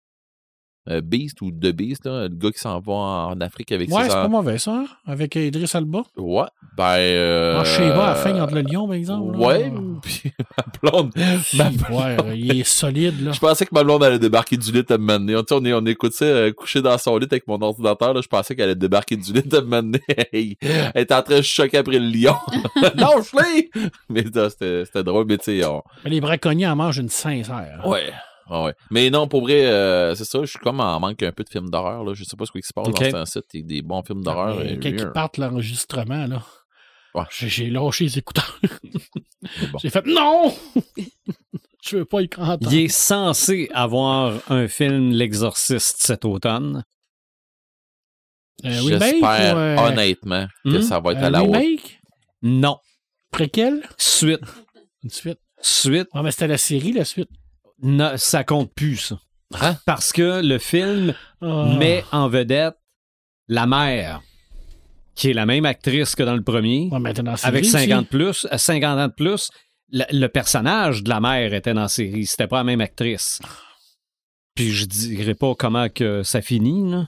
Euh, Beast ou The Beast, là, le gars qui s'en va en Afrique avec Ouais, c'est pas mauvais, ça, hein? Avec Idris Alba. Ouais, ben. Euh... En Sheba, à la fin, entre le lion, par exemple. là. Ouais, (laughs) puis ma blonde. (laughs) ma Ouais, il est solide, là. Je pensais que ma blonde allait débarquer du lit à me mener. On, est, on écoute ça euh, couché dans son lit avec mon ordinateur. Là, je pensais qu'elle allait débarquer du lit à me mener. (laughs) Elle était en train de choquer après le lion. non, je l'ai! Mais c'était c'était drôle, mais tu sais, on... Mais les braconniers en mangent une sincère. Ouais. Ouais. Mais non, pour vrai, euh, c'est ça, je suis comme en manque un peu de films d'horreur. Là. Je sais pas ce qui se passe Ok. dans ce site. Des bons films d'horreur. Mais euh, Quand ils euh, partent l'enregistrement, là. Ouais. J'ai j'ai lâché les écouteurs. bon. (laughs) J'ai fait non! (laughs) Je veux pas y entendre. Il est censé avoir un film L'Exorciste cet automne. Remake J'espère euh, honnêtement que Hmm? ça va être à la hauteur. remake? Non. Préquel? Suite. Une suite. Suite. Ouais, mais c'était la série, la suite. Ça compte plus, ça. Hein? Parce que le film Ah. met en vedette la mère, qui est la même actrice que dans le premier, Ouais, dans avec aussi. 50, plus, euh, 50 ans de plus. Le, le personnage de la mère était dans la série. C'était pas la même actrice. Puis je dirais pas comment que ça finit, là.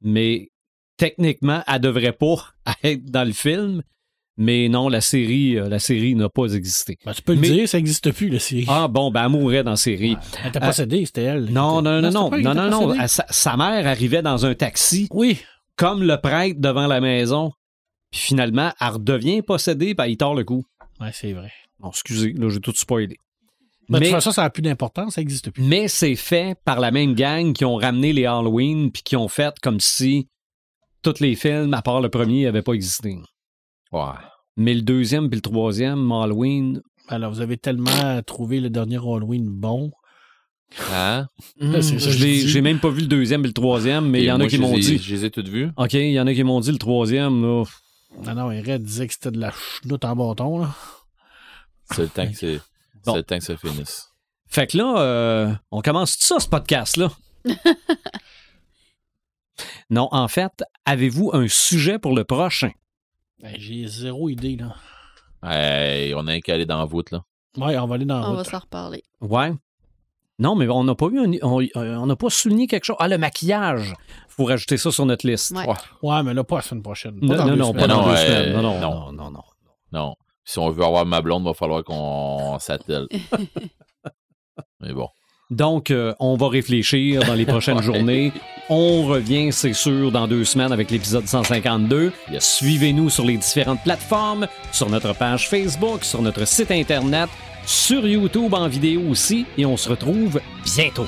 mais techniquement, elle devrait pas (laughs) être dans le film. Mais non, la série, euh, la série n'a pas existé. Ben, tu peux le Mais- dire, ça n'existe plus, la série. Ah bon, ben elle mourrait dans la série. Elle était possédée, c'était elle. Non, non, non, non, elle non, non, non. Elle- Sa, sa mère arrivait dans un taxi, Oui. comme le prêtre devant la maison. Puis finalement, elle redevient possédée, puis il tord le coup. Ouais, c'est vrai. Bon, excusez, là, j'ai tout spoilé. Ben, de mais toute façon, ça n'a plus d'importance, ça n'existe plus. mais c'est fait par la même gang qui ont ramené les Halloween, puis qui ont fait comme si tous les films, à part le premier, n'avaient pas existé. Ouais. Mais le deuxième puis le troisième, Halloween, Alors, vous avez tellement trouvé le dernier Halloween bon. Hein? (laughs) L'ai- dis. j'ai même pas vu le deuxième et le troisième, mais il y en moi, a qui m'ont dit. Je les ai toutes vues. OK, il y en a qui m'ont dit le troisième, là. Non, non, Red disait que c'était de la chenoute en bâton, là. C'est le temps que c'est. (laughs) Bon. C'est le temps que ça finisse. Fait que là, euh, on commence tout ça, ce podcast-là? (laughs) non, en fait, avez-vous un sujet pour le prochain? Ben, j'ai zéro idée, là. Hey, on a qu'à aller dans la voûte, là. Ouais, on va aller dans la On va s'en reparler. Ouais. Non, mais on n'a pas eu un- on euh, n'a pas souligné quelque chose. Ah, le maquillage. Faut rajouter ça sur notre liste. Ouais. Ouais. Mais là, pas la semaine prochaine. Pas Non, dans non, non, pas dans Non, deux euh, semaines. Non, non, non. non, non, non. Non. Si on veut avoir ma blonde, il va falloir qu'on s'attelle. (laughs) Mais bon. Donc, euh, on va réfléchir dans les prochaines (laughs) Ouais. journées. On revient, c'est sûr, dans deux semaines avec l'épisode 152. Yes. Suivez-nous sur les différentes plateformes, sur notre page Facebook, sur notre site Internet, sur YouTube en vidéo aussi, et on se retrouve bientôt.